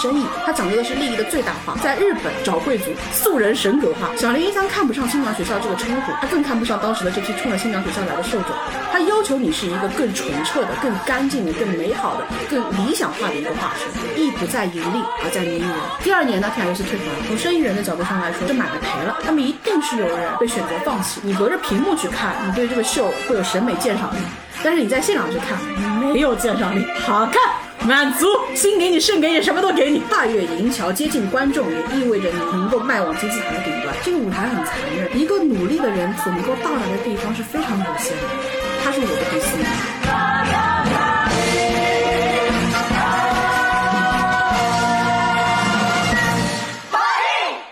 生意，它讲究的是利益的最大化。在日本找贵族，素人神格化。小林一三看不上新娘学校这个称呼，他更看不上当时的这批冲着新娘学校来的受众。他要求你是一个更纯澈的、更干净的、更美好的、更理想化的一个化身，意不在盈利，而在迷人。第二年呢，天涯游戏退团，从生意人的角度上来说，这买卖赔了。他们一定是有人被选择放弃。你隔着屏幕去看，你对这个秀会有审美鉴赏力，但是你在现场去看，没有鉴赏力，好看。满足，心给你，肾给你，什么都给你。跨越银桥，接近观众，也意味着你能够迈往金字塔的顶端。这个舞台很残忍，一个努力的人所能够到达的地方是非常有限的。他是我的第四名。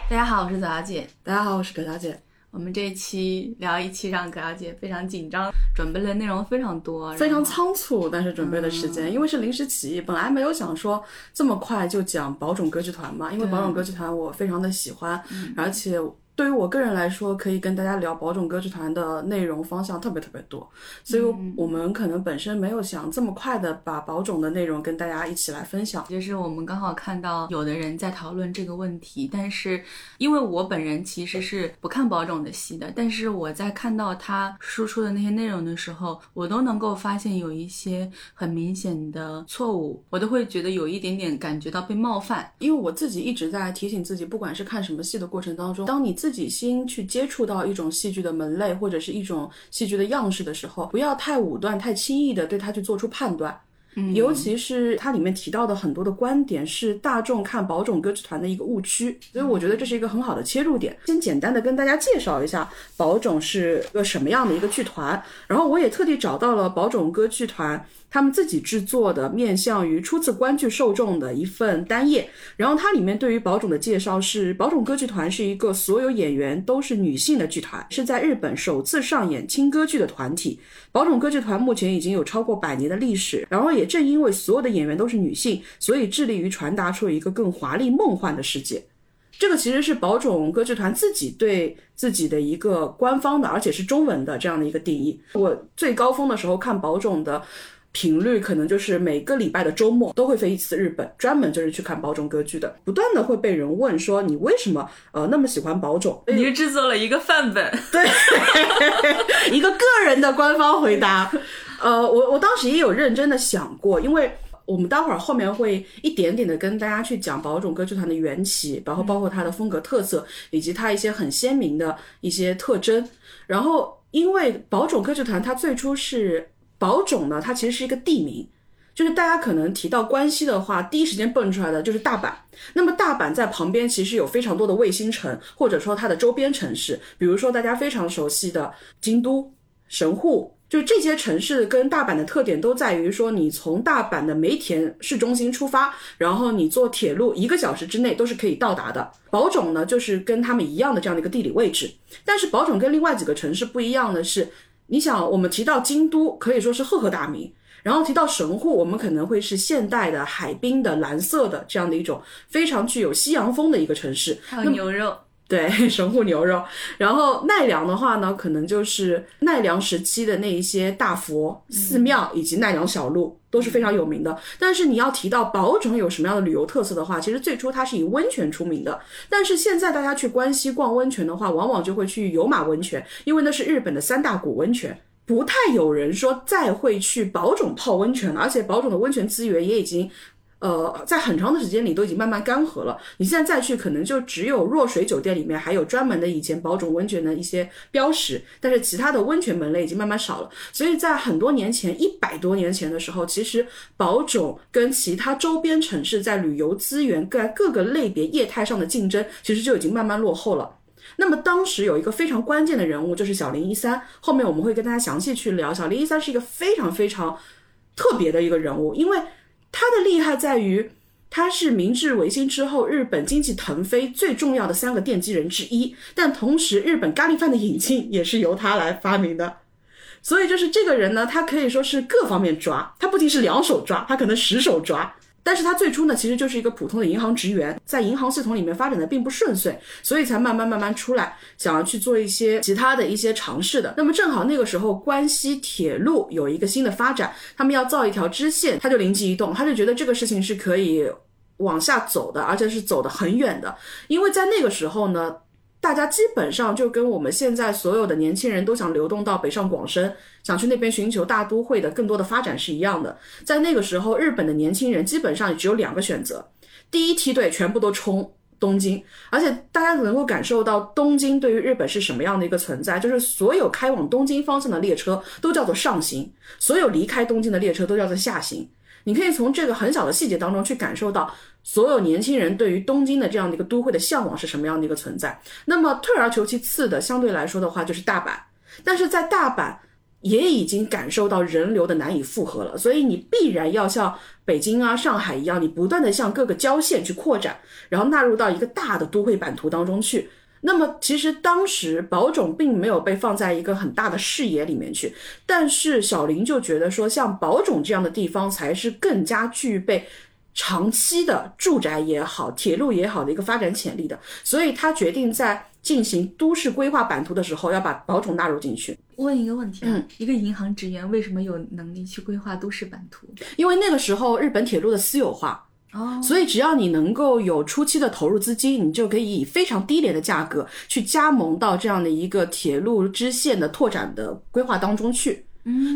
大家好，我是左小姐。大家好，我是葛小姐。我们这一期聊一期让葛小姐非常紧张，准备的内容非常多，非常仓促，但是准备的时间因为是临时起意，本来没有想说这么快就讲宝冢歌剧团嘛，因为宝冢歌剧团我非常的喜欢，而且。对于我个人来说，可以跟大家聊宝冢歌剧团的内容方向特别特别多，所以我们可能本身没有想这么快的把宝冢的内容跟大家一起来分享。就是我们刚好看到有的人在讨论这个问题，但是因为我本人其实是不看宝冢的戏的，但是我在看到他输出的那些内容的时候，我都能够发现有一些很明显的错误，我都会觉得有一点点感觉到被冒犯。因为我自己一直在提醒自己，不管是看什么戏的过程当中，当你自自己心去接触到一种戏剧的门类或者是一种戏剧的样式的时候，不要太武断、太轻易的对它去做出判断。嗯尤其是它里面提到的很多的观点是大众看宝冢歌剧团的一个误区，所以我觉得这是一个很好的切入点。先简单的跟大家介绍一下宝冢是个什么样的一个剧团，然后我也特地找到了宝冢歌剧团。他们自己制作的面向于初次观剧受众的一份单页，然后它里面对于宝冢的介绍是：宝冢歌剧团是一个所有演员都是女性的剧团，是在日本首次上演轻歌剧的团体。宝冢歌剧团目前已经有超过百年的历史，然后也正因为所有的演员都是女性，所以致力于传达出一个更华丽梦幻的世界。这个其实是宝冢歌剧团自己对自己的一个官方的，而且是中文的这样的一个定义。我最高峰的时候看宝冢的。频率可能就是每个礼拜的周末都会飞一次日本，专门就是去看宝冢歌剧的。不断的会被人问说你为什么呃那么喜欢宝冢？你是制作了一个范本，对，一个个人的官方回答。呃，我我当时也有认真的想过，因为我们待会儿后面会一点点的跟大家去讲宝冢歌剧团的缘起，然后包括它的风格特色以及它一些很鲜明的一些特征。然后因为宝冢歌剧团它最初是。宝冢呢，它其实是一个地名，就是大家可能提到关西的话，第一时间蹦出来的就是大阪。那么大阪在旁边其实有非常多的卫星城，或者说它的周边城市，比如说大家非常熟悉的京都、神户，就这些城市跟大阪的特点都在于说，你从大阪的梅田市中心出发，然后你坐铁路一个小时之内都是可以到达的。宝冢呢，就是跟他们一样的这样的一个地理位置，但是宝冢跟另外几个城市不一样的是。你想，我们提到京都可以说是赫赫大名，然后提到神户，我们可能会是现代的海滨的蓝色的这样的一种非常具有西洋风的一个城市，还有。牛肉。对 神户牛肉，然后奈良的话呢，可能就是奈良时期的那一些大佛寺庙以及奈良小路都是非常有名的。但是你要提到宝冢有什么样的旅游特色的话，其实最初它是以温泉出名的。但是现在大家去关西逛温泉的话，往往就会去有马温泉，因为那是日本的三大古温泉，不太有人说再会去宝冢泡温泉了。而且宝冢的温泉资源也已经。呃，在很长的时间里都已经慢慢干涸了。你现在再去，可能就只有若水酒店里面还有专门的以前宝冢温泉的一些标识，但是其他的温泉门类已经慢慢少了。所以在很多年前，一百多年前的时候，其实宝冢跟其他周边城市在旅游资源各各个类别业态上的竞争，其实就已经慢慢落后了。那么当时有一个非常关键的人物，就是小林一三。后面我们会跟大家详细去聊，小林一三是一个非常非常特别的一个人物，因为。他的厉害在于，他是明治维新之后日本经济腾飞最重要的三个奠基人之一，但同时日本咖喱饭的引进也是由他来发明的，所以就是这个人呢，他可以说是各方面抓，他不仅是两手抓，他可能十手抓。但是他最初呢，其实就是一个普通的银行职员，在银行系统里面发展的并不顺遂，所以才慢慢慢慢出来，想要去做一些其他的一些尝试的。那么正好那个时候关西铁路有一个新的发展，他们要造一条支线，他就灵机一动，他就觉得这个事情是可以往下走的，而且是走得很远的，因为在那个时候呢。大家基本上就跟我们现在所有的年轻人都想流动到北上广深，想去那边寻求大都会的更多的发展是一样的。在那个时候，日本的年轻人基本上也只有两个选择：第一梯队全部都冲东京，而且大家能够感受到东京对于日本是什么样的一个存在，就是所有开往东京方向的列车都叫做上行，所有离开东京的列车都叫做下行。你可以从这个很小的细节当中去感受到。所有年轻人对于东京的这样的一个都会的向往是什么样的一个存在？那么退而求其次的，相对来说的话就是大阪，但是在大阪也已经感受到人流的难以负荷了，所以你必然要像北京啊、上海一样，你不断的向各个郊县去扩展，然后纳入到一个大的都会版图当中去。那么其实当时宝冢并没有被放在一个很大的视野里面去，但是小林就觉得说，像宝冢这样的地方才是更加具备。长期的住宅也好，铁路也好的一个发展潜力的，所以他决定在进行都市规划版图的时候，要把宝冢纳入进去。问一个问题啊，一个银行职员为什么有能力去规划都市版图？因为那个时候日本铁路的私有化，哦，所以只要你能够有初期的投入资金，你就可以以非常低廉的价格去加盟到这样的一个铁路支线的拓展的规划当中去。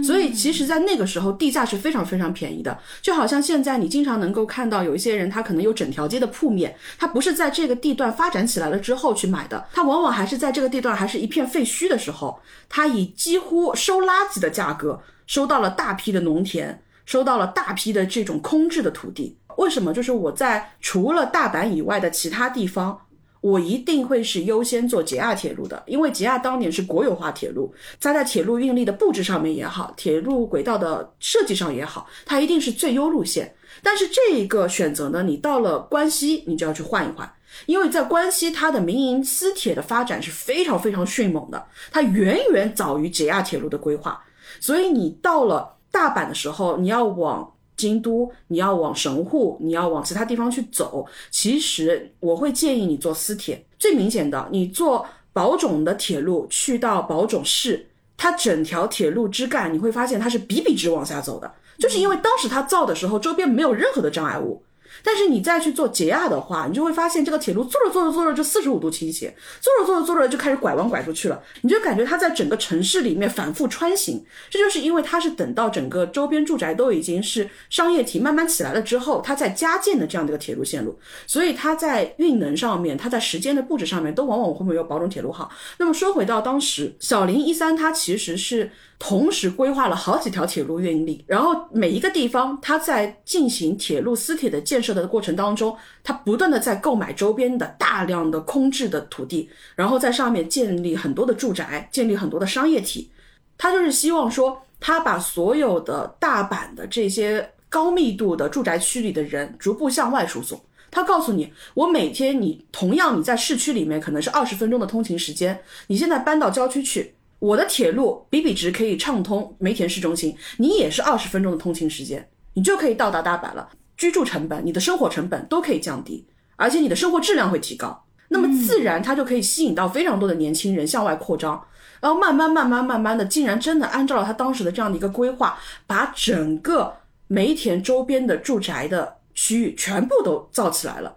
所以其实，在那个时候，地价是非常非常便宜的，就好像现在你经常能够看到有一些人，他可能有整条街的铺面，他不是在这个地段发展起来了之后去买的，他往往还是在这个地段还是一片废墟的时候，他以几乎收垃圾的价格收到了大批的农田，收到了大批的这种空置的土地。为什么？就是我在除了大阪以外的其他地方。我一定会是优先做捷亚铁路的，因为捷亚当年是国有化铁路，它在铁路运力的布置上面也好，铁路轨道的设计上也好，它一定是最优路线。但是这一个选择呢，你到了关西，你就要去换一换，因为在关西，它的民营私铁的发展是非常非常迅猛的，它远远早于捷亚铁路的规划，所以你到了大阪的时候，你要往。京都，你要往神户，你要往其他地方去走。其实我会建议你坐私铁。最明显的，你坐宝冢的铁路去到宝冢市，它整条铁路枝干你会发现它是笔笔直往下走的，就是因为当时它造的时候周边没有任何的障碍物。但是你再去做捷亚的话，你就会发现这个铁路坐着坐着坐着就四十五度倾斜，坐着坐着坐着就开始拐弯拐出去了。你就感觉它在整个城市里面反复穿行，这就是因为它是等到整个周边住宅都已经是商业体慢慢起来了之后，它在加建的这样的一个铁路线路，所以它在运能上面，它在时间的布置上面都往往会没有宝冢铁路好。那么说回到当时小林一三，它其实是。同时规划了好几条铁路运力，然后每一个地方，它在进行铁路私铁的建设的过程当中，它不断的在购买周边的大量的空置的土地，然后在上面建立很多的住宅，建立很多的商业体。他就是希望说，他把所有的大阪的这些高密度的住宅区里的人逐步向外输送。他告诉你，我每天你同样你在市区里面可能是二十分钟的通勤时间，你现在搬到郊区去。我的铁路比比直可以畅通梅田市中心，你也是二十分钟的通勤时间，你就可以到达大阪了。居住成本、你的生活成本都可以降低，而且你的生活质量会提高。那么自然它就可以吸引到非常多的年轻人向外扩张，然后慢慢、慢慢、慢慢的，竟然真的按照了他当时的这样的一个规划，把整个梅田周边的住宅的区域全部都造起来了。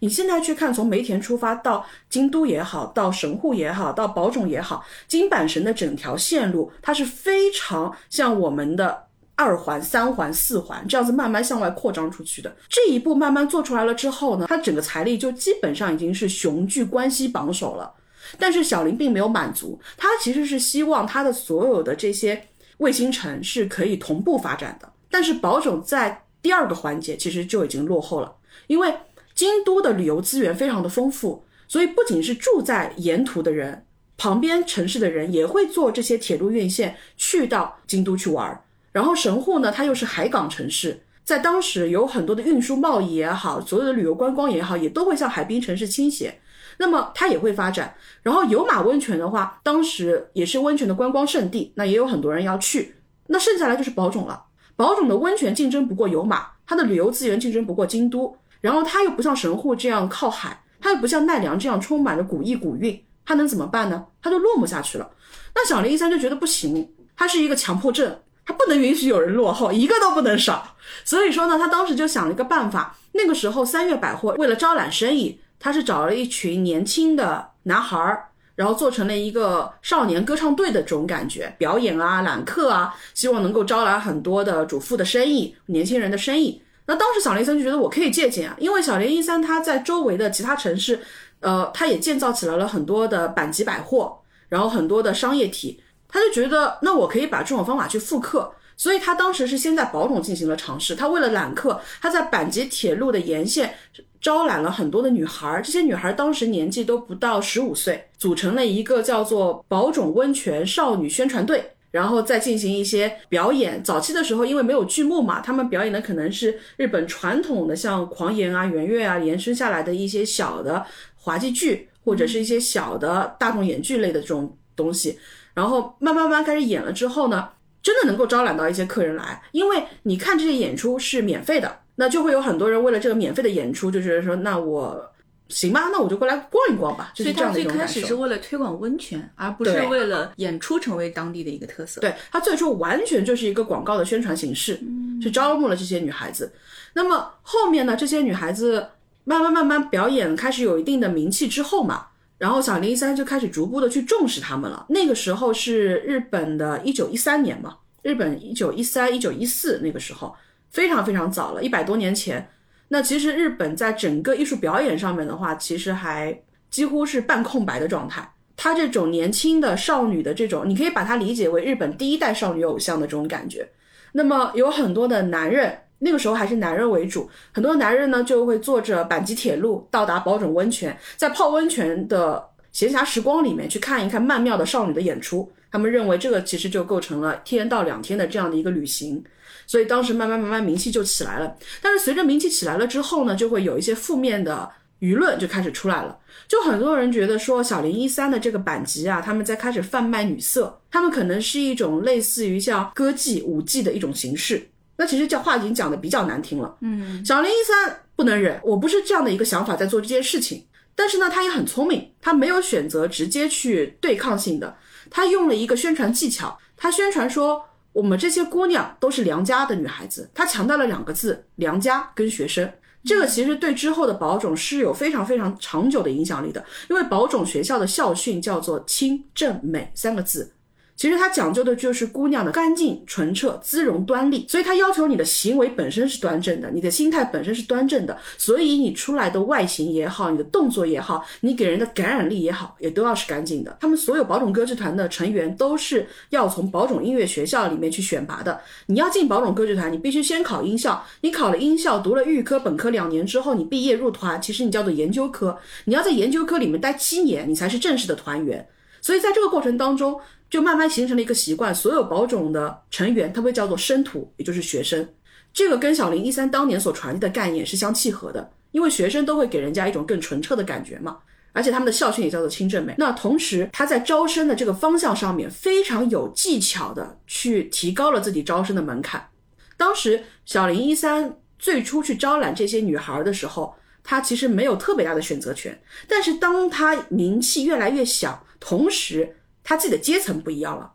你现在去看，从梅田出发到京都也好，到神户也好，到宝冢也好，金阪神的整条线路，它是非常像我们的二环、三环、四环这样子慢慢向外扩张出去的。这一步慢慢做出来了之后呢，它整个财力就基本上已经是雄踞关西榜首了。但是小林并没有满足，他其实是希望他的所有的这些卫星城是可以同步发展的。但是宝冢在第二个环节其实就已经落后了，因为。京都的旅游资源非常的丰富，所以不仅是住在沿途的人，旁边城市的人也会坐这些铁路院线去到京都去玩。然后神户呢，它又是海港城市，在当时有很多的运输贸易也好，所有的旅游观光也好，也都会向海滨城市倾斜。那么它也会发展。然后有马温泉的话，当时也是温泉的观光胜地，那也有很多人要去。那剩下来就是宝冢了。宝冢的温泉竞争不过有马，它的旅游资源竞争不过京都。然后他又不像神户这样靠海，他又不像奈良这样充满着古意古韵，他能怎么办呢？他就落寞下去了。那小林一三就觉得不行，他是一个强迫症，他不能允许有人落后，一个都不能少。所以说呢，他当时就想了一个办法，那个时候三月百货为了招揽生意，他是找了一群年轻的男孩儿。然后做成了一个少年歌唱队的这种感觉，表演啊、揽客啊，希望能够招来很多的主妇的生意、年轻人的生意。那当时小林森就觉得我可以借鉴啊，因为小林一三他在周围的其他城市，呃，他也建造起来了很多的板级百货，然后很多的商业体，他就觉得那我可以把这种方法去复刻。所以他当时是先在宝冢进行了尝试，他为了揽客，他在阪急铁路的沿线招揽了很多的女孩，这些女孩当时年纪都不到十五岁，组成了一个叫做宝冢温泉少女宣传队，然后再进行一些表演。早期的时候，因为没有剧目嘛，他们表演的可能是日本传统的像狂言啊、圆月啊延伸下来的一些小的滑稽剧，或者是一些小的大众演剧类的这种东西，然后慢慢慢开始演了之后呢。真的能够招揽到一些客人来，因为你看这些演出是免费的，那就会有很多人为了这个免费的演出，就觉得说，那我行吧，那我就过来逛一逛吧，就是这样的一种感受。最开始是为了推广温泉，而不是为了演出成为当地的一个特色。对，它最初完全就是一个广告的宣传形式，去招募了这些女孩子。那么后面呢，这些女孩子慢慢慢慢表演开始有一定的名气之后嘛。然后小林一三就开始逐步的去重视他们了。那个时候是日本的一九一三年嘛，日本一九一三、一九一四那个时候非常非常早了，一百多年前。那其实日本在整个艺术表演上面的话，其实还几乎是半空白的状态。她这种年轻的少女的这种，你可以把它理解为日本第一代少女偶像的这种感觉。那么有很多的男人。那个时候还是男人为主，很多男人呢就会坐着阪急铁路到达宝冢温泉，在泡温泉的闲暇时光里面去看一看曼妙的少女的演出。他们认为这个其实就构成了一天到两天的这样的一个旅行，所以当时慢慢慢慢名气就起来了。但是随着名气起来了之后呢，就会有一些负面的舆论就开始出来了，就很多人觉得说小林一三的这个版籍啊，他们在开始贩卖女色，他们可能是一种类似于像歌妓舞妓的一种形式。那其实这话已经讲的比较难听了。嗯，小林一三不能忍，我不是这样的一个想法在做这件事情。但是呢，他也很聪明，他没有选择直接去对抗性的，他用了一个宣传技巧，他宣传说我们这些姑娘都是良家的女孩子，她强调了两个字：良家跟学生。这个其实对之后的保种是有非常非常长久的影响力的，因为保种学校的校训叫做清正美三个字。其实它讲究的就是姑娘的干净、纯澈、姿容端丽，所以它要求你的行为本身是端正的，你的心态本身是端正的，所以你出来的外形也好，你的动作也好，你给人的感染力也好，也都要是干净的。他们所有宝冢歌剧团的成员都是要从宝冢音乐学校里面去选拔的。你要进宝冢歌剧团，你必须先考音校，你考了音校，读了预科、本科两年之后，你毕业入团，其实你叫做研究科，你要在研究科里面待七年，你才是正式的团员。所以在这个过程当中。就慢慢形成了一个习惯，所有保种的成员，他被叫做生徒，也就是学生。这个跟小林一三当年所传递的概念是相契合的，因为学生都会给人家一种更纯澈的感觉嘛。而且他们的校训也叫做清正美。那同时，他在招生的这个方向上面非常有技巧的去提高了自己招生的门槛。当时小林一三最初去招揽这些女孩的时候，他其实没有特别大的选择权。但是当他名气越来越响，同时他自己的阶层不一样了，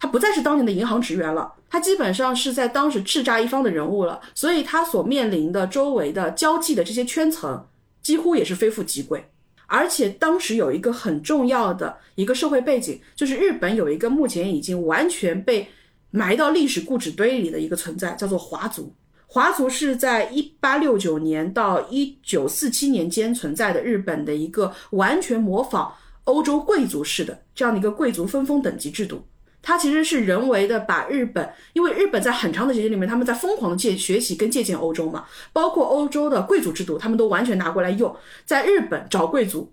他不再是当年的银行职员了，他基本上是在当时叱咤一方的人物了，所以他所面临的周围的交际的这些圈层，几乎也是非富即贵。而且当时有一个很重要的一个社会背景，就是日本有一个目前已经完全被埋到历史故纸堆里的一个存在，叫做华族。华族是在一八六九年到一九四七年间存在的日本的一个完全模仿。欧洲贵族式的这样的一个贵族分封等级制度，它其实是人为的把日本，因为日本在很长的时间里面，他们在疯狂的借学习跟借鉴欧洲嘛，包括欧洲的贵族制度，他们都完全拿过来用，在日本找贵族，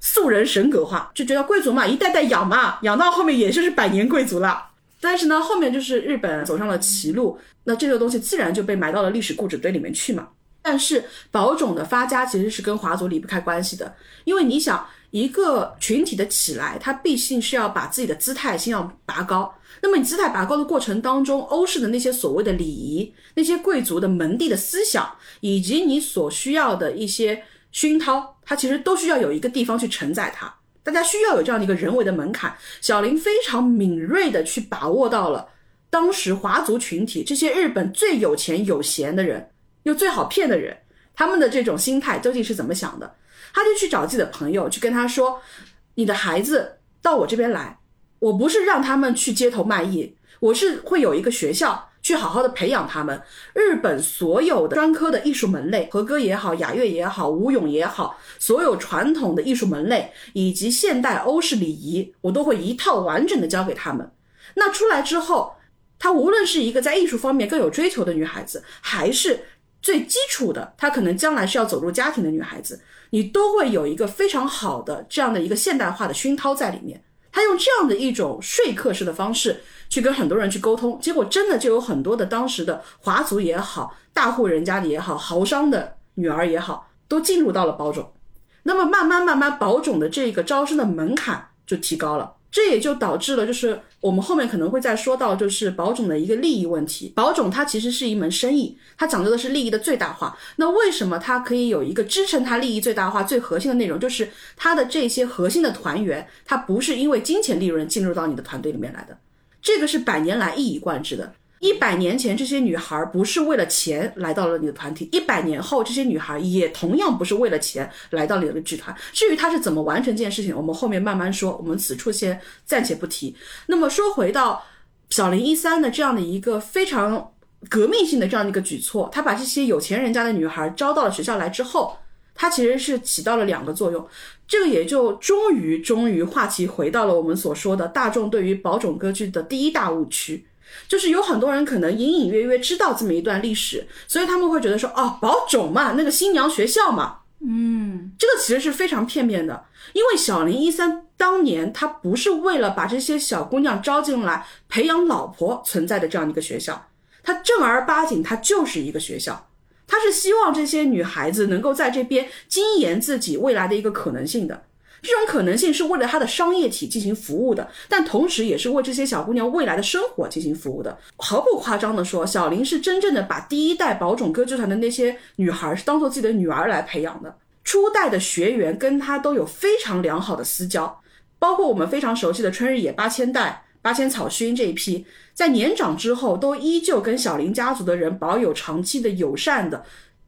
素人神格化，就觉得贵族嘛，一代代养嘛，养到后面也就是百年贵族了。但是呢，后面就是日本走上了歧路，那这个东西自然就被埋到了历史故纸堆里面去嘛。但是宝冢的发家其实是跟华族离不开关系的，因为你想一个群体的起来，它毕竟是要把自己的姿态先要拔高。那么你姿态拔高的过程当中，欧式的那些所谓的礼仪，那些贵族的门第的思想，以及你所需要的一些熏陶，它其实都需要有一个地方去承载它。大家需要有这样的一个人为的门槛。小林非常敏锐的去把握到了当时华族群体这些日本最有钱有闲的人。又最好骗的人，他们的这种心态究竟是怎么想的？他就去找自己的朋友，去跟他说：“你的孩子到我这边来，我不是让他们去街头卖艺，我是会有一个学校。”去好好的培养他们。日本所有的专科的艺术门类，和歌也好，雅乐也好，舞踊也好，所有传统的艺术门类以及现代欧式礼仪，我都会一套完整的教给他们。那出来之后，她无论是一个在艺术方面更有追求的女孩子，还是最基础的，她可能将来是要走入家庭的女孩子，你都会有一个非常好的这样的一个现代化的熏陶在里面。她用这样的一种说客式的方式。去跟很多人去沟通，结果真的就有很多的当时的华族也好，大户人家的也好，豪商的女儿也好，都进入到了保种。那么慢慢慢慢，保种的这个招生的门槛就提高了。这也就导致了，就是我们后面可能会再说到，就是保种的一个利益问题。保种它其实是一门生意，它讲究的是利益的最大化。那为什么它可以有一个支撑它利益最大化最核心的内容？就是它的这些核心的团员，它不是因为金钱利润进入到你的团队里面来的。这个是百年来一以贯之的。一百年前，这些女孩不是为了钱来到了你的团体；一百年后，这些女孩也同样不是为了钱来到你的剧团。至于她是怎么完成这件事情，我们后面慢慢说。我们此处先暂且不提。那么说回到小林一三的这样的一个非常革命性的这样的一个举措，他把这些有钱人家的女孩招到了学校来之后。它其实是起到了两个作用，这个也就终于终于话题回到了我们所说的大众对于保种歌剧的第一大误区，就是有很多人可能隐隐约约知道这么一段历史，所以他们会觉得说，哦，保种嘛，那个新娘学校嘛，嗯，这个其实是非常片面的，因为小林一三当年他不是为了把这些小姑娘招进来培养老婆存在的这样一个学校，他正儿八经他就是一个学校。他是希望这些女孩子能够在这边精研自己未来的一个可能性的，这种可能性是为了他的商业体进行服务的，但同时也是为这些小姑娘未来的生活进行服务的。毫不夸张的说，小林是真正的把第一代宝冢歌剧团的那些女孩是当做自己的女儿来培养的。初代的学员跟他都有非常良好的私交，包括我们非常熟悉的春日野八千代。八千草薰这一批，在年长之后都依旧跟小林家族的人保有长期的友善的，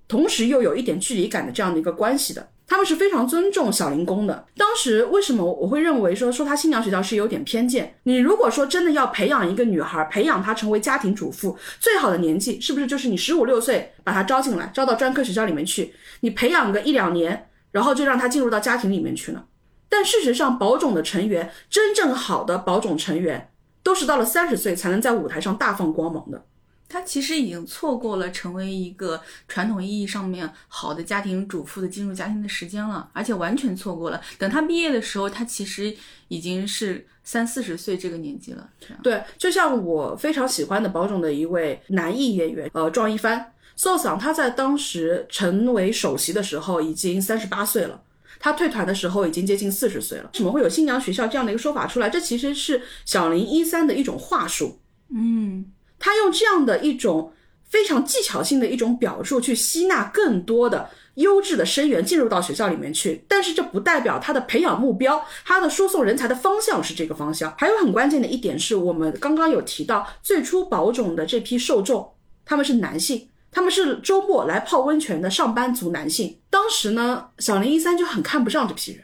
同时又有一点距离感的这样的一个关系的。他们是非常尊重小林宫的。当时为什么我会认为说说他新娘学校是有点偏见？你如果说真的要培养一个女孩，培养她成为家庭主妇，最好的年纪是不是就是你十五六岁把她招进来，招到专科学校里面去，你培养个一两年，然后就让她进入到家庭里面去呢？但事实上，保种的成员，真正好的保种成员，都是到了三十岁才能在舞台上大放光芒的。他其实已经错过了成为一个传统意义上面好的家庭主妇的进入家庭的时间了，而且完全错过了。等他毕业的时候，他其实已经是三四十岁这个年纪了。对，就像我非常喜欢的保种的一位男艺演员，呃，庄一帆，宋桑，他在当时成为首席的时候已经三十八岁了。他退团的时候已经接近四十岁了，为什么会有新娘学校这样的一个说法出来？这其实是小林一三的一种话术，嗯，他用这样的一种非常技巧性的一种表述去吸纳更多的优质的生源进入到学校里面去，但是这不代表他的培养目标，他的输送人才的方向是这个方向。还有很关键的一点是我们刚刚有提到，最初保种的这批受众他们是男性。他们是周末来泡温泉的上班族男性。当时呢，小林一三就很看不上这批人。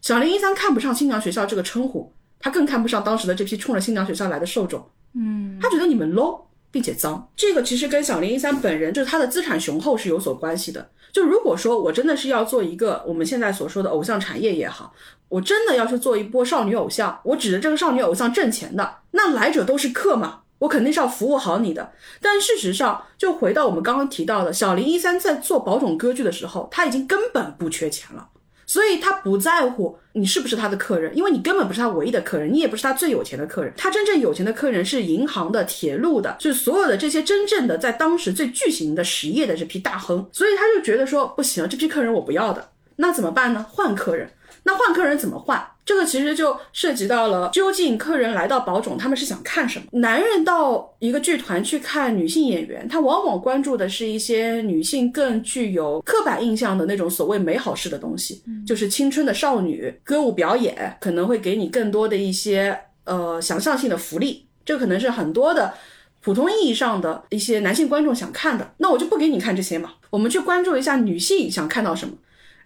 小林一三看不上新娘学校这个称呼，他更看不上当时的这批冲着新娘学校来的受众。嗯，他觉得你们 low 并且脏。这个其实跟小林一三本人就是他的资产雄厚是有所关系的。就如果说我真的是要做一个我们现在所说的偶像产业也好，我真的要去做一波少女偶像，我指着这个少女偶像挣钱的，那来者都是客嘛。我肯定是要服务好你的，但事实上，就回到我们刚刚提到的，小林一三在做保种歌剧的时候，他已经根本不缺钱了，所以他不在乎你是不是他的客人，因为你根本不是他唯一的客人，你也不是他最有钱的客人，他真正有钱的客人是银行的、铁路的，就是所有的这些真正的在当时最巨型的实业的这批大亨，所以他就觉得说不行，这批客人我不要的，那怎么办呢？换客人。那换客人怎么换？这个其实就涉及到了，究竟客人来到宝冢，他们是想看什么？男人到一个剧团去看女性演员，他往往关注的是一些女性更具有刻板印象的那种所谓美好式的东西，就是青春的少女歌舞表演，可能会给你更多的一些呃想象性的福利。这可能是很多的普通意义上的一些男性观众想看的，那我就不给你看这些嘛。我们去关注一下女性想看到什么。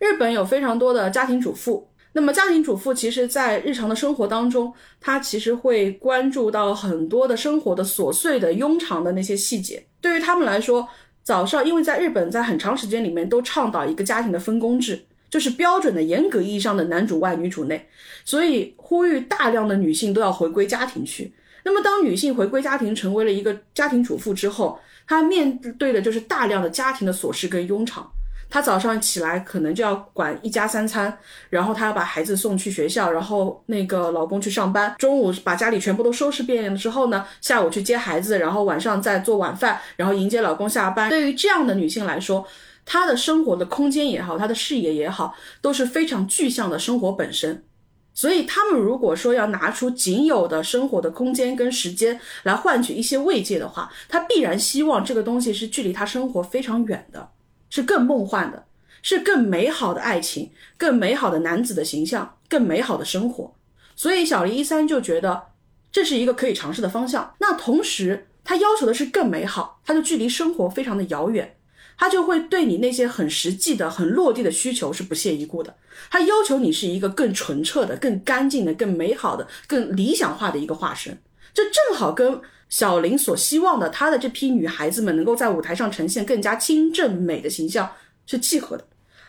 日本有非常多的家庭主妇，那么家庭主妇其实在日常的生活当中，她其实会关注到很多的生活的琐碎的庸常的那些细节。对于他们来说，早上因为在日本在很长时间里面都倡导一个家庭的分工制，就是标准的严格意义上的男主外女主内，所以呼吁大量的女性都要回归家庭去。那么当女性回归家庭，成为了一个家庭主妇之后，她面对的就是大量的家庭的琐事跟庸常。她早上起来可能就要管一家三餐，然后她要把孩子送去学校，然后那个老公去上班，中午把家里全部都收拾遍了之后呢，下午去接孩子，然后晚上再做晚饭，然后迎接老公下班。对于这样的女性来说，她的生活的空间也好，她的视野也好，都是非常具象的生活本身。所以，他们如果说要拿出仅有的生活的空间跟时间来换取一些慰藉的话，他必然希望这个东西是距离他生活非常远的，是更梦幻的，是更美好的爱情，更美好的男子的形象，更美好的生活。所以，小林一三就觉得这是一个可以尝试的方向。那同时，他要求的是更美好，他就距离生活非常的遥远。他就会对你那些很实际的、很落地的需求是不屑一顾的。他要求你是一个更纯澈的、更干净的、更美好的、更理想化的一个化身。这正好跟小林所希望的他的这批女孩子们能够在舞台上呈现更加清正美的形象是契合的。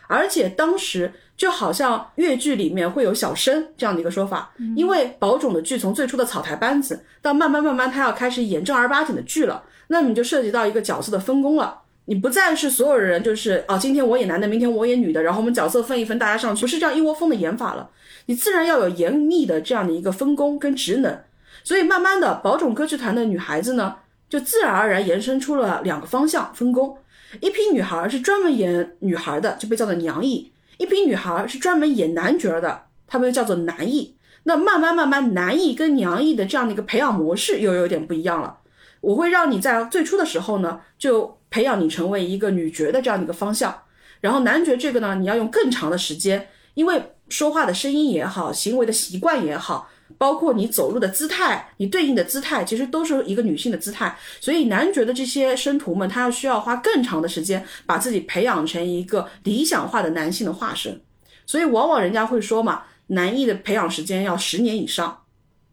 而且当时就好像越剧里面会有小生这样的一个说法，因为宝冢的剧从最初的草台班子到慢慢慢慢他要开始演正儿八经的剧了，那么就涉及到一个角色的分工了。你不再是所有人，就是啊，今天我演男的，明天我演女的，然后我们角色分一分，大家上去，不是这样一窝蜂的演法了。你自然要有严密的这样的一个分工跟职能。所以慢慢的，宝冢歌剧团的女孩子呢，就自然而然延伸出了两个方向分工：一批女孩是专门演女孩的，就被叫做娘役；一批女孩是专门演男角的，他们又叫做男役。那慢慢慢慢，男役跟娘役的这样的一个培养模式又有点不一样了。我会让你在最初的时候呢，就。培养你成为一个女角的这样的一个方向，然后男角这个呢，你要用更长的时间，因为说话的声音也好，行为的习惯也好，包括你走路的姿态，你对应的姿态，其实都是一个女性的姿态。所以男爵的这些生徒们，他要需要花更长的时间，把自己培养成一个理想化的男性的化身。所以往往人家会说嘛，男艺的培养时间要十年以上。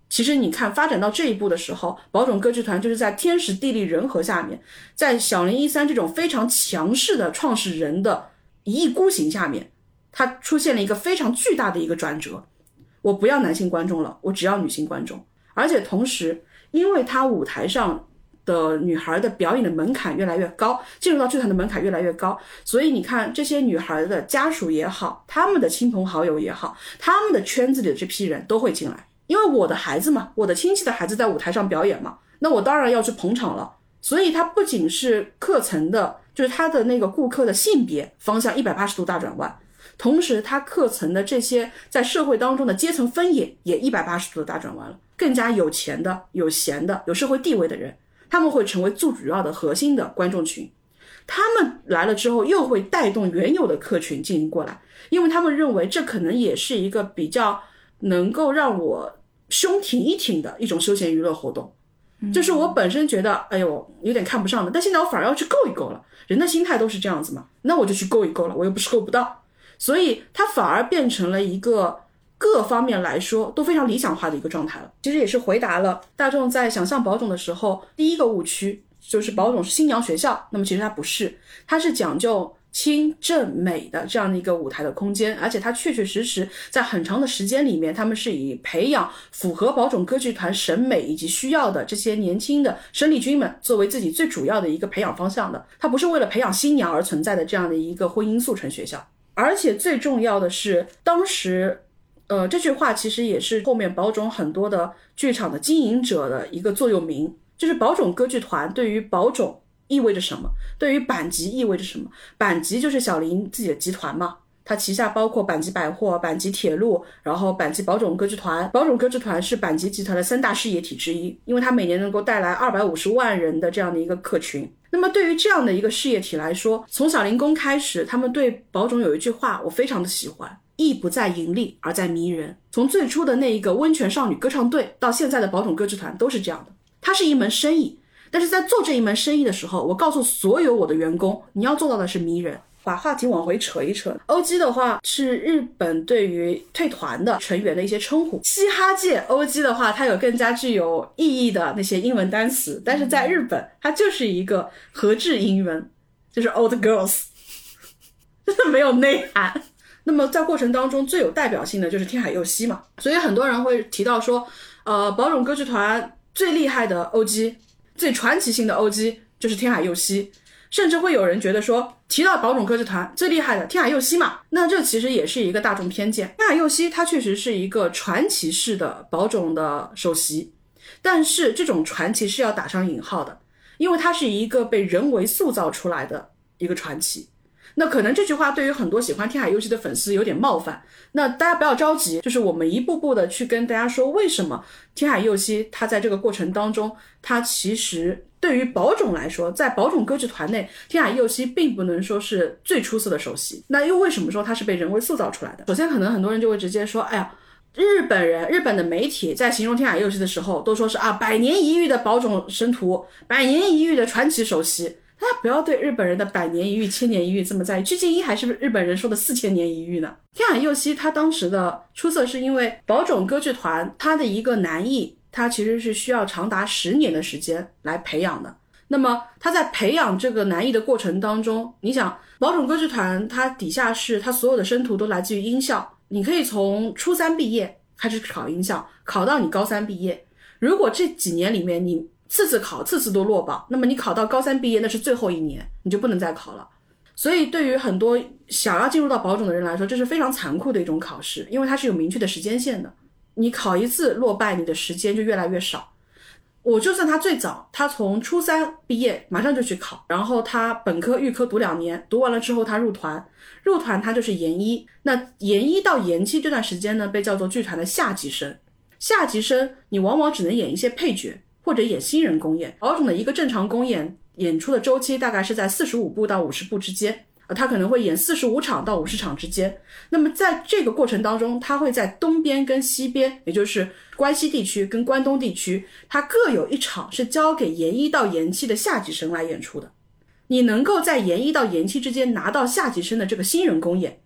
其实你看，发展到这一步的时候，宝冢歌剧团就是在天时地利人和下面，在小林一三这种非常强势的创始人的一意孤行下面，它出现了一个非常巨大的一个转折。我不要男性观众了，我只要女性观众。而且同时，因为他舞台上的女孩的表演的门槛越来越高，进入到剧团的门槛越来越高，所以你看这些女孩的家属也好，他们的亲朋好友也好，他们的圈子里的这批人都会进来。因为我的孩子嘛，我的亲戚的孩子在舞台上表演嘛，那我当然要去捧场了。所以它不仅是课程的，就是它的那个顾客的性别方向一百八十度大转弯，同时它课程的这些在社会当中的阶层分野也一百八十度的大转弯了。更加有钱的、有闲的、有社会地位的人，他们会成为最主要的核心的观众群。他们来了之后，又会带动原有的客群进行过来，因为他们认为这可能也是一个比较。能够让我胸挺一挺的一种休闲娱乐活动，就是我本身觉得，哎呦，有点看不上的，但现在我反而要去够一够了。人的心态都是这样子嘛，那我就去够一够了，我又不是够不到，所以它反而变成了一个各方面来说都非常理想化的一个状态了。其实也是回答了大众在想象宝冢的时候第一个误区，就是宝冢是新娘学校，那么其实它不是，它是讲究。清正美的这样的一个舞台的空间，而且它确确实实在很长的时间里面，他们是以培养符合宝冢歌剧团审美以及需要的这些年轻的生力军们作为自己最主要的一个培养方向的。它不是为了培养新娘而存在的这样的一个婚姻速成学校。而且最重要的是，当时，呃，这句话其实也是后面宝冢很多的剧场的经营者的一个座右铭，就是宝冢歌剧团对于宝冢。意味着什么？对于阪急意味着什么？阪急就是小林自己的集团嘛，它旗下包括阪急百货、阪急铁路，然后阪急宝冢歌剧团。宝冢歌剧团是阪急集团的三大事业体之一，因为它每年能够带来二百五十万人的这样的一个客群。那么对于这样的一个事业体来说，从小零工开始，他们对宝冢有一句话，我非常的喜欢：意不在盈利，而在迷人。从最初的那一个温泉少女歌唱队，到现在的宝冢歌剧团，都是这样的。它是一门生意。但是在做这一门生意的时候，我告诉所有我的员工，你要做到的是迷人。把话题往回扯一扯，OG 的话是日本对于退团的成员的一些称呼。嘻哈界 OG 的话，它有更加具有意义的那些英文单词，但是在日本，它就是一个合制英文，就是 Old Girls，真 的没有内涵。那么在过程当中最有代表性的就是天海佑希嘛，所以很多人会提到说，呃，宝冢歌剧团最厉害的 OG，最传奇性的 OG 就是天海佑希。甚至会有人觉得说，提到宝冢歌剧团最厉害的天海佑希嘛，那这其实也是一个大众偏见。天海佑希他确实是一个传奇式的宝冢的首席，但是这种传奇是要打上引号的，因为他是一个被人为塑造出来的一个传奇。那可能这句话对于很多喜欢天海佑希的粉丝有点冒犯，那大家不要着急，就是我们一步步的去跟大家说，为什么天海佑希他在这个过程当中，他其实对于宝冢来说，在宝冢歌剧团内，天海佑希并不能说是最出色的首席。那又为什么说他是被人为塑造出来的？首先，可能很多人就会直接说，哎呀，日本人、日本的媒体在形容天海佑希的时候，都说是啊，百年一遇的宝冢神徒，百年一遇的传奇首席。大家不要对日本人的百年一遇、千年一遇这么在意，鞠婧祎还是不是日本人说的四千年一遇呢？天海佑希他当时的出色是因为宝冢歌剧团他的一个男艺，他其实是需要长达十年的时间来培养的。那么他在培养这个男艺的过程当中，你想宝冢歌剧团它底下是他所有的生徒都来自于音校，你可以从初三毕业开始考音校，考到你高三毕业。如果这几年里面你次次考，次次都落榜，那么你考到高三毕业，那是最后一年，你就不能再考了。所以，对于很多想要进入到保种的人来说，这是非常残酷的一种考试，因为它是有明确的时间线的。你考一次落败，你的时间就越来越少。我就算他最早，他从初三毕业马上就去考，然后他本科、预科读两年，读完了之后他入团，入团他就是研一。那研一到研七这段时间呢，被叫做剧团的下级生。下级生，你往往只能演一些配角。或者演新人公演，宝冢的一个正常公演演出的周期大概是在四十五部到五十部之间，呃，他可能会演四十五场到五十场之间。那么在这个过程当中，他会在东边跟西边，也就是关西地区跟关东地区，他各有一场是交给研一到研七的下级生来演出的。你能够在研一到研七之间拿到下级生的这个新人公演，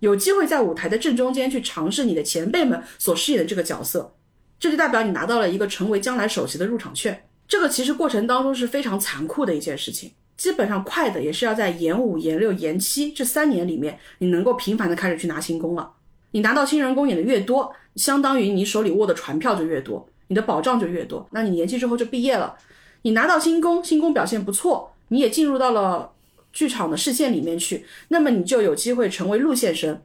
有机会在舞台的正中间去尝试你的前辈们所饰演的这个角色。这就代表你拿到了一个成为将来首席的入场券。这个其实过程当中是非常残酷的一件事情。基本上快的也是要在研五、研六、研七这三年里面，你能够频繁的开始去拿新工了。你拿到新人工演的越多，相当于你手里握的船票就越多，你的保障就越多。那你年纪之后就毕业了，你拿到新工，新工表现不错，你也进入到了剧场的视线里面去，那么你就有机会成为路线生。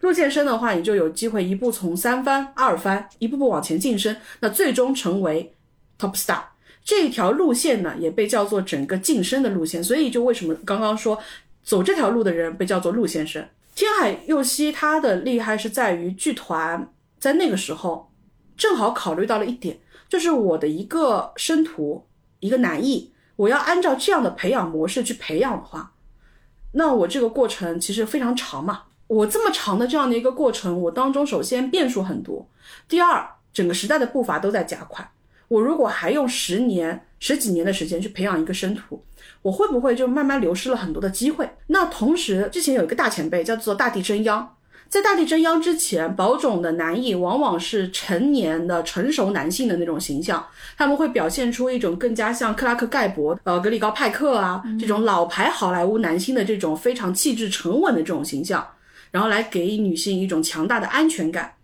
路线生的话，你就有机会一步从三番、二番一步步往前晋升，那最终成为 top star 这一条路线呢，也被叫做整个晋升的路线。所以就为什么刚刚说走这条路的人被叫做陆先生？天海佑希他的厉害是在于剧团在那个时候正好考虑到了一点，就是我的一个生徒一个男艺，我要按照这样的培养模式去培养的话，那我这个过程其实非常长嘛。我这么长的这样的一个过程，我当中首先变数很多，第二，整个时代的步伐都在加快。我如果还用十年、十几年的时间去培养一个生徒，我会不会就慢慢流失了很多的机会？那同时，之前有一个大前辈叫做大地真央，在大地真央之前，宝冢的男艺往往是成年的成熟男性的那种形象，他们会表现出一种更加像克拉克盖博、呃格里高派克啊这种老牌好莱坞男星的这种非常气质沉稳的这种形象。然后来给女性一种强大的安全感，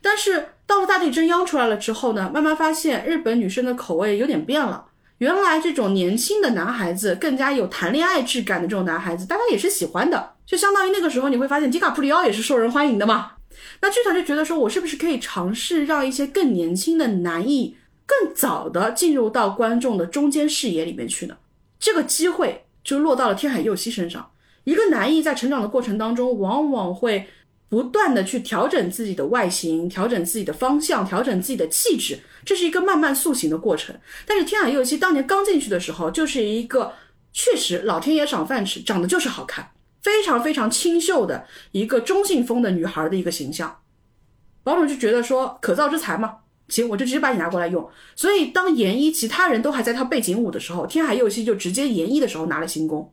但是到了大地真央出来了之后呢，慢慢发现日本女生的口味有点变了。原来这种年轻的男孩子，更加有谈恋爱质感的这种男孩子，大家也是喜欢的。就相当于那个时候，你会发现迪卡普里奥也是受人欢迎的嘛。那剧团就觉得说，我是不是可以尝试让一些更年轻的男艺更早的进入到观众的中间视野里面去呢？这个机会就落到了天海佑希身上。一个男艺在成长的过程当中，往往会不断的去调整自己的外形，调整自己的方向，调整自己的气质，这是一个慢慢塑形的过程。但是天海佑希当年刚进去的时候，就是一个确实老天爷赏饭吃，长得就是好看，非常非常清秀的一个中性风的女孩的一个形象。保总就觉得说可造之材嘛，行，我就直接把你拿过来用。所以当研一其他人都还在跳背景舞的时候，天海佑希就直接研一的时候拿了新功，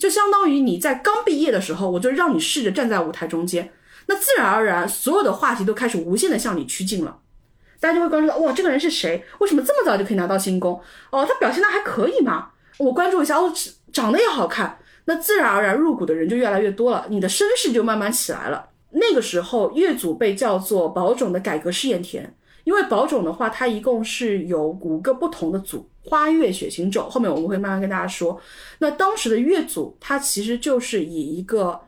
就相当于你在刚毕业的时候，我就让你试着站在舞台中间，那自然而然所有的话题都开始无限的向你趋近了。大家就会关注到，哇，这个人是谁？为什么这么早就可以拿到新功？哦，他表现的还可以嘛？我关注一下，哦，长得也好看，那自然而然入股的人就越来越多了，你的声势就慢慢起来了。那个时候，乐组被叫做宝冢的改革试验田，因为宝冢的话，它一共是有五个不同的组，花月、血型咒，后面我们会慢慢跟大家说。那当时的月组，它其实就是以一个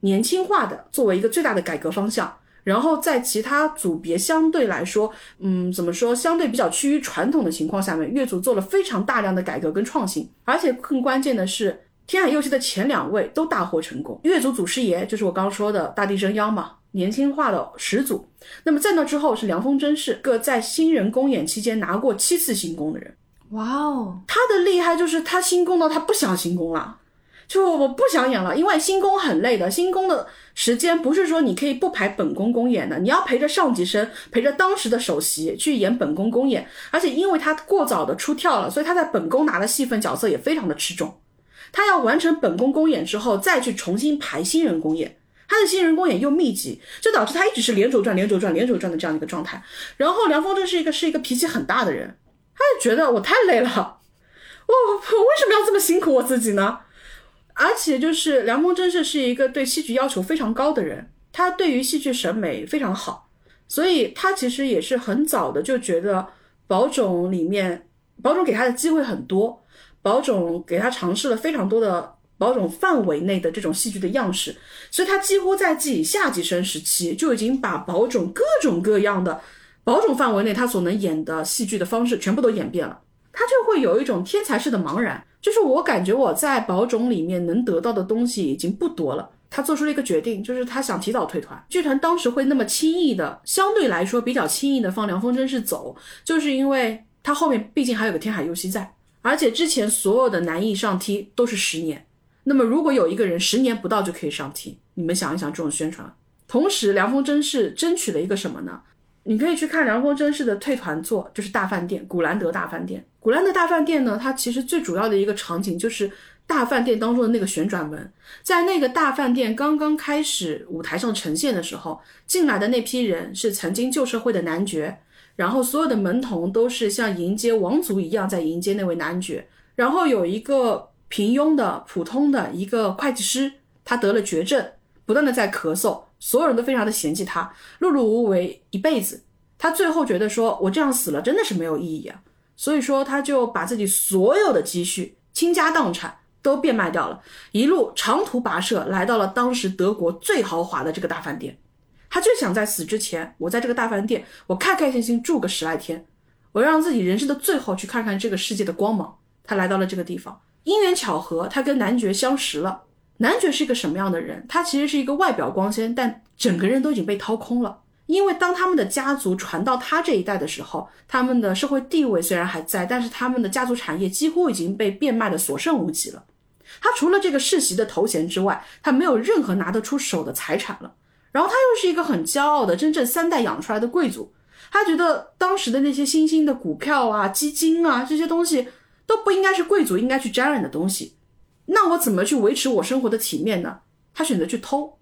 年轻化的作为一个最大的改革方向。然后在其他组别相对来说，嗯，怎么说，相对比较趋于传统的情况下面，月组做了非常大量的改革跟创新，而且更关键的是，天海佑希的前两位都大获成功。月组祖师爷就是我刚刚说的大地生央嘛，年轻化的始祖。那么在那之后是凉风真是个在新人公演期间拿过七次新功的人。哇哦，他的厉害就是他新功到他不想新功了。就我不想演了，因为新宫很累的。新宫的时间不是说你可以不排本宫公演的，你要陪着上级生，陪着当时的首席去演本宫公演。而且因为他过早的出跳了，所以他在本宫拿的戏份角色也非常的吃重。他要完成本宫公演之后，再去重新排新人公演。他的新人公演又密集，就导致他一直是连轴转、连轴转、连轴转的这样一个状态。然后梁峰真是一个是一个脾气很大的人，他就觉得我太累了，我 我为什么要这么辛苦我自己呢？而且就是梁峰真是是一个对戏剧要求非常高的人，他对于戏剧审美非常好，所以他其实也是很早的就觉得宝冢里面，宝冢给他的机会很多，宝冢给他尝试了非常多的宝冢范围内的这种戏剧的样式，所以他几乎在自己下级生时期就已经把宝冢各种各样的宝冢范围内他所能演的戏剧的方式全部都演遍了，他就会有一种天才式的茫然。就是我感觉我在宝冢里面能得到的东西已经不多了。他做出了一个决定，就是他想提早退团。剧团当时会那么轻易的，相对来说比较轻易的放凉风筝是走，就是因为他后面毕竟还有个天海佑希在，而且之前所有的男艺上梯都是十年。那么如果有一个人十年不到就可以上梯，你们想一想这种宣传。同时，凉风真是争取了一个什么呢？你可以去看凉风真是的退团作，就是大饭店，古兰德大饭店。古兰德大饭店呢，它其实最主要的一个场景就是大饭店当中的那个旋转门。在那个大饭店刚刚开始舞台上呈现的时候，进来的那批人是曾经旧社会的男爵，然后所有的门童都是像迎接王族一样在迎接那位男爵。然后有一个平庸的普通的一个会计师，他得了绝症，不断的在咳嗽，所有人都非常的嫌弃他，碌碌无为一辈子。他最后觉得说，我这样死了真的是没有意义啊。所以说，他就把自己所有的积蓄、倾家荡产都变卖掉了，一路长途跋涉来到了当时德国最豪华的这个大饭店。他就想在死之前，我在这个大饭店，我开开心心住个十来天，我让自己人生的最后去看看这个世界的光芒。他来到了这个地方，因缘巧合，他跟男爵相识了。男爵是一个什么样的人？他其实是一个外表光鲜，但整个人都已经被掏空了。因为当他们的家族传到他这一代的时候，他们的社会地位虽然还在，但是他们的家族产业几乎已经被变卖的所剩无几了。他除了这个世袭的头衔之外，他没有任何拿得出手的财产了。然后他又是一个很骄傲的真正三代养出来的贵族，他觉得当时的那些新兴的股票啊、基金啊这些东西都不应该是贵族应该去沾染的东西。那我怎么去维持我生活的体面呢？他选择去偷。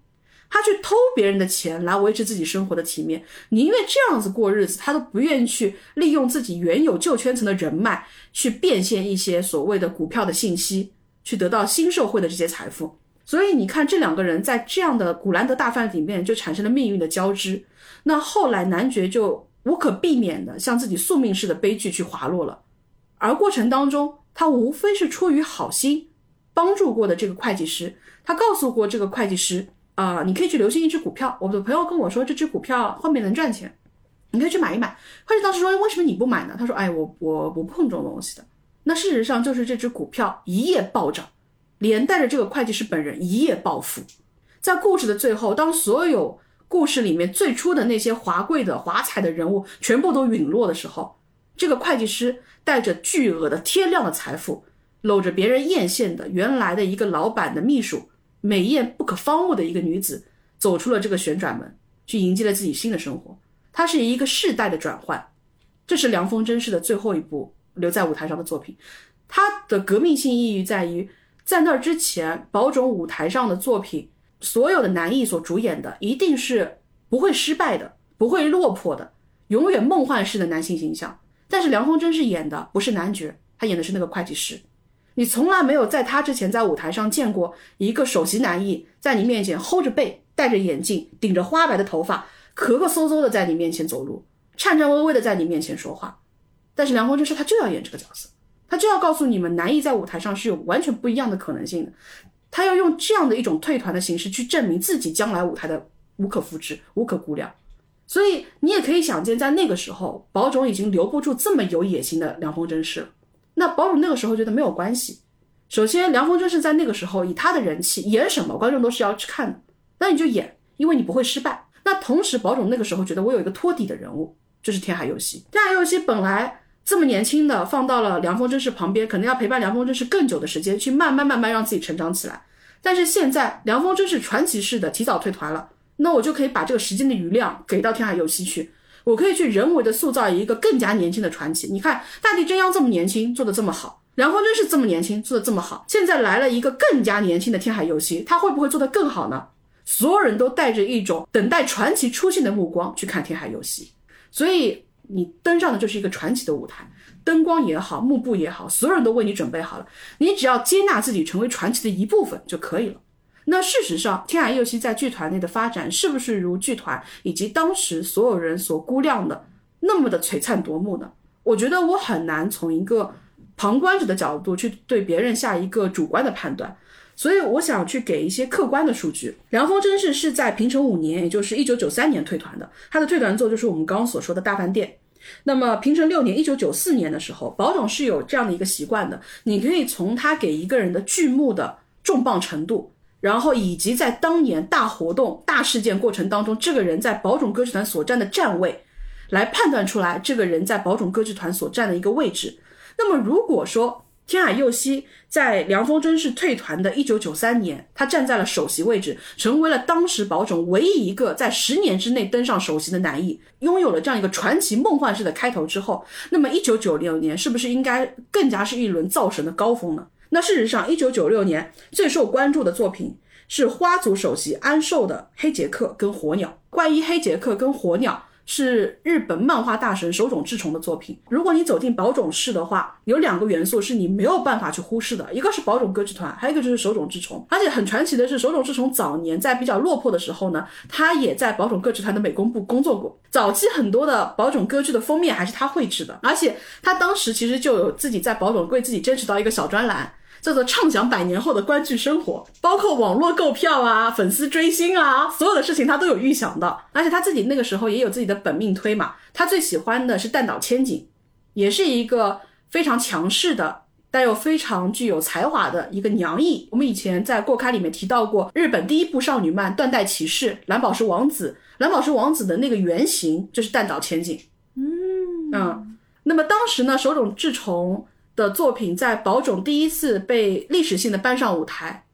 他去偷别人的钱来维持自己生活的体面，宁愿这样子过日子，他都不愿意去利用自己原有旧圈层的人脉去变现一些所谓的股票的信息，去得到新社会的这些财富。所以你看，这两个人在这样的古兰德大饭里面就产生了命运的交织。那后来男爵就无可避免的向自己宿命式的悲剧去滑落了，而过程当中，他无非是出于好心帮助过的这个会计师，他告诉过这个会计师。啊，你可以去留心一只股票。我的朋友跟我说，这只股票后面能赚钱，你可以去买一买。会计当时说，为什么你不买呢？他说，哎，我我不碰这种东西的。那事实上就是这只股票一夜暴涨，连带着这个会计师本人一夜暴富。在故事的最后，当所有故事里面最初的那些华贵的华彩的人物全部都陨落的时候，这个会计师带着巨额的天量的财富，搂着别人艳羡的原来的一个老板的秘书。美艳不可方物的一个女子走出了这个旋转门，去迎接了自己新的生活。它是一个世代的转换，这是凉风真式的最后一部留在舞台上的作品。它的革命性意义在于，在那之前，宝冢舞台上的作品，所有的男艺所主演的一定是不会失败的，不会落魄的，永远梦幻式的男性形象。但是梁风真是演的不是男角，他演的是那个会计师。你从来没有在他之前在舞台上见过一个首席男艺在你面前佝着背，戴着眼镜，顶着花白的头发，咳咳嗖嗖的在你面前走路。颤颤巍巍的在你面前说话，但是梁峰真是他就要演这个角色，他就要告诉你们，男艺在舞台上是有完全不一样的可能性的，他要用这样的一种退团的形式去证明自己将来舞台的无可复制、无可估量。所以你也可以想见，在那个时候，宝冢已经留不住这么有野心的凉风真是了。那宝冢那个时候觉得没有关系，首先凉风真是在那个时候以他的人气演什么，观众都是要去看的，那你就演，因为你不会失败。那同时，宝冢那个时候觉得我有一个托底的人物。就是天海佑希，天海佑希本来这么年轻的，放到了凉风真士旁边，可能要陪伴凉风真士更久的时间，去慢慢慢慢让自己成长起来。但是现在凉风真是传奇式的提早退团了，那我就可以把这个时间的余量给到天海佑希去，我可以去人为的塑造一个更加年轻的传奇。你看大地真央这么年轻，做的这么好，然后真是这么年轻，做的这么好，现在来了一个更加年轻的天海佑希，他会不会做得更好呢？所有人都带着一种等待传奇出现的目光去看天海佑希。所以你登上的就是一个传奇的舞台，灯光也好，幕布也好，所有人都为你准备好了，你只要接纳自己成为传奇的一部分就可以了。那事实上，天海佑希在剧团内的发展是不是如剧团以及当时所有人所估量的那么的璀璨夺目呢？我觉得我很难从一个旁观者的角度去对别人下一个主观的判断。所以我想去给一些客观的数据。凉风真是是在平成五年，也就是一九九三年退团的。他的退团作就是我们刚刚所说的大饭店。那么平成六年，一九九四年的时候，宝冢是有这样的一个习惯的。你可以从他给一个人的剧目的重磅程度，然后以及在当年大活动、大事件过程当中，这个人在宝冢歌剧团所占的站位，来判断出来这个人在宝冢歌剧团所占的一个位置。那么如果说，天海佑希在凉风真是退团的1993年，他站在了首席位置，成为了当时宝冢唯一一个在十年之内登上首席的男艺，拥有了这样一个传奇梦幻式的开头之后，那么1996年是不是应该更加是一轮造神的高峰呢？那事实上，1996年最受关注的作品是花组首席安寿的《黑杰克》跟《火鸟》。关于《黑杰克》跟《火鸟》。是日本漫画大神手冢治虫的作品。如果你走进宝冢市的话，有两个元素是你没有办法去忽视的，一个是宝冢歌剧团，还有一个就是手冢治虫。而且很传奇的是，手冢治虫早年在比较落魄的时候呢，他也在宝冢歌剧团的美工部工作过。早期很多的宝冢歌剧的封面还是他绘制的，而且他当时其实就有自己在宝冢为自己争取到一个小专栏。叫做畅想百年后的观剧生活，包括网络购票啊、粉丝追星啊，所有的事情他都有预想到。而且他自己那个时候也有自己的本命推嘛，他最喜欢的是弹岛千景，也是一个非常强势的，但又非常具有才华的一个娘役。我们以前在过刊里面提到过，日本第一部少女漫《断代骑士》，蓝宝石王子，蓝宝石王子的那个原型就是弹岛千景。嗯嗯，那么当时呢，手冢治虫。的作品在宝冢第一次被历史性的搬上舞台，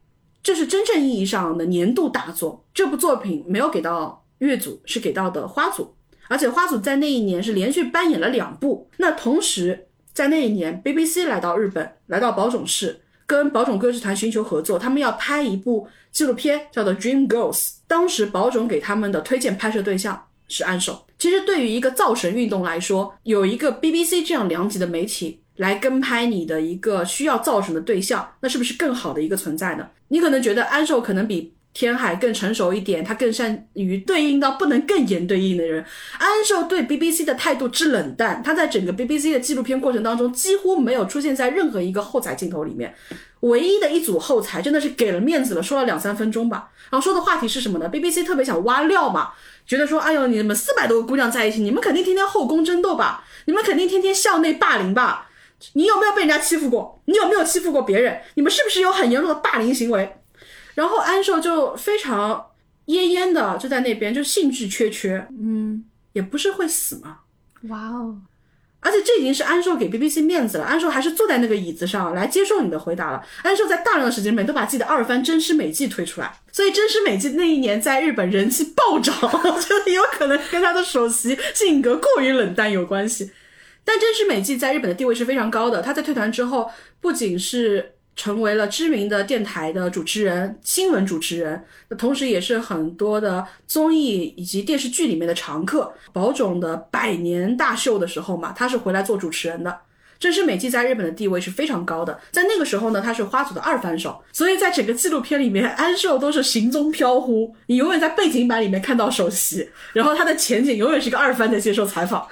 这是真正意义上的年度大作。这部作品没有给到乐组，是给到的花组，而且花组在那一年是连续扮演了两部。那同时在那一年，BBC 来到日本，来到宝冢市，跟宝冢歌剧团寻求合作，他们要拍一部纪录片，叫做《Dream Girls》。当时宝冢给他们的推荐拍摄对象是安守。其实对于一个造神运动来说，有一个 BBC 这样良级的媒体。来跟拍你的一个需要造神的对象，那是不是更好的一个存在呢？你可能觉得安寿可能比天海更成熟一点，他更善于对应到不能更严对应的人。安寿对 BBC 的态度之冷淡，他在整个 BBC 的纪录片过程当中几乎没有出现在任何一个后采镜头里面，唯一的一组后采真的是给了面子了，说了两三分钟吧。然后说的话题是什么呢？BBC 特别想挖料嘛，觉得说，哎呦，你们四百多个姑娘在一起，你们肯定天天后宫争斗吧？你们肯定天天校内霸凌吧？你有没有被人家欺负过？你有没有欺负过别人？你们是不是有很严重的霸凌行为？然后安寿就非常恹恹的就在那边，就兴致缺缺，嗯，也不是会死吗？哇哦！而且这已经是安寿给 BBC 面子了，安寿还是坐在那个椅子上来接受你的回答了。安寿在大量的时间里面都把自己的二番真实美纪推出来，所以真实美纪那一年在日本人气暴涨，我觉得有可能跟他的首席性格过于冷淡有关系。但真实美纪在日本的地位是非常高的，他在退团之后，不仅是成为了知名的电台的主持人、新闻主持人，那同时也是很多的综艺以及电视剧里面的常客。宝冢的百年大秀的时候嘛，他是回来做主持人的。真实美纪在日本的地位是非常高的，在那个时候呢，他是花组的二番手，所以在整个纪录片里面，安寿都是行踪飘忽，你永远在背景板里面看到首席，然后他的前景永远是个二番在接受采访。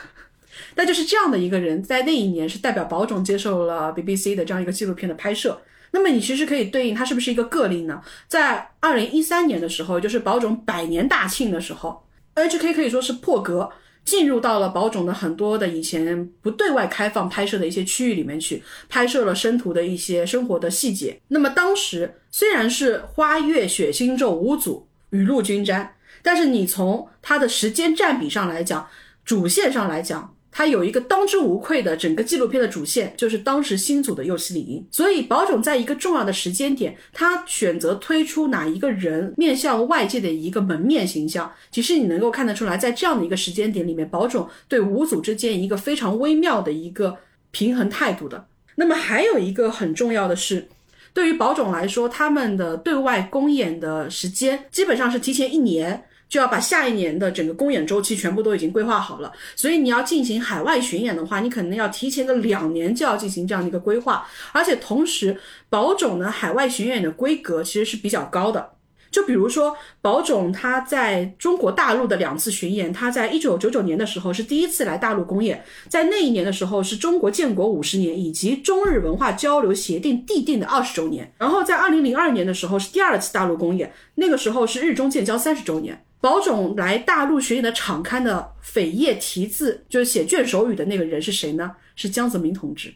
那就是这样的一个人，在那一年是代表宝冢接受了 BBC 的这样一个纪录片的拍摄。那么你其实可以对应他是不是一个个例呢？在二零一三年的时候，就是宝冢百年大庆的时候，HK 可以说是破格进入到了宝冢的很多的以前不对外开放拍摄的一些区域里面去，拍摄了生徒的一些生活的细节。那么当时虽然是花月血腥咒五组雨露均沾，但是你从它的时间占比上来讲，主线上来讲。它有一个当之无愧的整个纪录片的主线，就是当时新组的右西里。所以宝冢在一个重要的时间点，他选择推出哪一个人面向外界的一个门面形象，其实你能够看得出来，在这样的一个时间点里面，宝冢对五组之间一个非常微妙的一个平衡态度的。那么还有一个很重要的是，对于宝冢来说，他们的对外公演的时间基本上是提前一年。就要把下一年的整个公演周期全部都已经规划好了，所以你要进行海外巡演的话，你可能要提前个两年就要进行这样的一个规划，而且同时，宝冢的海外巡演的规格其实是比较高的。就比如说，宝冢他在中国大陆的两次巡演，他在一九九九年的时候是第一次来大陆公演，在那一年的时候是中国建国五十年以及中日文化交流协定缔定的二十周年，然后在二零零二年的时候是第二次大陆公演，那个时候是日中建交三十周年。宝冢来大陆巡演的场刊的扉页题字，就是写卷首语的那个人是谁呢？是江泽民同志。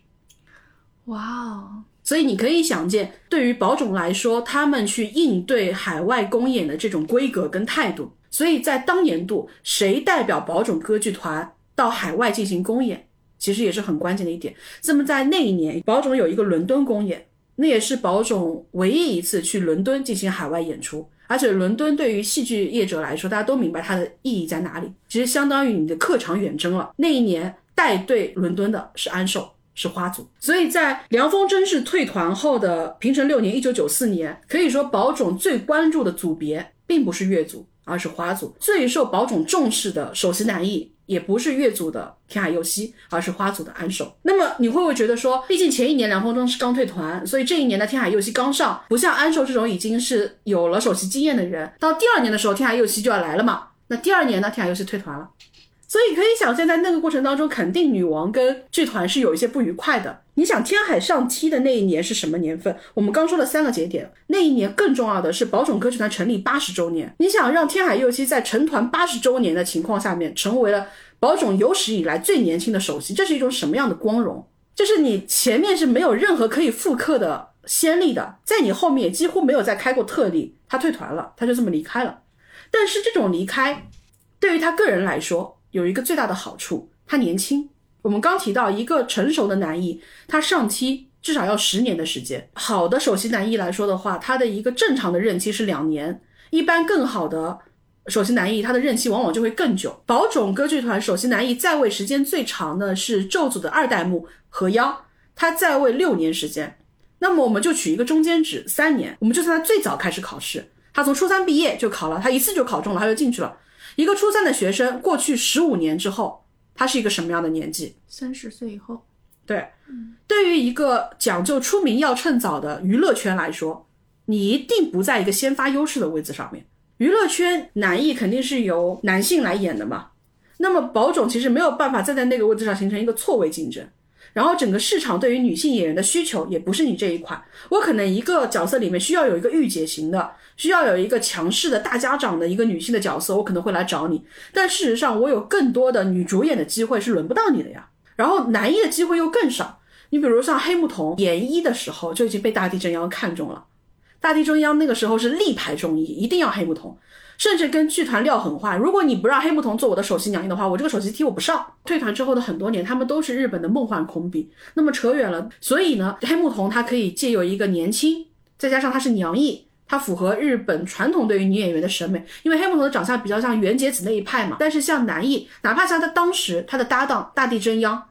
哇哦！所以你可以想见，对于宝冢来说，他们去应对海外公演的这种规格跟态度，所以在当年度谁代表宝冢歌剧团到海外进行公演，其实也是很关键的一点。那么在那一年，宝冢有一个伦敦公演，那也是宝冢唯一一次去伦敦进行海外演出。而且伦敦对于戏剧业者来说，大家都明白它的意义在哪里。其实相当于你的客场远征了。那一年带队伦敦的是安寿，是花组。所以在梁风真是退团后的平成六年（一九九四年），可以说宝冢最关注的组别并不是乐组，而是花组。最受宝冢重视的首席男役。也不是月组的天海佑希，而是花组的安守。那么你会不会觉得说，毕竟前一年梁峰忠是刚退团，所以这一年的天海佑希刚上，不像安守这种已经是有了首席经验的人，到第二年的时候天海佑希就要来了嘛？那第二年呢，天海佑希退团了。所以可以想象，在那个过程当中，肯定女王跟剧团是有一些不愉快的。你想，天海上梯的那一年是什么年份？我们刚说了三个节点，那一年更重要的是宝冢歌剧团成立八十周年。你想让天海佑希在成团八十周年的情况下面，成为了宝冢有史以来最年轻的首席，这是一种什么样的光荣？就是你前面是没有任何可以复刻的先例的，在你后面也几乎没有再开过特例。他退团了，他就这么离开了。但是这种离开，对于他个人来说，有一个最大的好处，他年轻。我们刚提到一个成熟的男艺，他上期至少要十年的时间。好的首席男艺来说的话，他的一个正常的任期是两年，一般更好的首席男艺，他的任期往往就会更久。宝冢歌剧团首席男艺在位时间最长的是咒组的二代目何央，他在位六年时间。那么我们就取一个中间值三年，我们就算他最早开始考试，他从初三毕业就考了，他一次就考中了，他就进去了。一个初三的学生，过去十五年之后，他是一个什么样的年纪？三十岁以后。对，对于一个讲究出名要趁早的娱乐圈来说，你一定不在一个先发优势的位置上面。娱乐圈男艺肯定是由男性来演的嘛，那么宝冢其实没有办法站在那个位置上形成一个错位竞争。然后整个市场对于女性演员的需求也不是你这一款，我可能一个角色里面需要有一个御姐型的，需要有一个强势的大家长的一个女性的角色，我可能会来找你。但事实上，我有更多的女主演的机会是轮不到你的呀。然后男一的机会又更少。你比如像黑木瞳演一的时候就已经被大地真央看中了，大地真央那个时候是力排众议，一定要黑木瞳。甚至跟剧团撂狠话，如果你不让黑木瞳做我的首席娘娘的话，我这个首席梯我不上。退团之后的很多年，他们都是日本的梦幻空比。那么扯远了，所以呢，黑木瞳她可以借由一个年轻，再加上她是娘艺，它符合日本传统对于女演员的审美。因为黑木瞳的长相比较像原节子那一派嘛。但是像南艺，哪怕像他当时他的搭档大地真央，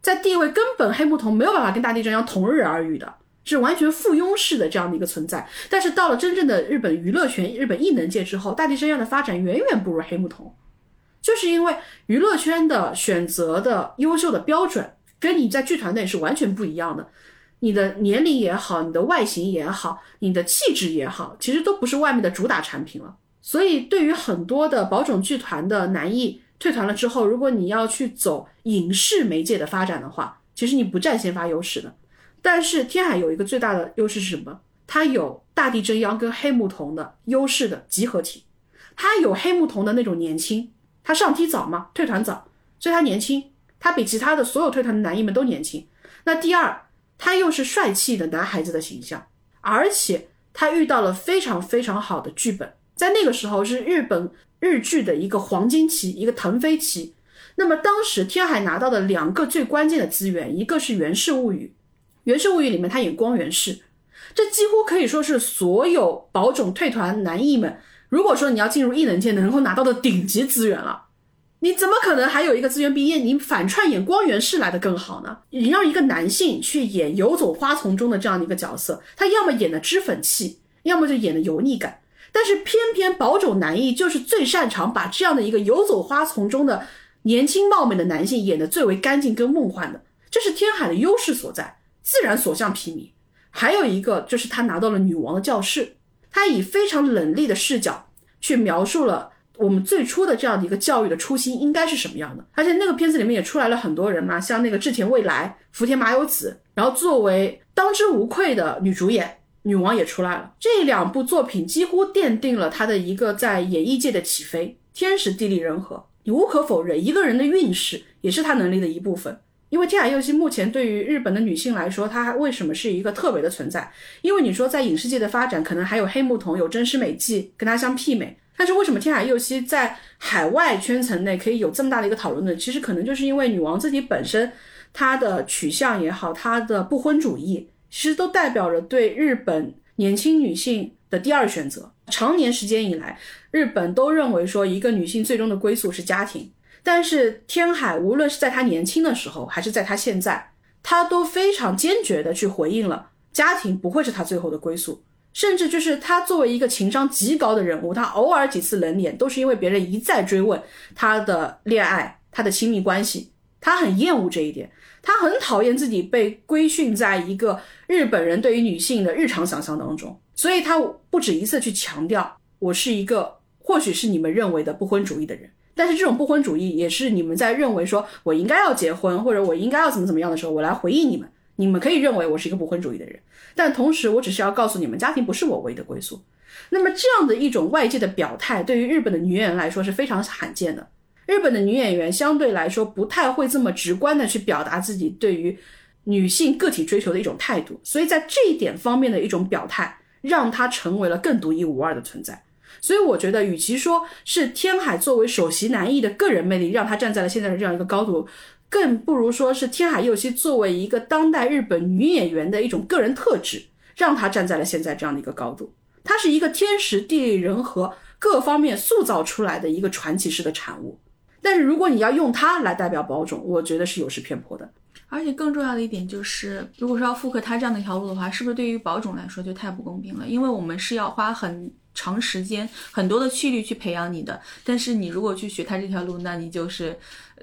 在地位根本黑木瞳没有办法跟大地真央同日而语的，是完全附庸式的这样的一个存在。但是到了真正的日本娱乐圈、日本艺能界之后，大地真央的发展远远不如黑木瞳，就是因为娱乐圈的选择的优秀的标准跟你在剧团内是完全不一样的。你的年龄也好，你的外形也好，你的气质也好，其实都不是外面的主打产品了。所以，对于很多的宝冢剧团的男艺退团了之后，如果你要去走影视媒介的发展的话，其实你不占先发优势的。但是天海有一个最大的优势是什么？它有大地真央跟黑木瞳的优势的集合体。它有黑木瞳的那种年轻，他上梯早嘛，退团早，所以他年轻，他比其他的所有退团的男艺们都年轻。那第二，他又是帅气的男孩子的形象，而且他遇到了非常非常好的剧本。在那个时候是日本日剧的一个黄金期，一个腾飞期。那么当时天海拿到的两个最关键的资源，一个是《源氏物语》，《源氏物语》里面他演光源氏，这几乎可以说是所有宝冢退团男艺们，如果说你要进入艺能界能够拿到的顶级资源了。你怎么可能还有一个资源毕业？你反串演光源氏来的更好呢？你让一个男性去演游走花丛中的这样的一个角色，他要么演的脂粉气，要么就演的油腻感。但是偏偏宝冢男艺就是最擅长把这样的一个游走花丛中的年轻貌美的男性演得最为干净跟梦幻的，这是天海的优势所在，自然所向披靡。还有一个就是他拿到了女王的教室，他以非常冷厉的视角去描述了我们最初的这样的一个教育的初心应该是什么样的。而且那个片子里面也出来了很多人嘛，像那个志田未来、福田麻由子，然后作为当之无愧的女主演。女王也出来了，这两部作品几乎奠定了她的一个在演艺界的起飞。天时地利人和，你无可否认，一个人的运势也是她能力的一部分。因为天海佑希目前对于日本的女性来说，她为什么是一个特别的存在？因为你说在影视界的发展，可能还有黑木瞳、有真实美纪跟她相媲美，但是为什么天海佑希在海外圈层内可以有这么大的一个讨论呢？其实可能就是因为女王自己本身她的取向也好，她的不婚主义。其实都代表着对日本年轻女性的第二选择。常年时间以来，日本都认为说一个女性最终的归宿是家庭。但是天海无论是在她年轻的时候，还是在她现在，她都非常坚决的去回应了家庭不会是她最后的归宿。甚至就是他作为一个情商极高的人物，他偶尔几次冷脸都是因为别人一再追问他的恋爱、他的亲密关系，他很厌恶这一点。他很讨厌自己被规训在一个日本人对于女性的日常想象当中，所以他不止一次去强调，我是一个或许是你们认为的不婚主义的人，但是这种不婚主义也是你们在认为说我应该要结婚或者我应该要怎么怎么样的时候，我来回应你们，你们可以认为我是一个不婚主义的人，但同时我只是要告诉你们，家庭不是我唯一的归宿。那么这样的一种外界的表态，对于日本的女演员来说是非常罕见的。日本的女演员相对来说不太会这么直观的去表达自己对于女性个体追求的一种态度，所以在这一点方面的一种表态，让她成为了更独一无二的存在。所以我觉得，与其说是天海作为首席男艺的个人魅力让他站在了现在的这样一个高度，更不如说是天海佑希作为一个当代日本女演员的一种个人特质，让她站在了现在这样的一个高度。她是一个天时地利人和各方面塑造出来的一个传奇式的产物。但是如果你要用她来代表宝冢，我觉得是有失偏颇的。而且更重要的一点就是，如果说要复刻她这样的一条路的话，是不是对于宝冢来说就太不公平了？因为我们是要花很长时间、很多的气力去培养你的。但是你如果去学他这条路，那你就是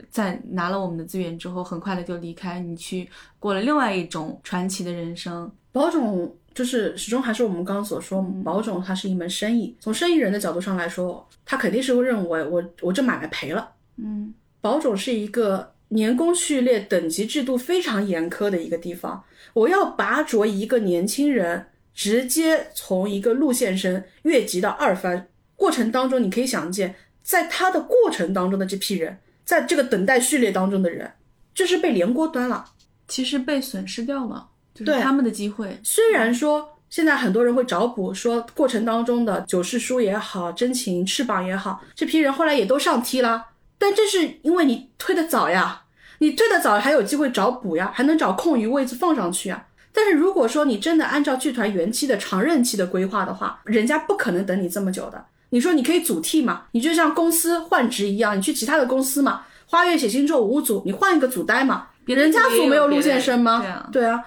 在拿了我们的资源之后，很快的就离开，你去过了另外一种传奇的人生。宝冢就是始终还是我们刚刚所说，宝冢它是一门生意。从生意人的角度上来说，他肯定是会认为我我这买卖赔了。嗯，宝冢是一个年功序列、等级制度非常严苛的一个地方。我要拔擢一个年轻人，直接从一个路线生越级到二番过程当中，你可以想见，在他的过程当中的这批人，在这个等待序列当中的人，这是被连锅端了，其实被损失掉了，就是他们的机会。虽然说现在很多人会找补，说过程当中的九世书也好，真情翅膀也好，这批人后来也都上梯了。但这是因为你推的早呀，你推的早还有机会找补呀，还能找空余位置放上去啊。但是如果说你真的按照剧团原期的长任期的规划的话，人家不可能等你这么久的。你说你可以组替嘛？你就像公司换职一样，你去其他的公司嘛。花月写星座五组，你换一个组待嘛？别人家组没有陆先生吗？对啊，对啊，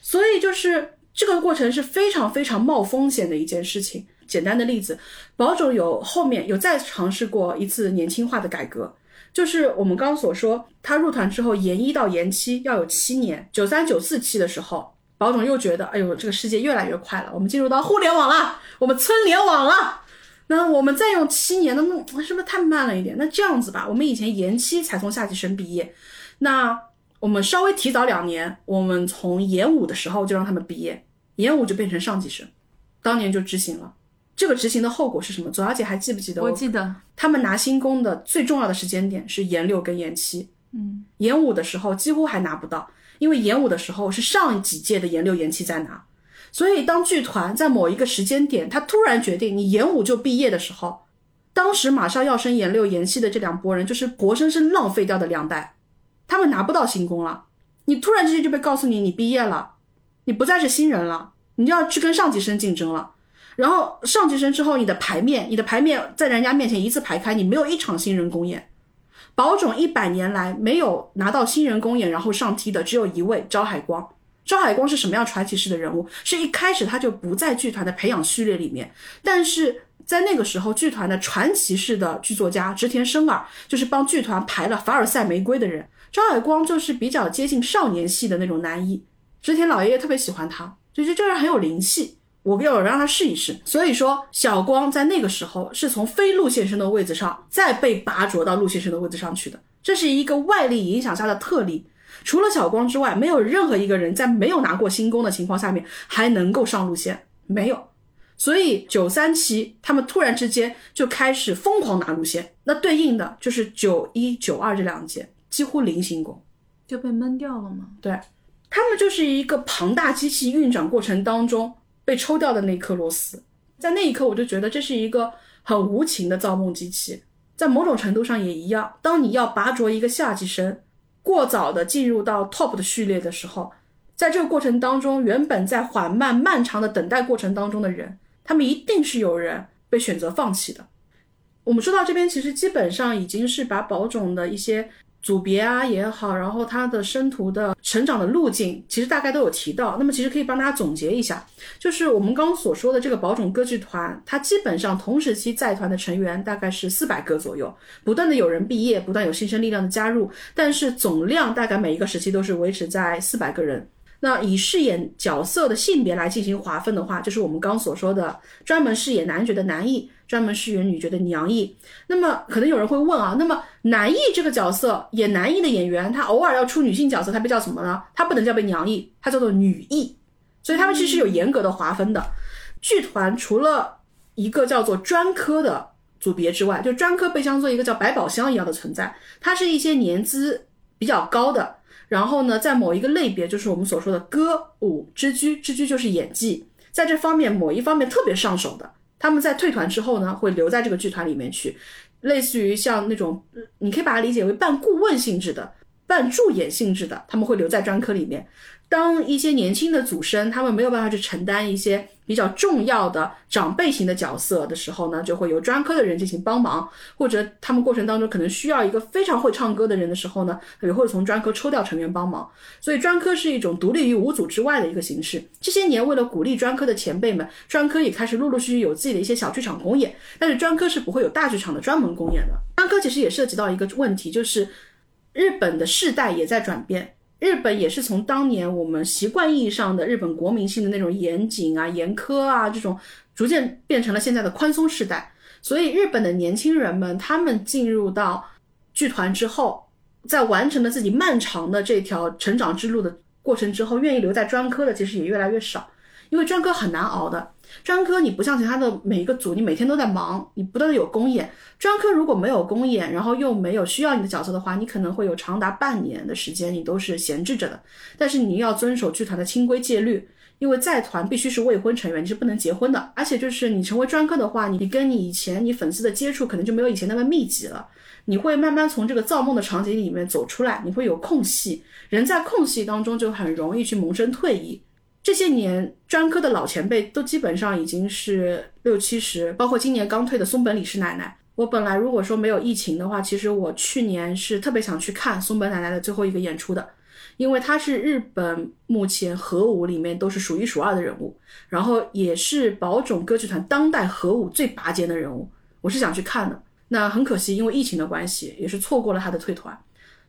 所以就是这个过程是非常非常冒风险的一件事情。简单的例子，保种有后面有再尝试过一次年轻化的改革，就是我们刚所说，他入团之后延一到延七要有七年，九三九四期的时候，保总又觉得，哎呦，这个世界越来越快了，我们进入到互联网了，我们村联网了。那我们再用七年，那么是不是太慢了一点？那这样子吧，我们以前延期才从下级生毕业，那我们稍微提早两年，我们从研五的时候就让他们毕业，研五就变成上级生，当年就执行了。这个执行的后果是什么？左小姐还记不记得我记得，他们拿新工的最重要的时间点是研六跟研七，嗯，研五的时候几乎还拿不到，因为研五的时候是上几届的研六、研七在拿，所以当剧团在某一个时间点，他突然决定你研五就毕业的时候，当时马上要升研六、研七的这两拨人，就是活生生浪费掉的两代，他们拿不到新工了，你突然之间就被告诉你你毕业了，你不再是新人了，你就要去跟上级生竞争了。然后上级生之后，你的牌面，你的牌面在人家面前一次排开，你没有一场新人公演。宝冢一百年来没有拿到新人公演然后上梯的，只有一位招海光。招海光是什么样传奇式的人物？是一开始他就不在剧团的培养序列里面，但是在那个时候，剧团的传奇式的剧作家织田生尔就是帮剧团排了凡尔赛玫瑰的人。招海光就是比较接近少年系的那种男一，织田老爷爷特别喜欢他，就觉得这人很有灵气。我要让他试一试，所以说小光在那个时候是从非陆先生的位置上再被拔擢到陆先生的位置上去的，这是一个外力影响下的特例。除了小光之外，没有任何一个人在没有拿过新功的情况下面还能够上路线，没有。所以九三期他们突然之间就开始疯狂拿路线，那对应的就是九一九二这两届几乎零新功。就被闷掉了吗？对他们就是一个庞大机器运转过程当中被抽掉的那颗螺丝，在那一刻我就觉得这是一个很无情的造梦机器，在某种程度上也一样。当你要拔擢一个下级生，过早的进入到 top 的序列的时候，在这个过程当中，原本在缓慢漫长的等待过程当中的人，他们一定是有人被选择放弃的。我们说到这边，其实基本上已经是把宝种的一些组别啊也好，然后他的生徒的成长的路径，其实大概都有提到。那么其实可以帮大家总结一下，就是我们刚刚所说的这个宝冢歌剧团，它基本上同时期在团的成员大概是四百个左右，不断的有人毕业，不断有新生力量的加入，但是总量大概每一个时期都是维持在四百个人。那以饰演角色的性别来进行划分的话，就是我们刚所说的专门饰演男角的男艺，专门饰演女角的娘艺。那么可能有人会问啊，那么男艺这个角色演男艺的演员，他偶尔要出女性角色，他被叫什么呢？他不能叫被娘艺，他叫做女艺。所以他们其实有严格的划分的。剧团除了一个叫做专科的组别之外，就专科被当做一个叫百宝箱一样的存在，它是一些年资比较高的。然后呢，在某一个类别，就是我们所说的歌舞之居，之居就是演技，在这方面某一方面特别上手的，他们在退团之后呢，会留在这个剧团里面去，类似于像那种，你可以把它理解为半顾问性质的、半助演性质的，他们会留在专科里面。当一些年轻的组生，他们没有办法去承担一些比较重要的长辈型的角色的时候呢，就会由专科的人进行帮忙，或者他们过程当中可能需要一个非常会唱歌的人的时候呢，也会从专科抽调成员帮忙。所以专科是一种独立于五组之外的一个形式。这些年为了鼓励专科的前辈们，专科也开始陆陆续续有自己的一些小剧场公演，但是专科是不会有大剧场的专门公演的。专科其实也涉及到一个问题，就是日本的世代也在转变。日本也是从当年我们习惯意义上的日本国民性的那种严谨啊、严苛啊这种，逐渐变成了现在的宽松时代。所以日本的年轻人们，他们进入到剧团之后，在完成了自己漫长的这条成长之路的过程之后，愿意留在专科的其实也越来越少，因为专科很难熬的。专科你不像其他的每一个组，你每天都在忙，你不断的有公演。专科如果没有公演，然后又没有需要你的角色的话，你可能会有长达半年的时间你都是闲置着的。但是你要遵守剧团的清规戒律，因为在团必须是未婚成员，你是不能结婚的。而且就是你成为专科的话，你跟你以前你粉丝的接触可能就没有以前那么密集了。你会慢慢从这个造梦的场景里面走出来，你会有空隙，人在空隙当中就很容易去萌生退意。这些年，专科的老前辈都基本上已经是六七十，包括今年刚退的松本李氏奶奶。我本来如果说没有疫情的话，其实我去年是特别想去看松本奶奶的最后一个演出的，因为她是日本目前核武里面都是数一数二的人物，然后也是宝冢歌剧团当代核武最拔尖的人物。我是想去看的，那很可惜，因为疫情的关系，也是错过了他的退团。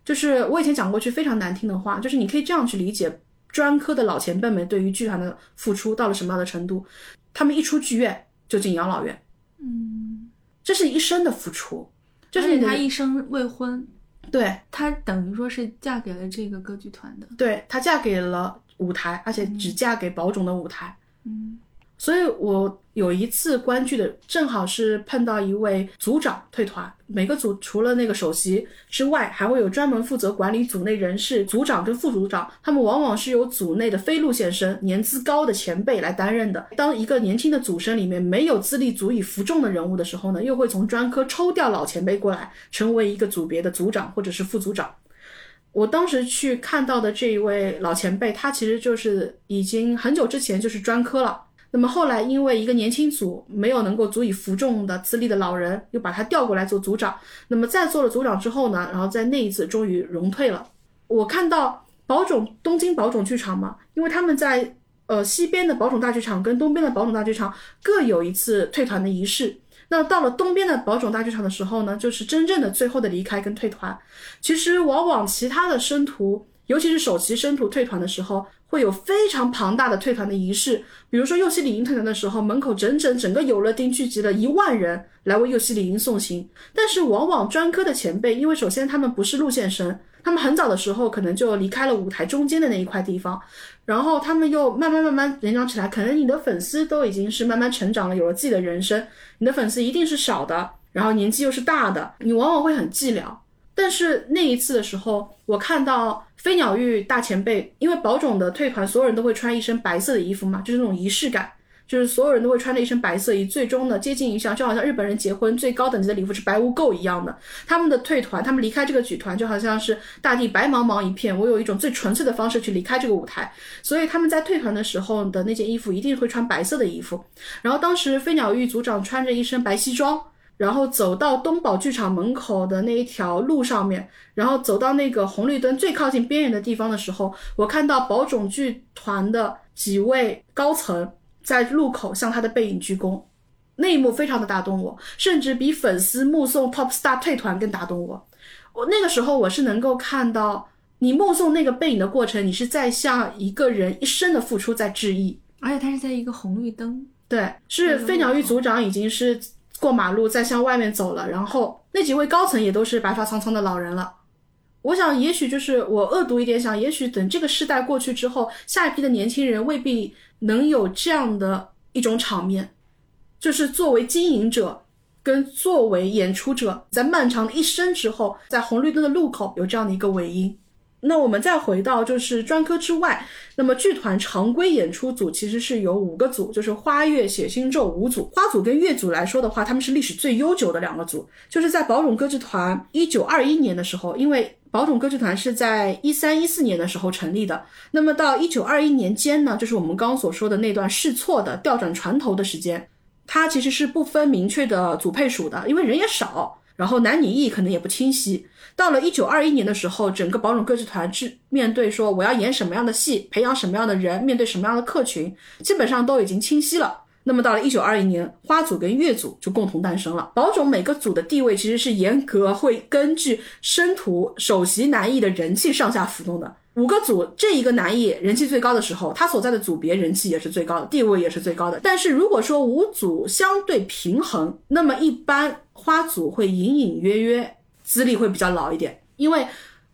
就是我以前讲过句非常难听的话，就是你可以这样去理解专科的老前辈们对于剧团的付出到了什么样的程度，他们一出剧院就进养老院，嗯，这是一生的付出，就是你的她一生未婚，对。她等于说是嫁给了这个歌剧团的。对，她嫁给了舞台，而且只嫁给宝冢的舞台。嗯所以我有一次观剧的，正好是碰到一位组长退团。每个组除了那个首席之外，还会有专门负责管理组内人事组长跟副组长，他们往往是由组内的非路线生、年资高的前辈来担任的。当一个年轻的组生里面没有资历足以服众的人物的时候呢，又会从专科抽调老前辈过来，成为一个组别的组长或者是副组长。我当时去看到的这一位老前辈，他其实就是已经很久之前就是专科了。那么后来因为一个年轻组没有能够足以服众的资历的老人，又把他调过来做组长。那么在做了组长之后呢，然后在那一次终于荣退了。我看到宝冢东京宝冢剧场嘛，因为他们在呃西边的宝冢大剧场跟东边的宝冢大剧场各有一次退团的仪式。那到了东边的宝冢大剧场的时候呢，就是真正的最后的离开跟退团。其实往往其他的生徒，尤其是首席生徒退团的时候，会有非常庞大的退团的仪式。比如说右西里营退团的时候，门口整整整个有乐町聚集了一万人来为右西里营送行。但是往往专科的前辈，因为首先他们不是路线生，他们很早的时候可能就离开了舞台中间的那一块地方，然后他们又慢慢慢慢成长起来，可能你的粉丝都已经是慢慢成长了，有了自己的人生，你的粉丝一定是少的，然后年纪又是大的，你往往会很寂寥。但是那一次的时候，我看到飞鸟玉大前辈，因为宝冢的退团，所有人都会穿一身白色的衣服嘛，就是那种仪式感，就是所有人都会穿着一身白色，以最终的接近于像，就好像日本人结婚最高等级的礼服是白无垢一样的。他们的退团，他们离开这个剧团，就好像是大地白茫茫一片，我有一种最纯粹的方式去离开这个舞台，所以他们在退团的时候的那件衣服一定会穿白色的衣服。然后当时飞鸟玉组长穿着一身白西装。然后走到东宝剧场门口的那一条路上面，然后走到那个红绿灯最靠近边缘的地方的时候，我看到宝冢剧团的几位高层在路口向他的背影鞠躬，那一幕非常的打动我，甚至比粉丝目送 Top Star 退团更打动我。我那个时候我是能够看到你目送那个背影的过程，你是在向一个人一生的付出在致意。而且他是在一个红绿灯，对，是飞鸟玉组长已经是过马路再向外面走了，然后那几位高层也都是白发苍苍的老人了。我想，也许就是我恶毒一点想，也许等这个时代过去之后，下一批的年轻人未必能有这样的一种场面，就是作为经营者跟作为演出者，在漫长的一生之后，在红绿灯的路口有这样的一个尾音。那我们再回到就是专科之外，那么剧团常规演出组其实是有五个组，就是花月、写星咒五组。花组跟月组来说的话，他们是历史最悠久的两个组。就是在宝冢歌剧团一九二一年的时候，因为宝冢歌剧团是在一三一四年的时候成立的，那么到一九二一年间呢，就是我们刚刚所说的那段试错的调转船头的时间，它其实是不分明确的组配属的，因为人也少，然后男女艺可能也不清晰。到了一九二一年的时候，整个宝冢歌剧团是面对说我要演什么样的戏，培养什么样的人，面对什么样的客群，基本上都已经清晰了。那么到了一九二一年，花组跟月组就共同诞生了。宝冢每个组的地位其实是严格会根据生徒首席男艺的人气上下浮动的。五个组，这一个男艺人气最高的时候，他所在的组别人气也是最高的，地位也是最高的。但是如果说五组相对平衡，那么一般花组会隐隐约约资历会比较老一点，因为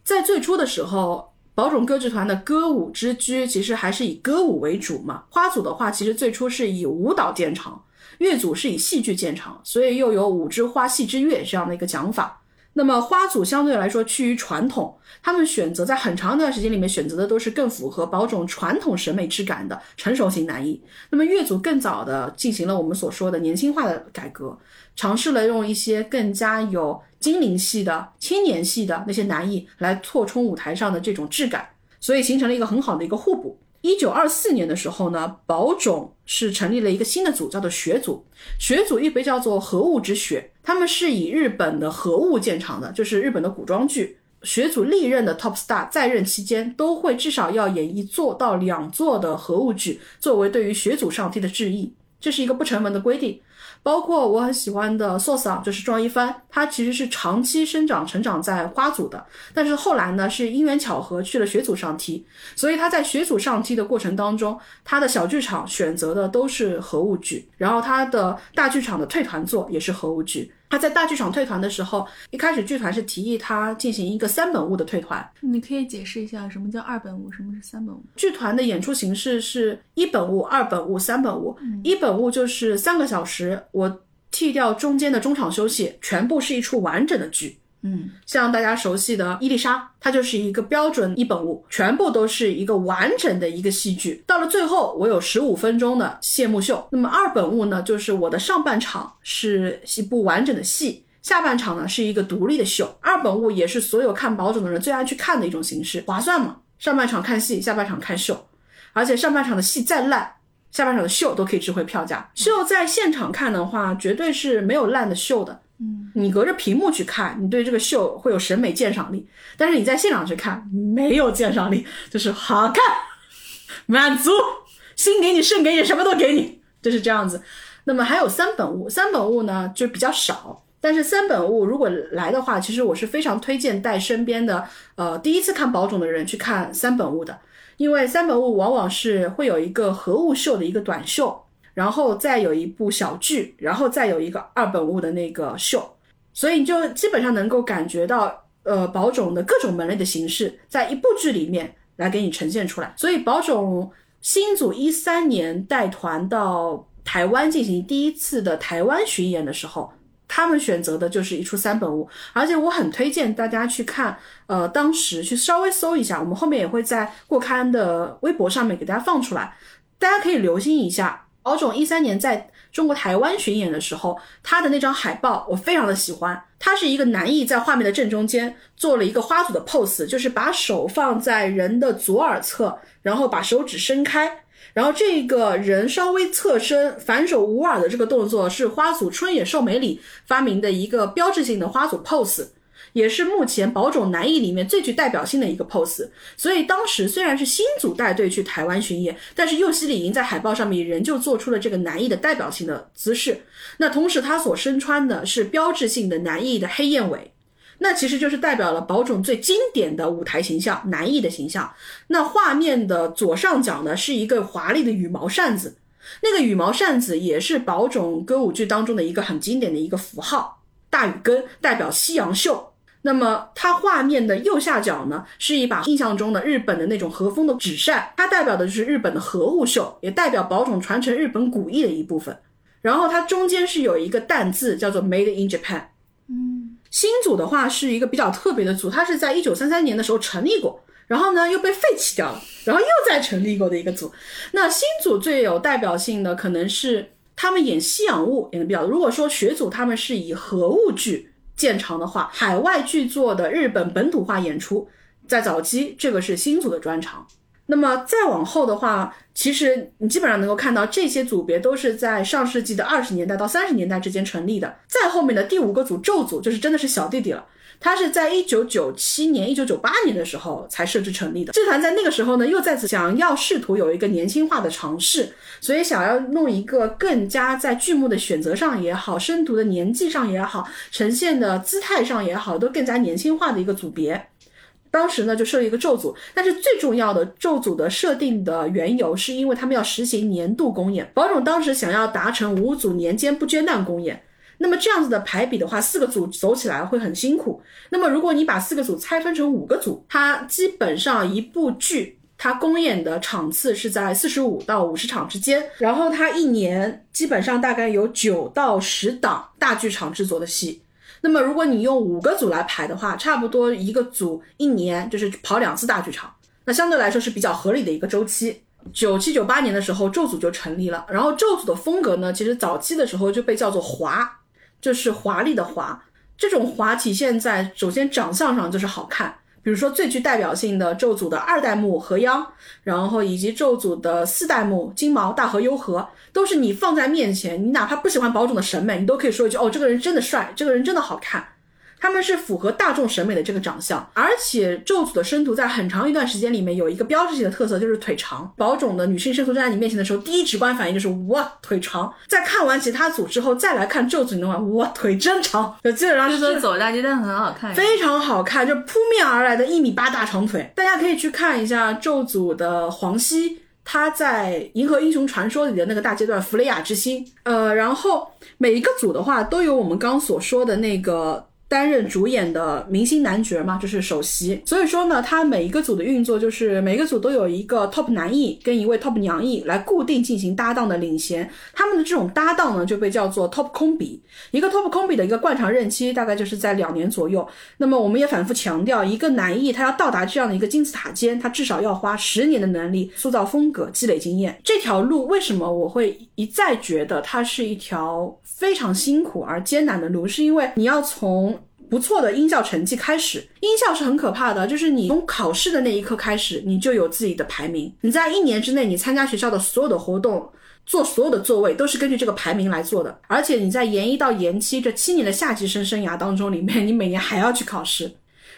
在最初的时候，宝冢歌剧团的歌舞之居其实还是以歌舞为主嘛。花组的话，其实最初是以舞蹈见长，乐组是以戏剧见长，所以又有舞之花，戏之乐这样的一个讲法。那么花组相对来说趋于传统，他们选择在很长一段时间里面选择的都是更符合宝冢传统审美质感的成熟型男艺。那么乐组更早的进行了我们所说的年轻化的改革，尝试了用一些更加有精灵系的青年系的那些男艺来扩充舞台上的这种质感，所以形成了一个很好的一个互补。一九二四年的时候呢，宝冢是成立了一个新的组，叫做学组。学组又被叫做核物之学，他们是以日本的核物建厂的，就是日本的古装剧。学组历任的 top star 在任期间都会至少要演一座到两座的核物剧，作为对于学组上帝的致意，这是一个不成文的规定。包括我很喜欢的 source 啊，就是庄一帆，他其实是长期生长成长在花组的，但是后来呢是因缘巧合去了学组上梯，所以他在学组上梯的过程当中，他的小剧场选择的都是核物剧，然后他的大剧场的退团作也是核物剧。他在大剧场退团的时候，一开始剧团是提议他进行一个三本物的退团。你可以解释一下什么叫二本物，什么是三本物？剧团的演出形式是一本物、二本物、三本物。一本物就是三个小时，我剃掉中间的中场休息，全部是一出完整的剧。嗯，像大家熟悉的《伊丽莎》，它就是一个标准一本物，全部都是一个完整的一个戏剧。到了最后，我有十五分钟的谢幕秀。那么二本物呢，就是我的上半场是一部完整的戏，下半场呢是一个独立的秀。二本物也是所有看宝冢的人最爱去看的一种形式，划算嘛？上半场看戏，下半场看秀，而且上半场的戏再烂，下半场的秀都可以值回票价。秀在现场看的话，绝对是没有烂的秀的。嗯，你隔着屏幕去看，你对这个秀会有审美鉴赏力，但是你在现场去看没有鉴赏力，就是好看，满足，心给你，肾给你，什么都给你，就是这样子。那么还有三本物，三本物呢就比较少，但是三本物如果来的话，其实我是非常推荐带身边的呃第一次看宝冢的人去看三本物的，因为三本物往往是会有一个合物秀的一个短秀。然后再有一部小剧，然后再有一个二本物的那个秀，所以你就基本上能够感觉到，呃，宝冢的各种门类的形式，在一部剧里面来给你呈现出来。所以宝冢新组一三年带团到台湾进行第一次的台湾巡演的时候，他们选择的就是一出三本物，而且我很推荐大家去看，呃，当时去稍微搜一下，我们后面也会在过刊的微博上面给大家放出来，大家可以留心一下。宝冢一三年在中国台湾巡演的时候，他的那张海报我非常的喜欢。他是一个男艺在画面的正中间做了一个花组的 pose，就是把手放在人的左耳侧，然后把手指伸开，然后这个人稍微侧身反手捂耳的这个动作是花组春野寿美里发明的一个标志性的花组 pose。也是目前宝冢男艺里面最具代表性的一个 pose，所以当时虽然是新组带队去台湾巡演，但是右西里营在海报上面仍旧做出了这个男艺的代表性的姿势。那同时他所身穿的是标志性的男艺的黑燕尾，那其实就是代表了宝冢最经典的舞台形象男艺的形象。那画面的左上角呢是一个华丽的羽毛扇子，那个羽毛扇子也是宝冢歌舞剧当中的一个很经典的一个符号，大羽根代表西洋秀。那么它画面的右下角呢，是一把印象中的日本的那种和风的纸扇，它代表的就是日本的和物秀，也代表宝冢传承日本古艺的一部分。然后它中间是有一个淡字，叫做 Made in Japan。嗯，新组的话是一个比较特别的组，它是在一九三三年的时候成立过，然后呢又被废弃掉了，然后又再成立过的一个组。那新组最有代表性的可能是他们演西洋物演的比较多。如果说学组他们是以和物剧。见长的话，海外剧作的日本本土化演出，在早期这个是新组的专长。那么再往后的话，其实你基本上能够看到这些组别都是在上世纪的二十年代到三十年代之间成立的。再后面的第五个组咒组，就是真的是小弟弟了。他是在一九九七年、一九九八年的时候才设置成立的。剧团在那个时候呢，又再次想要试图有一个年轻化的尝试，所以想要弄一个更加在剧目的选择上也好、深读的年纪上也好、呈现的姿态上也好，都更加年轻化的一个组别。当时呢，就设了一个咒组，但是最重要的咒组的设定的缘由，是因为他们要实行年度公演。宝冢当时想要达成五组年间不间断公演。那么这样子的排比的话，四个组走起来会很辛苦。那么如果你把四个组拆分成五个组，它基本上一部剧它公演的场次是在四十五到五十场之间，然后它一年基本上大概有九到十档大剧场制作的戏。那么如果你用五个组来排的话，差不多一个组一年就是跑两次大剧场，那相对来说是比较合理的一个周期。九七九八年的时候，咒组就成立了，然后咒组的风格呢，其实早期的时候就被叫做华。就是华丽的华，这种华体现在首先长相上就是好看，比如说最具代表性的咒组的二代目河央，然后以及咒组的四代目金毛大和优和，都是你放在面前，你哪怕不喜欢宝冢的审美，你都可以说一句哦，这个人真的帅，这个人真的好看。他们是符合大众审美的这个长相。而且咒组的生徒在很长一段时间里面有一个标志性的特色，就是腿长。宝冢的女性生徒站在你面前的时候，第一直观反应就是哇腿长。在看完其他组之后，再来看咒组，你的话哇腿真长，就基本上就是说走大街，但很好看，非常好看，就扑面而来的一米八大长腿。大家可以去看一下咒组的黄熙。他在《银河英雄传说》里的那个大阶段，弗雷亚之心，呃，然后每一个组的话都有我们刚所说的那个。担任主演的明星男角嘛，就是首席。所以说呢，他每一个组的运作就是每一个组都有一个 top 男艺跟一位 top 娘艺来固定进行搭档的领衔。他们的这种搭档呢，就被叫做 top 空比。一个 top 空比的一个惯常任期大概就是在两年左右。那么我们也反复强调，一个男艺他要到达这样的一个金字塔尖，他至少要花十年的能力塑造风格、积累经验。这条路为什么我会一再觉得它是一条非常辛苦而艰难的路？是因为你要从不错的音效成绩开始，音效是很可怕的，就是你从考试的那一刻开始，你就有自己的排名。你在一年之内，你参加学校的所有的活动，做所有的座位，都是根据这个排名来做的。而且你在研一到研七这七年的夏季生生涯当中里面，你每年还要去考试，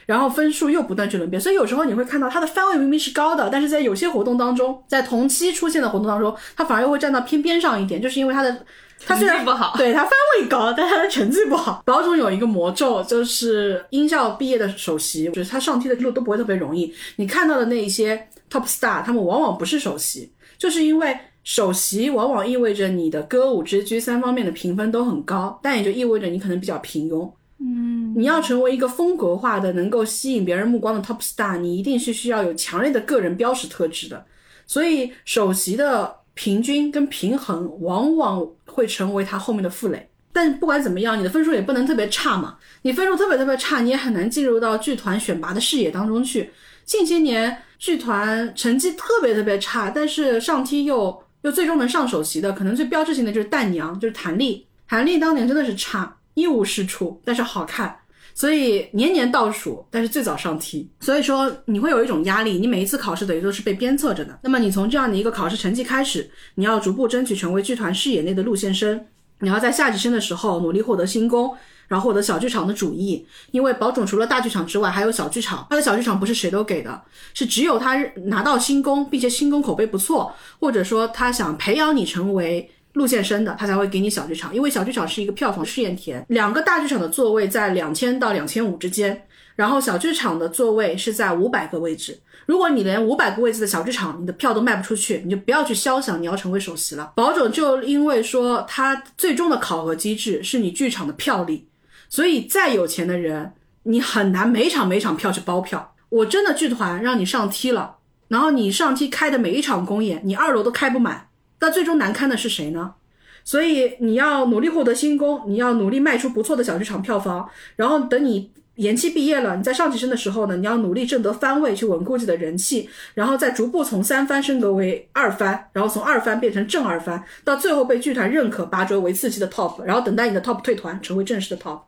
然后分数又不断去轮变，所以有时候你会看到它的番位明明是高的，但是在有些活动当中，在同期出现的活动当中，它反而又会站到偏边上一点，就是因为它的。他虽然不好，对他番位高，但他的成绩不好。宝总有一个魔咒，就是音效毕业的首席，就是他上梯的路都不会特别容易。你看到的那一些 top star，他们往往不是首席，就是因为首席往往意味着你的歌舞、之居三方面的评分都很高，但也就意味着你可能比较平庸。嗯，你要成为一个风格化的、能够吸引别人目光的 top star，你一定是需要有强烈的个人标识特质的。所以首席的。平均跟平衡往往会成为他后面的负累，但不管怎么样，你的分数也不能特别差嘛。你分数特别特别差，你也很难进入到剧团选拔的视野当中去。近些年剧团成绩特别特别差，但是上梯又又最终能上首席的，可能最标志性的就是淡娘，就是谭丽。谭丽当年真的是差，一无是处，但是好看。所以年年倒数，但是最早上梯，所以说你会有一种压力，你每一次考试等于都是被鞭策着的。那么你从这样的一个考试成绩开始，你要逐步争取成为剧团视野内的路线生，你要在下级生的时候努力获得新功，然后获得小剧场的主意。因为宝冢除了大剧场之外，还有小剧场，他的小剧场不是谁都给的，是只有他拿到新功，并且新功口碑不错，或者说他想培养你成为。路线深的，他才会给你小剧场，因为小剧场是一个票房试验田。两个大剧场的座位在两千到两千五之间，然后小剧场的座位是在五百个位置。如果你连五百个位置的小剧场你的票都卖不出去，你就不要去肖想你要成为首席了。宝冢就因为说他最终的考核机制是你剧场的票力，所以再有钱的人你很难每场每场票去包票。我真的剧团让你上梯了，然后你上梯开的每一场公演，你二楼都开不满。那最终难堪的是谁呢？所以你要努力获得新功，你要努力卖出不错的小剧场票房，然后等你延期毕业了，你在上级生的时候呢，你要努力挣得番位，去稳固自己的人气，然后再逐步从三番升格为二番，然后从二番变成正二番，到最后被剧团认可拔擢为次级的 top，然后等待你的 top 退团成为正式的 top，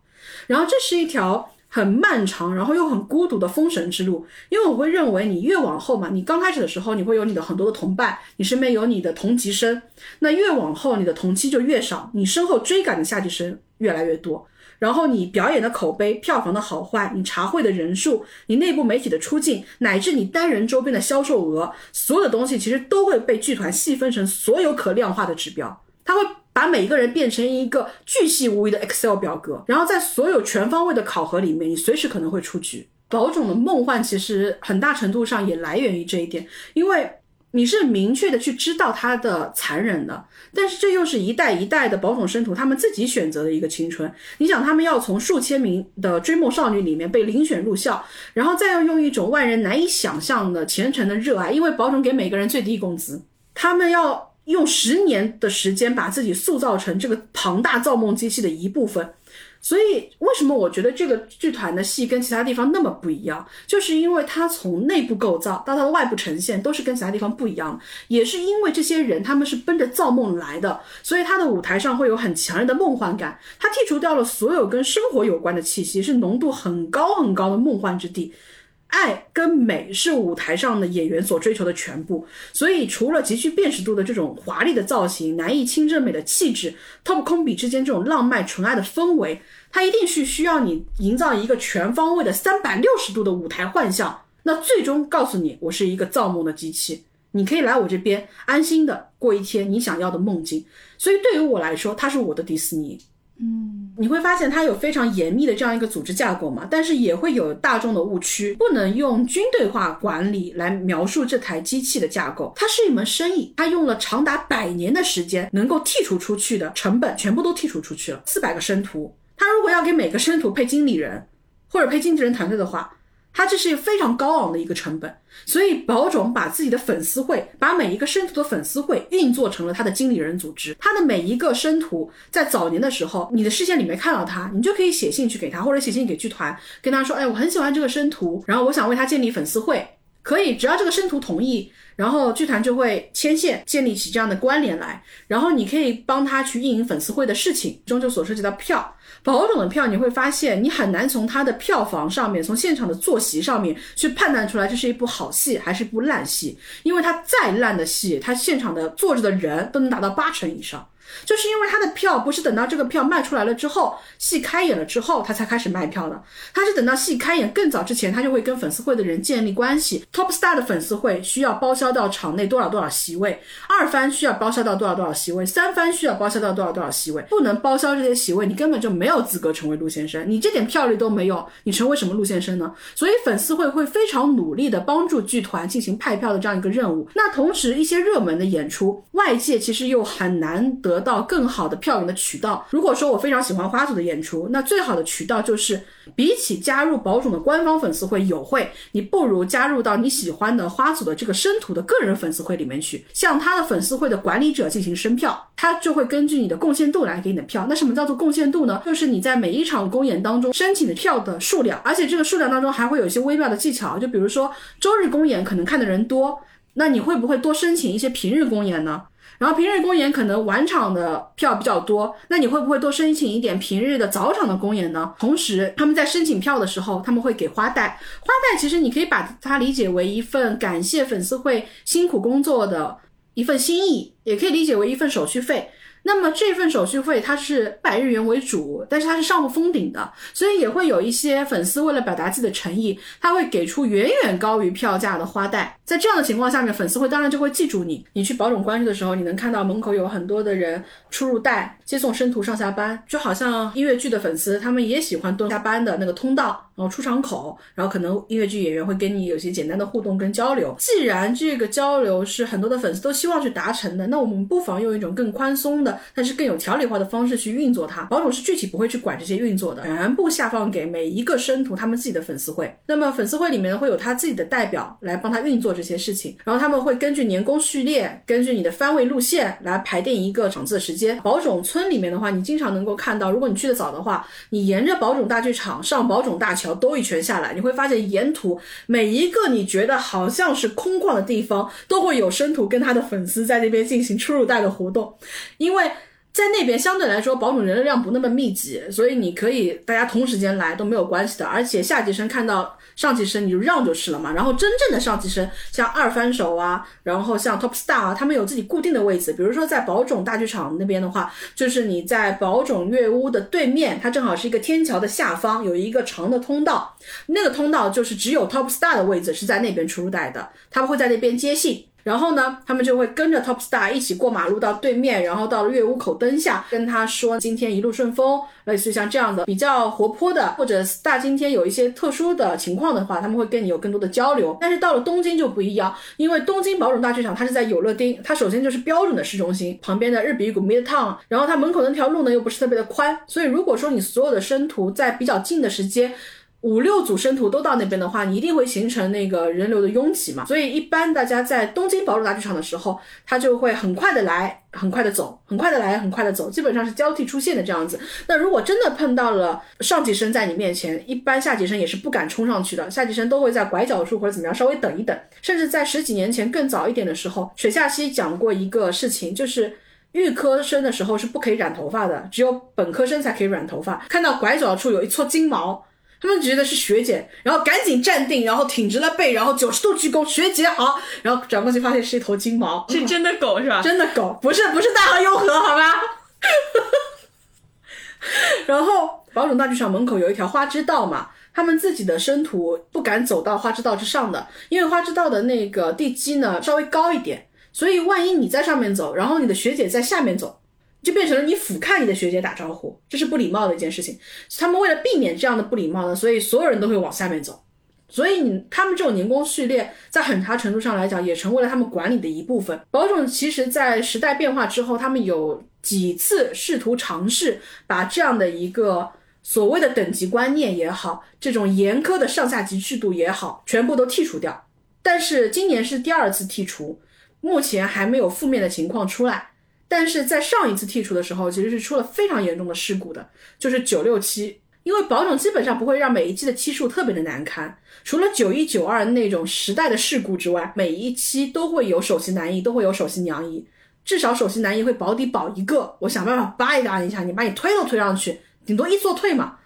然后这是一条。很漫长，然后又很孤独的封神之路，因为我会认为你越往后嘛，你刚开始的时候你会有你的很多的同伴，你身边有你的同级生，那越往后你的同期就越少，你身后追赶的下级生越来越多，然后你表演的口碑、票房的好坏、你茶会的人数、你内部媒体的出镜，乃至你单人周边的销售额，所有的东西其实都会被剧团细分成所有可量化的指标，它会。把每一个人变成一个巨细无遗的 Excel 表格，然后在所有全方位的考核里面，你随时可能会出局。宝冢的梦幻其实很大程度上也来源于这一点，因为你是明确的去知道他的残忍的，但是这又是一代一代的宝冢生徒他们自己选择的一个青春。你想，他们要从数千名的追梦少女里面被遴选入校，然后再要用一种外人难以想象的虔诚的热爱，因为宝冢给每个人最低工资，他们要。用十年的时间把自己塑造成这个庞大造梦机器的一部分，所以为什么我觉得这个剧团的戏跟其他地方那么不一样，就是因为它从内部构造到它的外部呈现都是跟其他地方不一样，也是因为这些人他们是奔着造梦来的，所以他的舞台上会有很强烈的梦幻感，他剔除掉了所有跟生活有关的气息，是浓度很高很高的梦幻之地。爱跟美是舞台上的演员所追求的全部，所以除了极具辨识度的这种华丽的造型、难以亲证美的气质，Top 空比之间这种浪漫纯爱的氛围，它一定是需要你营造一个全方位的三百六十度的舞台幻象。那最终告诉你，我是一个造梦的机器，你可以来我这边安心的过一天你想要的梦境。所以对于我来说，它是我的迪士尼。嗯，你会发现它有非常严密的这样一个组织架构嘛，但是也会有大众的误区，不能用军队化管理来描述这台机器的架构。它是一门生意，它用了长达百年的时间，能够剔除出去的成本全部都剔除出去了。四百个生徒，他如果要给每个生徒配经理人或者配经纪人团队的话。它这是非常高昂的一个成本，所以宝冢把自己的粉丝会，把每一个生图的粉丝会运作成了他的经理人组织。他的每一个生图，在早年的时候，你的视线里面看到他，你就可以写信去给他，或者写信给剧团，跟他说，哎，我很喜欢这个生图，然后我想为他建立粉丝会，可以，只要这个生图同意。然后剧团就会牵线建立起这样的关联来，然后你可以帮他去运营粉丝会的事情，终究所涉及到票，保种的票，你会发现你很难从他的票房上面，从现场的坐席上面去判断出来这是一部好戏还是一部烂戏，因为他再烂的戏，他现场的坐着的人都能达到八成以上。就是因为他的票不是等到这个票卖出来了之后，戏开演了之后他才开始卖票的，他是等到戏开演更早之前，他就会跟粉丝会的人建立关系。Top Star 的粉丝会需要包销到场内多少多少席位，二番需要包销到多少多少席位，三番需要包销到多少多少席位，不能包销这些席位，你根本就没有资格成为陆先生，你这点票率都没有，你成为什么陆先生呢？所以粉丝会会非常努力的帮助剧团进行派票的这样一个任务。那同时一些热门的演出，外界其实又很难得。到更好的票源的渠道。如果说我非常喜欢花组的演出，那最好的渠道就是比起加入宝冢的官方粉丝会友会，你不如加入到你喜欢的花组的这个生图的个人粉丝会里面去，向他的粉丝会的管理者进行申票，他就会根据你的贡献度来给你的票。那什么叫做贡献度呢？就是你在每一场公演当中申请的票的数量，而且这个数量当中还会有一些微妙的技巧，就比如说周日公演可能看的人多，那你会不会多申请一些平日公演呢？然后平日公演可能晚场的票比较多，那你会不会多申请一点平日的早场的公演呢？同时，他们在申请票的时候，他们会给花带。花带其实你可以把它理解为一份感谢粉丝会辛苦工作的一份心意，也可以理解为一份手续费。那么这份手续费它是百日元为主，但是它是上不封顶的，所以也会有一些粉丝为了表达自己的诚意，他会给出远远高于票价的花带。在这样的情况下面，粉丝会当然就会记住你。你去保种关系的时候，你能看到门口有很多的人出入带接送生徒上下班，就好像音乐剧的粉丝，他们也喜欢蹲下班的那个通道，然后出场口，然后可能音乐剧演员会跟你有些简单的互动跟交流。既然这个交流是很多的粉丝都希望去达成的，那我们不妨用一种更宽松的。但是更有条理化的方式去运作它，保总是具体不会去管这些运作的，全部下放给每一个生图他们自己的粉丝会。那么粉丝会里面会有他自己的代表来帮他运作这些事情，然后他们会根据年功序列，根据你的番位路线来排定一个场次的时间。保种村里面的话，你经常能够看到，如果你去的早的话，你沿着保种大剧场上保种大桥桥兜一圈下来，你会发现沿途每一个你觉得好像是空旷的地方，都会有生徒跟他的粉丝在那边进行出入带的活动，因为。在那边相对来说，保种人流量不那么密集，所以你可以大家同时间来都没有关系的。而且下级生看到上级生你就让就是了嘛。然后真正的上级生，像二番手啊，然后像 Top Star 啊，他们有自己固定的位置。比如说在宝冢大剧场那边的话，就是你在宝冢月屋的对面，它正好是一个天桥的下方，有一个长的通道，那个通道就是只有 Top Star 的位置是在那边出入带的，他们会在那边接信。然后呢，他们就会跟着 Top Star 一起过马路到对面，然后到了月屋口灯下，跟他说今天一路顺风，类似于像这样的比较活泼的，或者 Star 今天有一些特殊的情况的话，他们会跟你有更多的交流。但是到了东京就不一样，因为东京宝冢大剧场它是在有乐町，它首先就是标准的市中心旁边的日比谷 Midtown，然后它门口那条路呢又不是特别的宽，所以如果说你所有的生图在比较近的时间。五六组生徒都到那边的话，你一定会形成那个人流的拥挤嘛。所以一般大家在东京宝冢大剧场的时候，他就会很快的来，很快的走，很快的来，很快的走，基本上是交替出现的这样子。那如果真的碰到了上级生在你面前，一般下级生也是不敢冲上去的，下级生都会在拐角处或者怎么样稍微等一等。甚至在十几年前更早一点的时候，水下溪讲过一个事情，就是预科生的时候是不可以染头发的，只有本科生才可以染头发。看到拐角处有一撮金毛。他们觉得是学姐，然后赶紧站定，然后挺直了背，然后九十度鞠躬，学姐好，然后转过去发现是一头金毛，是真的狗是吧？真的狗，不是不是大和雍河，好吧？然后宝冢大剧场门口有一条花之道嘛，他们自己的生徒不敢走到花之道之上的，因为花之道的那个地基呢稍微高一点，所以万一你在上面走，然后你的学姐在下面走，就变成了你俯瞰你的学姐打招呼，这是不礼貌的一件事情。他们为了避免这样的不礼貌呢，所以所有人都会往下面走。所以你他们这种年功序列，在很大程度上来讲，也成为了他们管理的一部分。宝冢其实在时代变化之后，他们有几次试图尝试把这样的一个所谓的等级观念也好，这种严苛的上下级制度也好，全部都剔除掉。但是今年是第二次剔除，目前还没有负面的情况出来。但是在上一次剔除的时候，其实是出了非常严重的事故的，就是九六七。因为保种基本上不会让每一期的期数特别的难堪，除了九一九二那种时代的事故之外，每一期都会有首席男一，都会有首席娘一，至少首席男一会保底保一个，我想办法扒一扒一下，你把你推都推上去，顶多一做退嘛。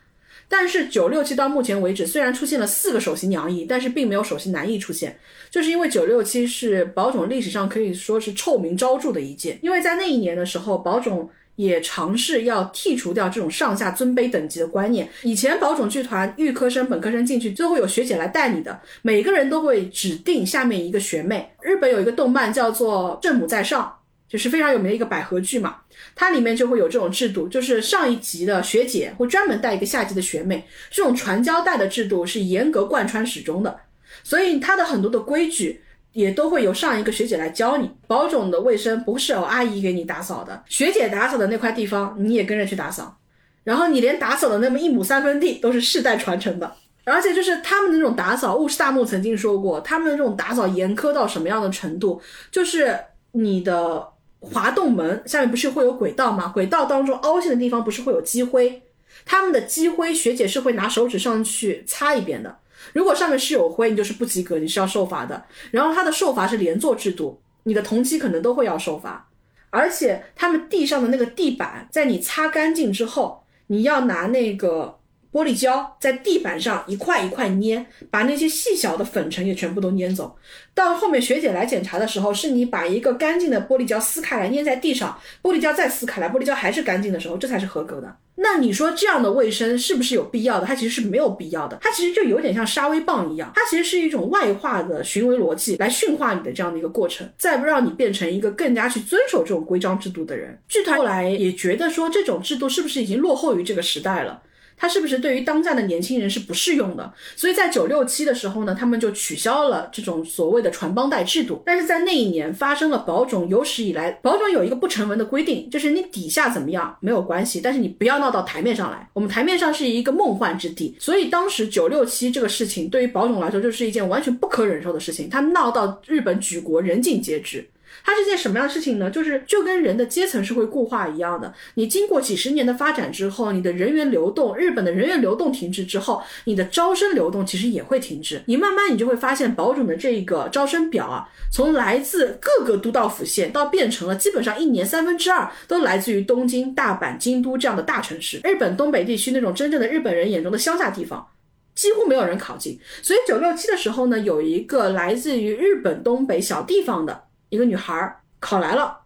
但是九六七到目前为止，虽然出现了四个首席娘役，但是并没有首席男役出现，就是因为九六七是宝冢历史上可以说是臭名昭著的一届，因为在那一年的时候，宝冢。也尝试要剔除掉这种上下尊卑等级的观念。以前宝冢剧团预科生、本科生进去，最后有学姐来带你的，每个人都会指定下面一个学妹。日本有一个动漫叫做《圣母在上》，就是非常有名的一个百合剧嘛，它里面就会有这种制度，就是上一级的学姐会专门带一个下级的学妹，这种传教带的制度是严格贯穿始终的，所以它的很多的规矩。也都会由上一个学姐来教你，保种的卫生不是有阿姨给你打扫的，学姐打扫的那块地方你也跟着去打扫，然后你连打扫的那么一亩三分地都是世代传承的，而且就是他们的那种打扫，雾室大木曾经说过，他们的这种打扫严苛到什么样的程度，就是你的滑动门下面不是会有轨道吗？轨道当中凹陷的地方不是会有积灰，他们的积灰学姐是会拿手指上去擦一遍的。如果上面是有灰，你就是不及格，你是要受罚的。然后他的受罚是连坐制度，你的同期可能都会要受罚。而且他们地上的那个地板，在你擦干净之后，你要拿那个玻璃胶在地板上一块一块捏，把那些细小的粉尘也全部都捏走。到后面学姐来检查的时候，是你把一个干净的玻璃胶撕开来捏在地上，玻璃胶再撕开来，玻璃胶还是干净的时候，这才是合格的。那你说这样的卫生是不是有必要的？它其实是没有必要的，它其实就有点像杀威棒一样，它其实是一种外化的行为逻辑来驯化你的这样的一个过程，再不让你变成一个更加去遵守这种规章制度的人。剧团后来也觉得说，这种制度是不是已经落后于这个时代了？它是不是对于当下的年轻人是不适用的？所以在九六七的时候呢，他们就取消了这种所谓的传帮带制度。但是在那一年发生了保种有史以来，保种有一个不成文的规定，就是你底下怎么样没有关系，但是你不要闹到台面上来。我们台面上是一个梦幻之地，所以当时九六七这个事情对于保种来说就是一件完全不可忍受的事情，他闹到日本举国人尽皆知。它是件什么样的事情呢？就是就跟人的阶层是会固化一样的。你经过几十年的发展之后，你的人员流动，日本的人员流动停滞之后，你的招生流动其实也会停滞。你慢慢你就会发现，保准的这个招生表啊，从来自各个都道府县，到变成了基本上一年三分之二都来自于东京、大阪、京都这样的大城市。日本东北地区那种真正的日本人眼中的乡下地方，几乎没有人考进。所以九六七的时候呢，有一个来自于日本东北小地方的。一个女孩考来了，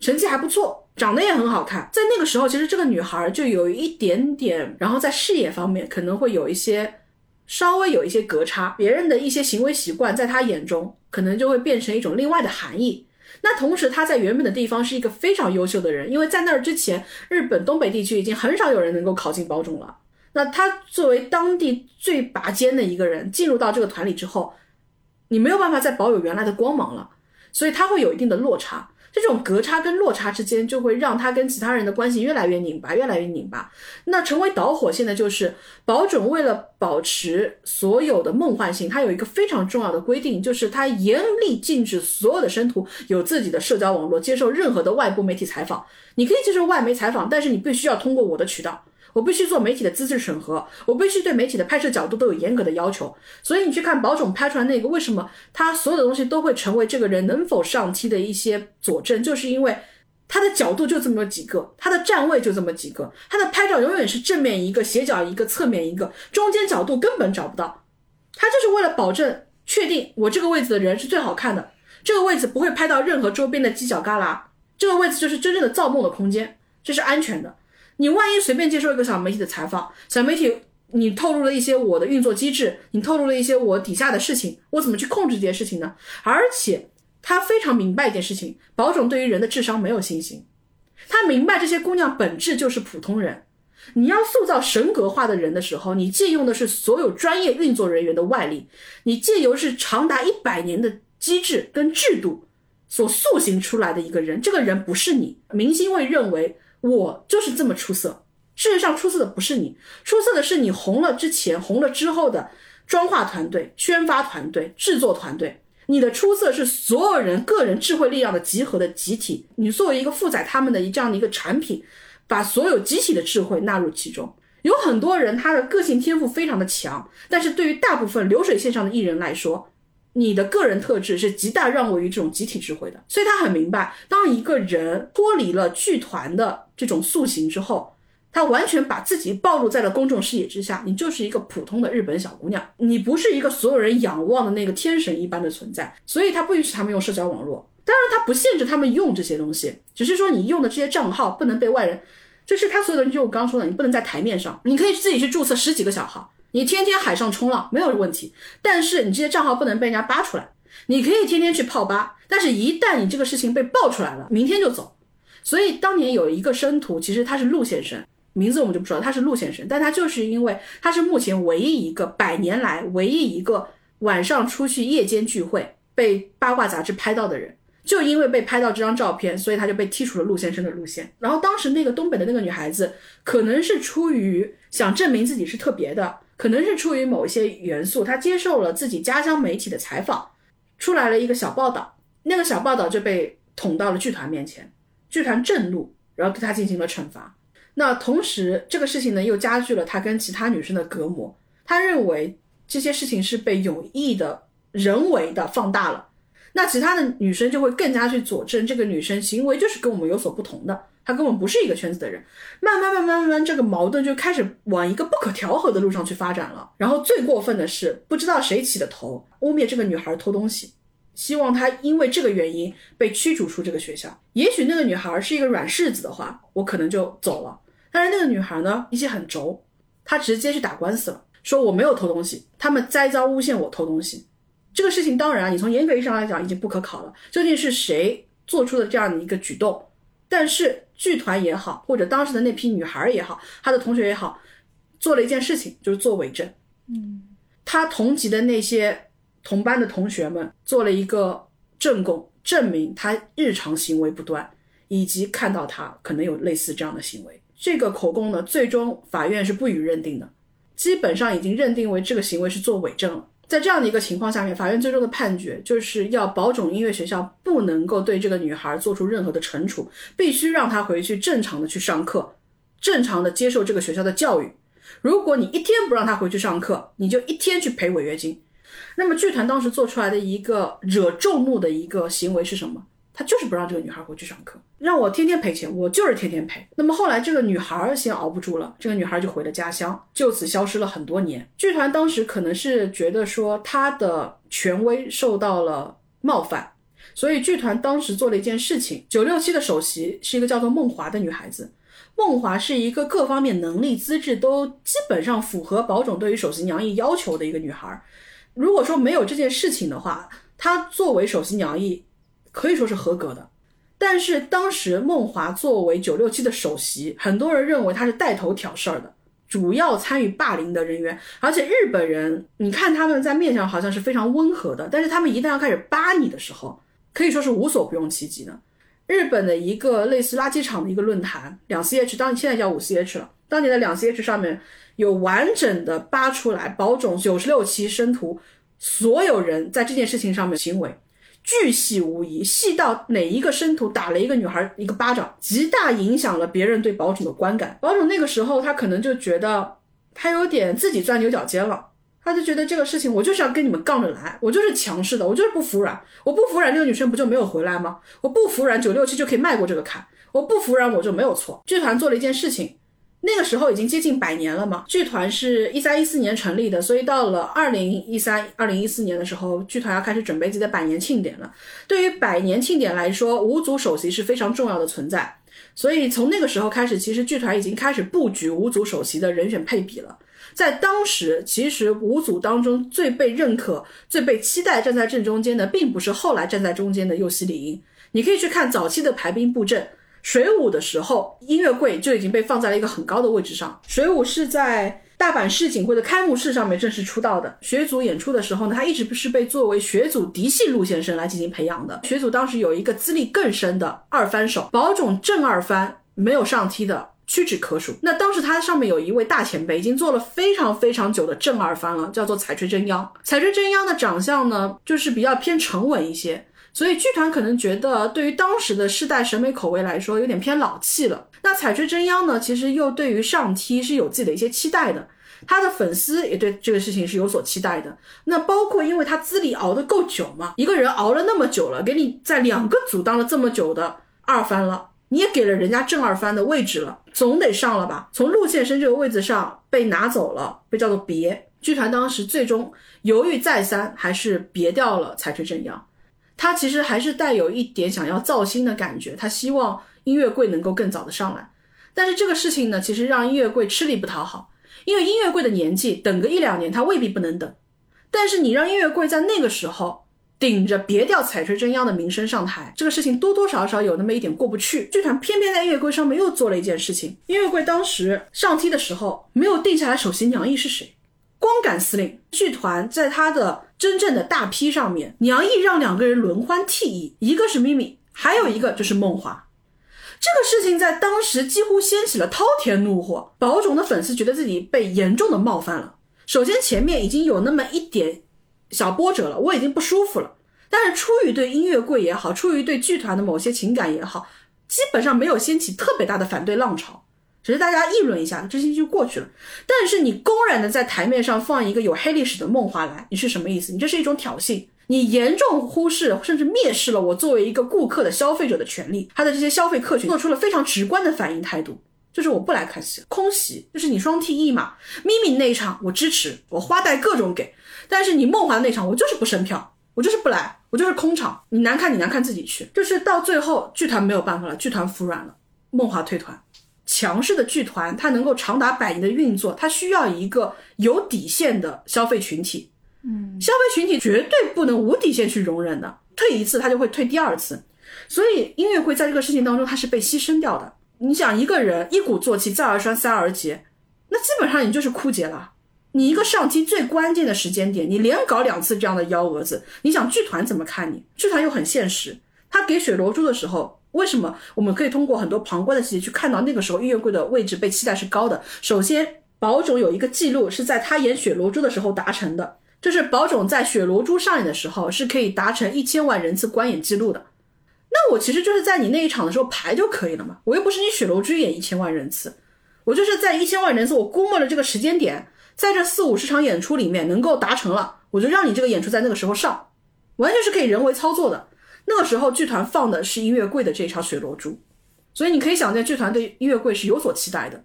成绩还不错，长得也很好看。在那个时候，其实这个女孩就有一点点，然后在事业方面可能会有一些稍微有一些隔差，别人的一些行为习惯在她眼中可能就会变成一种另外的含义。那同时，她在原本的地方是一个非常优秀的人，因为在那儿之前，日本东北地区已经很少有人能够考进保种了。那她作为当地最拔尖的一个人，进入到这个团里之后，你没有办法再保有原来的光芒了。所以他会有一定的落差，这种隔差跟落差之间就会让他跟其他人的关系越来越拧巴，越来越拧巴。那成为导火线的就是保准为了保持所有的梦幻性，他有一个非常重要的规定，就是他严厉禁止所有的生徒有自己的社交网络，接受任何的外部媒体采访。你可以接受外媒采访，但是你必须要通过我的渠道。我必须做媒体的资质审核，我必须对媒体的拍摄角度都有严格的要求。所以你去看宝总拍出来那个，为什么他所有的东西都会成为这个人能否上梯的一些佐证？就是因为他的角度就这么几个，他的站位就这么几个，他的拍照永远是正面一个，斜角一个，侧面一个，中间角度根本找不到。他就是为了保证确定我这个位置的人是最好看的，这个位置不会拍到任何周边的犄角旮旯，这个位置就是真正的造梦的空间，这是安全的。你万一随便接受一个小媒体的采访，小媒体你透露了一些我的运作机制，你透露了一些我底下的事情，我怎么去控制这件事情呢？而且他非常明白一件事情，保总对于人的智商没有信心，他明白这些姑娘本质就是普通人。你要塑造神格化的人的时候，你借用的是所有专业运作人员的外力，你借由是长达一百年的机制跟制度所塑形出来的一个人，这个人不是你。明星会认为我就是这么出色，事实上出色的不是你，出色的是你红了之前、红了之后的妆化团队、宣发团队、制作团队。你的出色是所有人个人智慧力量的集合的集体，你作为一个负载他们的一这样的一个产品。把所有集体的智慧纳入其中，有很多人他的个性天赋非常的强，但是对于大部分流水线上的艺人来说，你的个人特质是极大让位于这种集体智慧的。所以他很明白，当一个人脱离了剧团的这种塑形之后，他完全把自己暴露在了公众视野之下，你就是一个普通的日本小姑娘，你不是一个所有人仰望的那个天神一般的存在。所以他不允许他们用社交网络。当然，他不限制他们用这些东西，只是说你用的这些账号不能被外人，就是他所有的，就我刚刚说的，你不能在台面上，你可以自己去注册十几个小号，你天天海上冲浪没有问题，但是你这些账号不能被人家扒出来。你可以天天去泡吧，但是一旦你这个事情被爆出来了，明天就走。所以当年有一个生徒，其实他是陆先生，名字我们就不说了，他是陆先生，但他就是因为他是目前唯一一个百年来唯一一个晚上出去夜间聚会被八卦杂志拍到的人。就因为被拍到这张照片，所以他就被剔除了陆先生的路线。然后当时那个东北的那个女孩子，可能是出于想证明自己是特别的，可能是出于某一些元素，她接受了自己家乡媒体的采访，出来了一个小报道。那个小报道就被捅到了剧团面前，剧团震怒，然后对她进行了惩罚。那同时，这个事情呢又加剧了他跟其他女生的隔膜。他认为这些事情是被有意的、人为的放大了。那其他的女生就会更加去佐证这个女生行为就是跟我们有所不同的，她根本不是一个圈子的人。慢慢慢慢慢慢，这个矛盾就开始往一个不可调和的路上去发展了。然后最过分的是，不知道谁起的头，污蔑这个女孩偷东西，希望她因为这个原因被驱逐出这个学校。也许那个女孩是一个软柿子的话，我可能就走了。但是那个女孩呢，脾气很轴，她直接去打官司了，说我没有偷东西，他们栽赃诬陷我偷东西。这个事情当然，你从严格意义上来讲已经不可考了。究竟是谁做出的这样的一个举动？但是剧团也好，或者当时的那批女孩也好，她的同学也好，做了一件事情，就是做伪证。嗯，她同级的那些同班的同学们做了一个证供，证明他日常行为不端，以及看到他可能有类似这样的行为。这个口供呢，最终法院是不予认定的，基本上已经认定为这个行为是做伪证了。在这样的一个情况下面，法院最终的判决就是要保种音乐学校不能够对这个女孩做出任何的惩处，必须让她回去正常的去上课，正常的接受这个学校的教育。如果你一天不让她回去上课，你就一天去赔违约金。那么剧团当时做出来的一个惹众怒的一个行为是什么？他就是不让这个女孩回去上课，让我天天赔钱，我就是天天赔。那么后来这个女孩先熬不住了，这个女孩就回了家乡，就此消失了很多年。剧团当时可能是觉得说她的权威受到了冒犯，所以剧团当时做了一件事情：九六七的首席是一个叫做梦华的女孩子，梦华是一个各方面能力资质都基本上符合保种对于首席娘役要求的一个女孩。如果说没有这件事情的话，他作为首席娘役。可以说是合格的，但是当时梦华作为九六七的首席，很多人认为他是带头挑事儿的，主要参与霸凌的人员。而且日本人，你看他们在面上好像是非常温和的，但是他们一旦要开始扒你的时候，可以说是无所不用其极的。日本的一个类似垃圾场的一个论坛，两 CH，当现在叫五 CH 了，当年的两 CH 上面有完整的扒出来保种九十六期生徒所有人在这件事情上面行为。巨细无遗，细到哪一个生徒打了一个女孩一个巴掌，极大影响了别人对保种的观感。保种那个时候，他可能就觉得他有点自己钻牛角尖了，他就觉得这个事情我就是要跟你们杠着来，我就是强势的，我就是不服软，我不服软，这个女生不就没有回来吗？我不服软，九六七就可以迈过这个坎，我不服软我就没有错。剧团做了一件事情。那个时候已经接近百年了嘛，剧团是一三一四年成立的，所以到了二零一三、二零一四年的时候，剧团要开始准备自己的百年庆典了。对于百年庆典来说，五组首席是非常重要的存在，所以从那个时候开始，其实剧团已经开始布局五组首席的人选配比了。在当时，其实五组当中最被认可、最被期待站在正中间的，并不是后来站在中间的右西里英。你可以去看早期的排兵布阵。水舞的时候，音乐柜就已经被放在了一个很高的位置上。水舞是在大阪市锦会的开幕式上面正式出道的。学组演出的时候呢，他一直不是被作为学组嫡系陆先生来进行培养的。学组当时有一个资历更深的二番手，保种正二番没有上梯的屈指可数。那当时他上面有一位大前辈，已经做了非常非常久的正二番了，叫做彩吹真央。彩吹真央的长相呢，就是比较偏沉稳一些。所以剧团可能觉得，对于当时的世代审美口味来说，有点偏老气了。那彩吹真央呢，其实又对于上梯是有自己的一些期待的，他的粉丝也对这个事情是有所期待的。那包括因为他资历熬得够久嘛，一个人熬了那么久了，给你在两个组当了这么久的二番了，你也给了人家正二番的位置了，总得上了吧？从陆线生这个位置上被拿走了，被叫做别。剧团当时最终犹豫再三，还是别掉了彩吹真央。他其实还是带有一点想要造星的感觉，他希望音乐柜能够更早的上来，但是这个事情呢，其实让音乐柜吃力不讨好，因为音乐柜的年纪等个一两年他未必不能等，但是你让音乐柜在那个时候顶着别掉彩吹真央的名声上台，这个事情多多少少有那么一点过不去。剧团偏偏在音乐柜上面又做了一件事情，音乐柜当时上梯的时候没有定下来首席娘役是谁。光杆司令剧团在他的真正的大批上面，娘役让两个人轮换替役，一个是咪咪，还有一个就是梦华。这个事情在当时几乎掀起了滔天怒火，宝冢的粉丝觉得自己被严重的冒犯了。首先前面已经有那么一点小波折了，我已经不舒服了。但是出于对音乐柜也好，出于对剧团的某些情感也好，基本上没有掀起特别大的反对浪潮。只是大家议论一下，这些就过去了。但是你公然的在台面上放一个有黑历史的梦华来，你是什么意思？你这是一种挑衅，你严重忽视甚至蔑视了我作为一个顾客的消费者的权利。他的这些消费客群做出了非常直观的反应态度，就是我不来看戏，空袭，就是你双 T E 嘛。咪咪那一场我支持，我花带各种给，但是你梦华那场我就是不升票，我就是不来，我就是空场。你难看你难看自己去，就是到最后剧团没有办法了，剧团服软了，梦华退团。强势的剧团，它能够长达百年的运作，它需要一个有底线的消费群体。嗯，消费群体绝对不能无底线去容忍的，退一次他就会退第二次。所以音乐会在这个事情当中，它是被牺牲掉的。你想一个人一鼓作气，再而衰，三而竭，那基本上你就是枯竭了。你一个上期最关键的时间点，你连搞两次这样的幺蛾子，你想剧团怎么看你？剧团又很现实，他给雪罗珠的时候。为什么我们可以通过很多旁观的细节去看到那个时候音乐柜的位置被期待是高的？首先，宝冢有一个记录是在他演《雪罗珠》的时候达成的，就是宝冢在《雪罗珠》上演的时候是可以达成一千万人次观演记录的。那我其实就是在你那一场的时候排就可以了嘛，我又不是你《雪罗珠》演一千万人次，我就是在一千万人次，我估摸了这个时间点，在这四五十场演出里面能够达成了，我就让你这个演出在那个时候上，完全是可以人为操作的。那个时候剧团放的是音乐柜的这一场《水罗珠》，所以你可以想见剧团对音乐柜是有所期待的，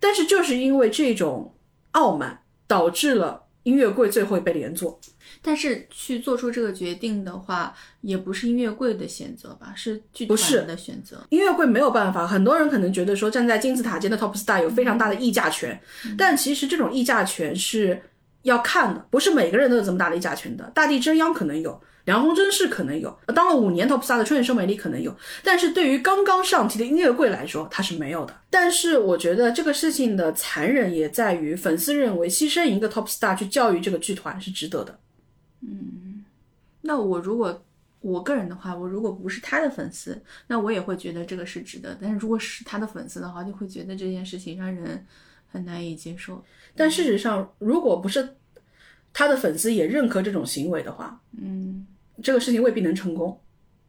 但是就是因为这种傲慢，导致了音乐柜最后被连坐。但是去做出这个决定的话，也不是音乐柜的选择吧？是剧团的选择。音乐柜没有办法，很多人可能觉得说站在金字塔尖的 top star 有非常大的议价权，但其实这种议价权是要看的，不是每个人都有这么大的议价权的。大地真央可能有。梁鸿真是可能有，当了五年 top star 的春野生美里可能有，但是对于刚刚上题的音乐柜来说，他是没有的。但是我觉得这个事情的残忍也在于，粉丝认为牺牲一个 top star 去教育这个剧团是值得的。嗯，那我如果我个人的话，我如果不是他的粉丝，那我也会觉得这个是值得。但是如果是他的粉丝的话，就会觉得这件事情让人很难以接受。但事实上，如果不是他的粉丝也认可这种行为的话，嗯。这个事情未必能成功，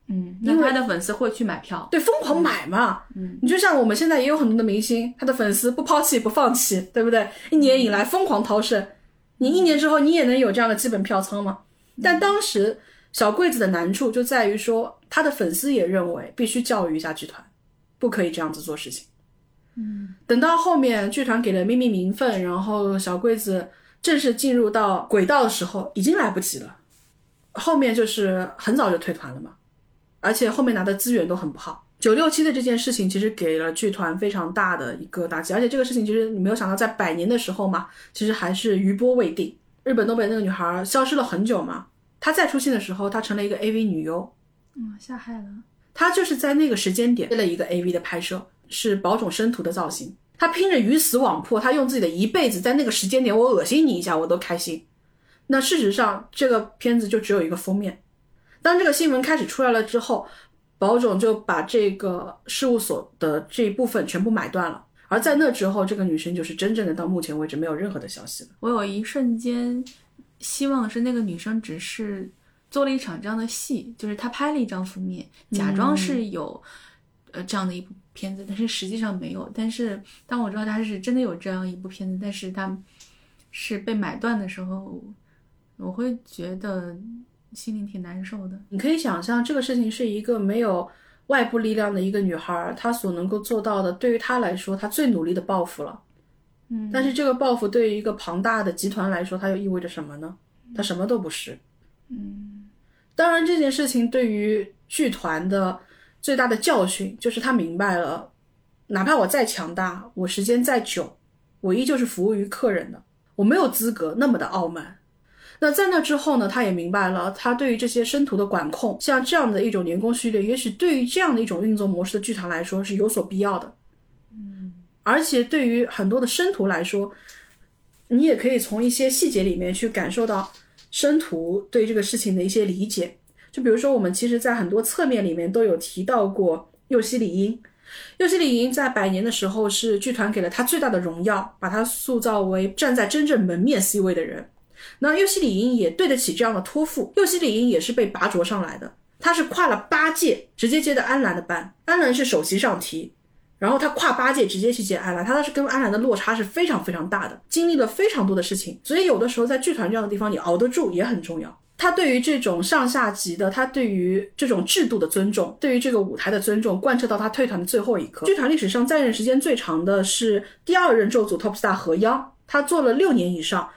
嗯，因为他的粉丝会去买票，对，疯狂买嘛，嗯，你就像我们现在也有很多的明星，他的粉丝不抛弃不放弃，对不对？一年以来疯狂掏肾，你一年之后你也能有这样的基本票仓吗？但当时小柜子的难处就在于说，他的粉丝也认为必须教育一下剧团，不可以这样子做事情。嗯，等到后面剧团给了咪咪名分，然后小桂子正式进入到轨道的时候，已经来不及了。后面就是很早就退团了嘛，而且后面拿的资源都很不好。九六七的这件事情其实给了剧团非常大的一个打击，而且这个事情其实你没有想到，在百年的时候嘛，其实还是余波未定。日本东北那个女孩消失了很久嘛，她再出现的时候，她成了一个 AV 女优，嗯，下海了。她就是在那个时间点接了一个 AV 的拍摄，是保种生图的造型。她拼着鱼死网破，她用自己的一辈子在那个时间点，我恶心你一下我都开心。那事实上，这个片子就只有一个封面。当这个新闻开始出来了之后，保总就把这个事务所的这一部分全部买断了。而在那之后，这个女生就是真正的到目前为止没有任何的消息了。我有一瞬间希望是那个女生只是做了一场这样的戏，就是她拍了一张封面，假装是有呃这样的一部片子，但是实际上没有。但是当我知道她是真的有这样一部片子，但是她是被买断的时候。我会觉得心里挺难受的。你可以想象，这个事情是一个没有外部力量的一个女孩，她所能够做到的，对于她来说，她最努力的报复了。嗯，但是这个报复对于一个庞大的集团来说，它又意味着什么呢？它什么都不是。嗯，当然，这件事情对于剧团的最大的教训就是他明白了，哪怕我再强大，我时间再久，我依旧是服务于客人的，我没有资格那么的傲慢。那在那之后呢？他也明白了，他对于这些生徒的管控，像这样的一种员工序列，也许对于这样的一种运作模式的剧团来说是有所必要的。嗯，而且对于很多的生徒来说，你也可以从一些细节里面去感受到生徒对这个事情的一些理解。就比如说，我们其实在很多侧面里面都有提到过右西里英。右西里英在百年的时候是剧团给了他最大的荣耀，把他塑造为站在真正门面 C 位的人。那右西里英也对得起这样的托付。右西里英也是被拔擢上来的，他是跨了八届直接接的安澜的班，安澜是首席上提，然后他跨八届直接去接安澜，他当时跟安澜的落差是非常非常大的，经历了非常多的事情，所以有的时候在剧团这样的地方，你熬得住也很重要。他对于这种上下级的，他对于这种制度的尊重，对于这个舞台的尊重，贯彻到他退团的最后一刻。剧团历史上在任时间最长的是第二任咒组 Top Star 何央，他做了六年以上。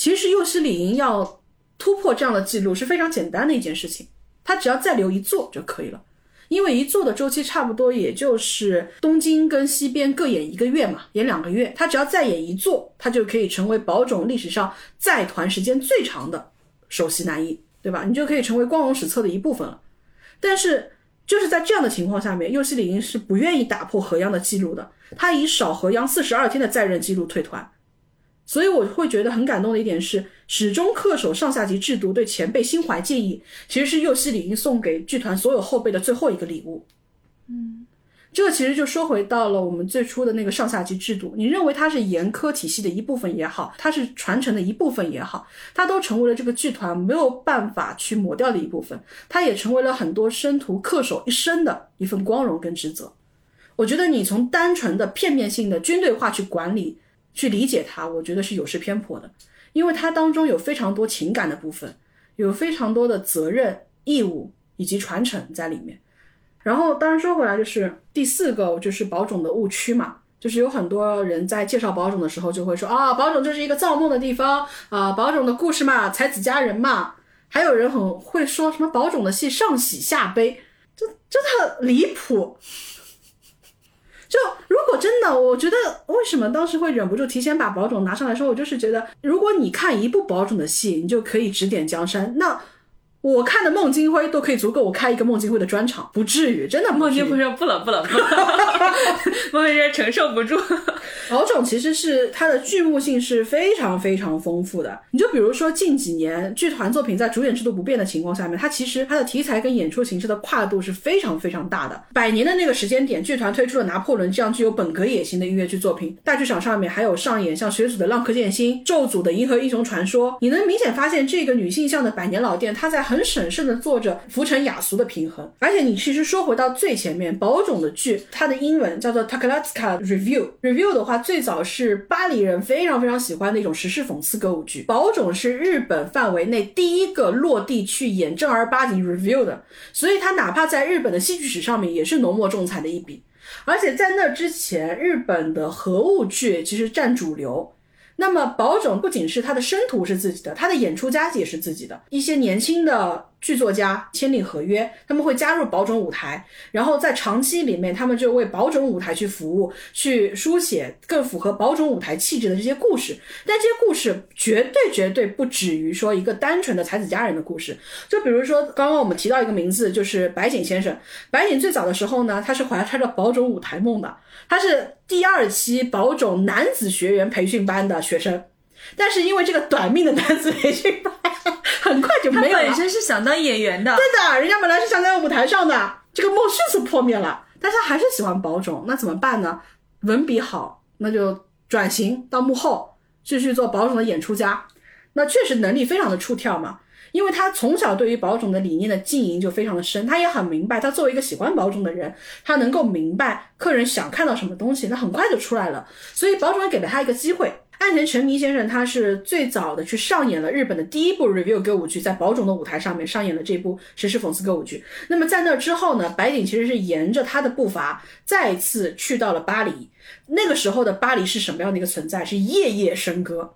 其实幼师李莹要突破这样的记录是非常简单的一件事情，他只要再留一座就可以了，因为一座的周期差不多也就是东京跟西边各演一个月嘛，演两个月，他只要再演一座，他就可以成为宝冢历史上在团时间最长的首席男一，对吧？你就可以成为光荣史册的一部分了。但是就是在这样的情况下面，幼师李莹是不愿意打破河央的记录的，他以少河央四十二天的在任记录退团。所以我会觉得很感动的一点是，始终恪守上下级制度，对前辈心怀敬意，其实是右西里英送给剧团所有后辈的最后一个礼物。嗯，这个其实就说回到了我们最初的那个上下级制度。你认为它是严苛体系的一部分也好，它是传承的一部分也好，它都成为了这个剧团没有办法去抹掉的一部分。它也成为了很多生徒恪守一生的一份光荣跟职责。我觉得你从单纯的片面性的军队化去管理。去理解它，我觉得是有失偏颇的，因为它当中有非常多情感的部分，有非常多的责任、义务以及传承在里面。然后，当然说回来，就是第四个就是宝种的误区嘛，就是有很多人在介绍宝种的时候就会说啊，宝种就是一个造梦的地方啊，宝种的故事嘛，才子佳人嘛。还有人很会说什么宝种的戏上喜下悲，这真的离谱。就如果真的，我觉得为什么当时会忍不住提前把宝冢拿上来说，我就是觉得，如果你看一部宝冢的戏，你就可以指点江山，那。我看的孟京辉都可以足够我开一个孟京辉的专场，不至于，真的。孟京辉说不了不了不了，孟京辉承受不住。老种其实是它的剧目性是非常非常丰富的。你就比如说近几年剧团作品在主演制度不变的情况下面，它其实它的题材跟演出形式的跨度是非常非常大的。百年的那个时间点，剧团推出了拿破仑这样具有本格野心的音乐剧作品，大剧场上面还有上演像学组的《浪客剑心》、咒组的《银河英雄传说》，你能明显发现这个女性向的百年老店，它在。很审慎的做着浮沉雅俗的平衡，而且你其实说回到最前面，宝冢的剧，它的英文叫做 Takalatsuka Review。Review 的话，最早是巴黎人非常非常喜欢的一种时事讽刺歌舞剧。宝冢是日本范围内第一个落地去演正儿八经 Review 的，所以他哪怕在日本的戏剧史上面也是浓墨重彩的一笔。而且在那之前，日本的核物剧其实占主流。那么宝冢不仅是他的生徒是自己的，他的演出家也是自己的。一些年轻的剧作家签订合约，他们会加入宝冢舞台，然后在长期里面，他们就为宝冢舞台去服务，去书写更符合宝冢舞台气质的这些故事。但这些故事绝对绝对不止于说一个单纯的才子佳人的故事。就比如说刚刚我们提到一个名字，就是白井先生。白井最早的时候呢，他是怀揣着宝冢舞台梦的。他是第二期宝冢男子学员培训班的学生，但是因为这个短命的男子培训班很快就没有了。他本身是想当演员的，对的，人家本来是想在舞台上的，这个梦迅速破灭了。但是他还是喜欢宝冢，那怎么办呢？文笔好，那就转型到幕后，继续做宝冢的演出家。那确实能力非常的出挑嘛。因为他从小对于宝冢的理念的经营就非常的深，他也很明白，他作为一个喜欢宝冢的人，他能够明白客人想看到什么东西，那很快就出来了。所以宝冢也给了他一个机会。岸田成弥先生他是最早的去上演了日本的第一部 review 歌舞剧，在宝冢的舞台上面上演了这部实时讽刺歌舞剧。那么在那之后呢，白井其实是沿着他的步伐再次去到了巴黎。那个时候的巴黎是什么样的一个存在？是夜夜笙歌。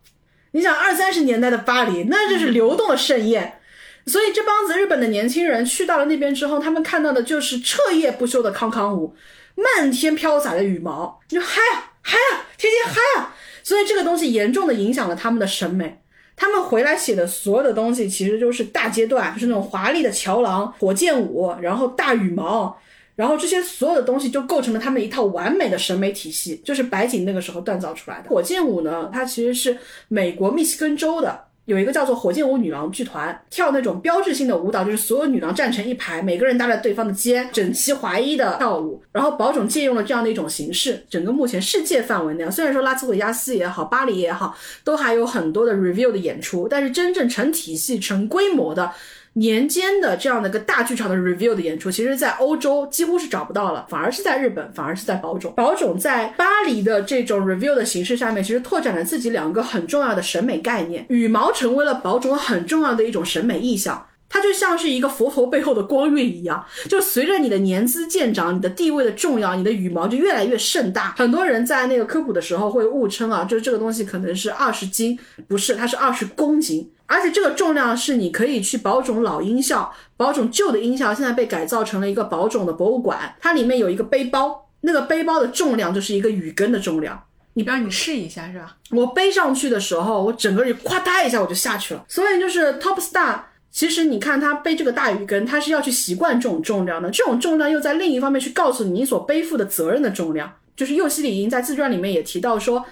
你想二三十年代的巴黎，那就是流动的盛宴，所以这帮子日本的年轻人去到了那边之后，他们看到的就是彻夜不休的康康舞，漫天飘洒的羽毛，你就嗨啊嗨啊，天天嗨啊！所以这个东西严重的影响了他们的审美。他们回来写的所有的东西，其实就是大阶段，就是那种华丽的桥廊、火箭舞，然后大羽毛。然后这些所有的东西就构成了他们一套完美的审美体系，就是白井那个时候锻造出来的。火箭舞呢，它其实是美国密西根州的有一个叫做火箭舞女郎剧团跳那种标志性的舞蹈，就是所有女郎站成一排，每个人搭在对方的肩，整齐划一的跳舞。然后宝冢借用了这样的一种形式，整个目前世界范围内，虽然说拉斯维加斯也好，巴黎也好，都还有很多的 review 的演出，但是真正成体系、成规模的。年间的这样的一个大剧场的 review 的演出，其实，在欧洲几乎是找不到了，反而是在日本，反而是在宝冢。宝冢在巴黎的这种 review 的形式下面，其实拓展了自己两个很重要的审美概念。羽毛成为了宝冢很重要的一种审美意象，它就像是一个佛头背后的光晕一样，就随着你的年资渐长，你的地位的重要，你的羽毛就越来越盛大。很多人在那个科普的时候会误称啊，就是这个东西可能是二十斤，不是，它是二十公斤。而且这个重量是你可以去保种老音效，保种旧的音效现在被改造成了一个保种的博物馆，它里面有一个背包，那个背包的重量就是一个雨根的重量。你不让你试一下是吧？我背上去的时候，我整个人咵嗒一下我就下去了。所以就是 Top Star，其实你看他背这个大雨根，他是要去习惯这种重量的，这种重量又在另一方面去告诉你你所背负的责任的重量。就是右西里英在自传里面也提到说。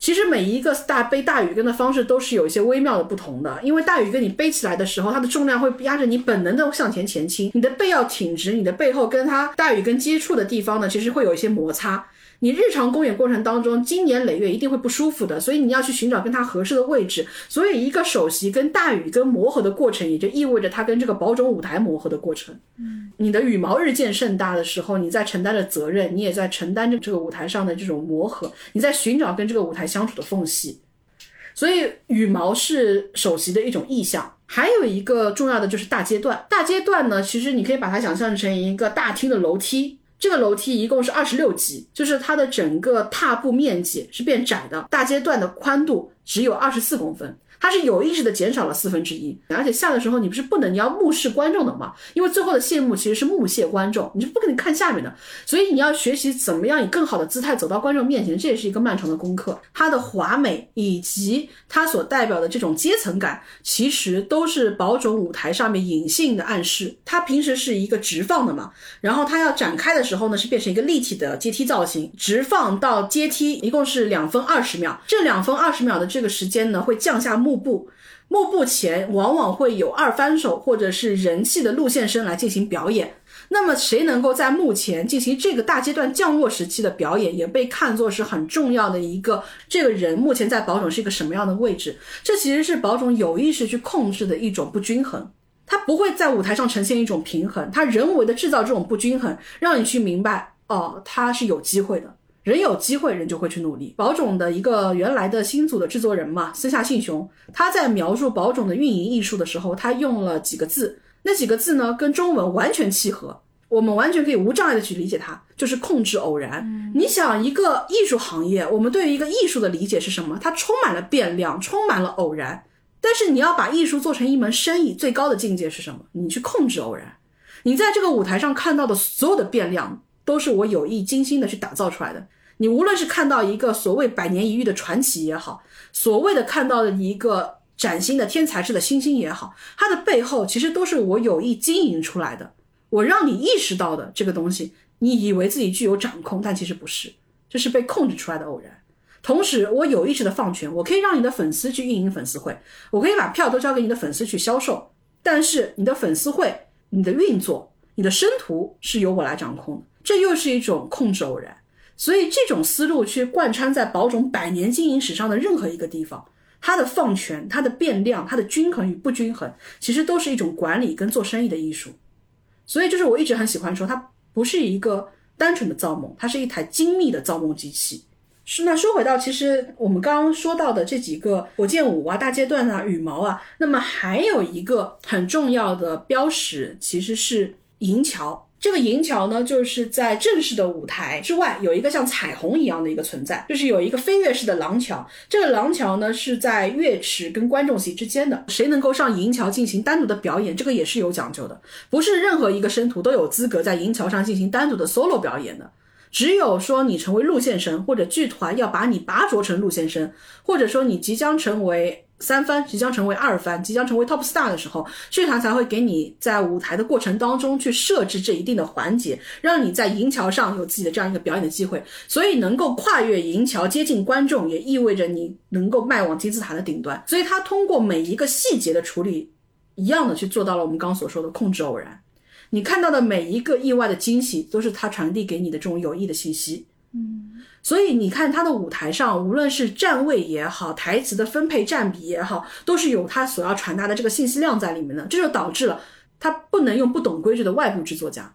其实每一个 star 背大羽根的方式都是有一些微妙的不同的，因为大羽根你背起来的时候，它的重量会压着你本能的向前前倾，你的背要挺直，你的背后跟它大羽根接触的地方呢，其实会有一些摩擦。你日常公演过程当中，经年累月一定会不舒服的，所以你要去寻找跟它合适的位置。所以一个首席跟大羽跟磨合的过程，也就意味着它跟这个保种舞台磨合的过程。嗯，你的羽毛日渐盛大的时候，你在承担着责任，你也在承担着这个舞台上的这种磨合，你在寻找跟这个舞台相处的缝隙。所以羽毛是首席的一种意象。还有一个重要的就是大阶段，大阶段呢，其实你可以把它想象成一个大厅的楼梯。这个楼梯一共是二十六级，就是它的整个踏步面积是变窄的，大阶段的宽度只有二十四公分。它是有意识的减少了四分之一，而且下的时候你不是不能你要目视观众的嘛？因为最后的谢幕其实是目谢观众，你是不可能看下面的，所以你要学习怎么样以更好的姿态走到观众面前，这也是一个漫长的功课。它的华美以及它所代表的这种阶层感，其实都是宝冢舞台上面隐性的暗示。它平时是一个直放的嘛，然后它要展开的时候呢，是变成一个立体的阶梯造型。直放到阶梯一共是两分二十秒，这两分二十秒的这个时间呢，会降下幕。幕布，幕布前往往会有二翻手或者是人气的路线声来进行表演。那么谁能够在幕前进行这个大阶段降落时期的表演，也被看作是很重要的一个这个人目前在宝冢是一个什么样的位置？这其实是宝冢有意识去控制的一种不均衡，他不会在舞台上呈现一种平衡，他人为的制造这种不均衡，让你去明白哦，他是有机会的。人有机会，人就会去努力。宝冢的一个原来的新组的制作人嘛，私下信雄，他在描述宝冢的运营艺术的时候，他用了几个字，那几个字呢，跟中文完全契合。我们完全可以无障碍的去理解它，就是控制偶然。你想一个艺术行业，我们对于一个艺术的理解是什么？它充满了变量，充满了偶然。但是你要把艺术做成一门生意，最高的境界是什么？你去控制偶然。你在这个舞台上看到的所有的变量，都是我有意精心的去打造出来的。你无论是看到一个所谓百年一遇的传奇也好，所谓的看到的一个崭新的天才式的星星也好，它的背后其实都是我有意经营出来的。我让你意识到的这个东西，你以为自己具有掌控，但其实不是，这是被控制出来的偶然。同时，我有意识的放权，我可以让你的粉丝去运营粉丝会，我可以把票都交给你的粉丝去销售，但是你的粉丝会、你的运作、你的生图是由我来掌控的，这又是一种控制偶然。所以，这种思路去贯穿在宝冢百年经营史上的任何一个地方，它的放权、它的变量、它的均衡与不均衡，其实都是一种管理跟做生意的艺术。所以，就是我一直很喜欢说，它不是一个单纯的造梦，它是一台精密的造梦机器。是那说回到，其实我们刚刚说到的这几个火箭舞啊、大阶段啊、羽毛啊，那么还有一个很重要的标识，其实是银桥。这个银桥呢，就是在正式的舞台之外有一个像彩虹一样的一个存在，就是有一个飞跃式的廊桥。这个廊桥呢是在乐池跟观众席之间的，谁能够上银桥进行单独的表演，这个也是有讲究的，不是任何一个生徒都有资格在银桥上进行单独的 solo 表演的。只有说你成为陆线生，或者剧团要把你拔擢成陆线生，或者说你即将成为。三番即将成为二番，即将成为 top star 的时候，剧团才会给你在舞台的过程当中去设置这一定的环节，让你在银桥上有自己的这样一个表演的机会。所以能够跨越银桥接近观众，也意味着你能够迈往金字塔的顶端。所以他通过每一个细节的处理，一样的去做到了我们刚所说的控制偶然。你看到的每一个意外的惊喜，都是他传递给你的这种有益的信息。嗯。所以你看他的舞台上，无论是站位也好，台词的分配占比也好，都是有他所要传达的这个信息量在里面的。这就导致了他不能用不懂规矩的外部制作家，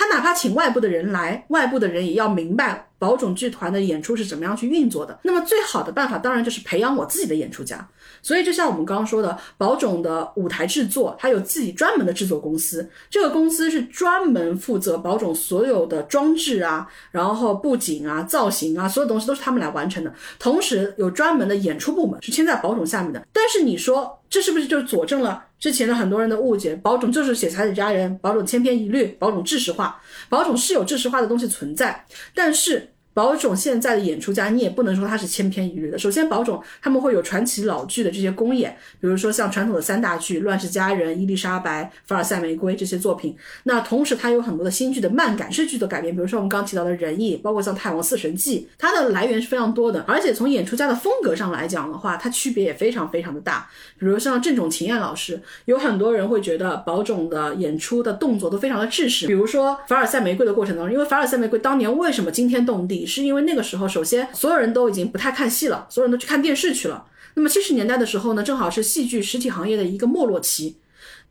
他哪怕请外部的人来，外部的人也要明白宝冢剧团的演出是怎么样去运作的。那么最好的办法当然就是培养我自己的演出家。所以，就像我们刚刚说的，宝冢的舞台制作，它有自己专门的制作公司。这个公司是专门负责宝冢所有的装置啊，然后布景啊、造型啊，所有东西都是他们来完成的。同时，有专门的演出部门是签在宝冢下面的。但是，你说这是不是就佐证了之前的很多人的误解？保种就是写才子佳人，保种千篇一律，保种知识化，保种是有知识化的东西存在，但是。宝冢现在的演出家，你也不能说他是千篇一律的。首先，宝冢他们会有传奇老剧的这些公演，比如说像传统的三大剧《乱世佳人》《伊丽莎白》《凡尔赛玫瑰》这些作品。那同时，它有很多的新剧的漫改式剧的改编，比如说我们刚提到的《仁义》，包括像《太王四神记》，它的来源是非常多的。而且从演出家的风格上来讲的话，它区别也非常非常的大。比如像郑种晴彦老师，有很多人会觉得宝冢的演出的动作都非常的制式。比如说《凡尔赛玫瑰》的过程当中，因为《凡尔赛玫瑰》当年为什么惊天动地？是因为那个时候，首先所有人都已经不太看戏了，所有人都去看电视去了。那么七十年代的时候呢，正好是戏剧实体行业的一个没落期，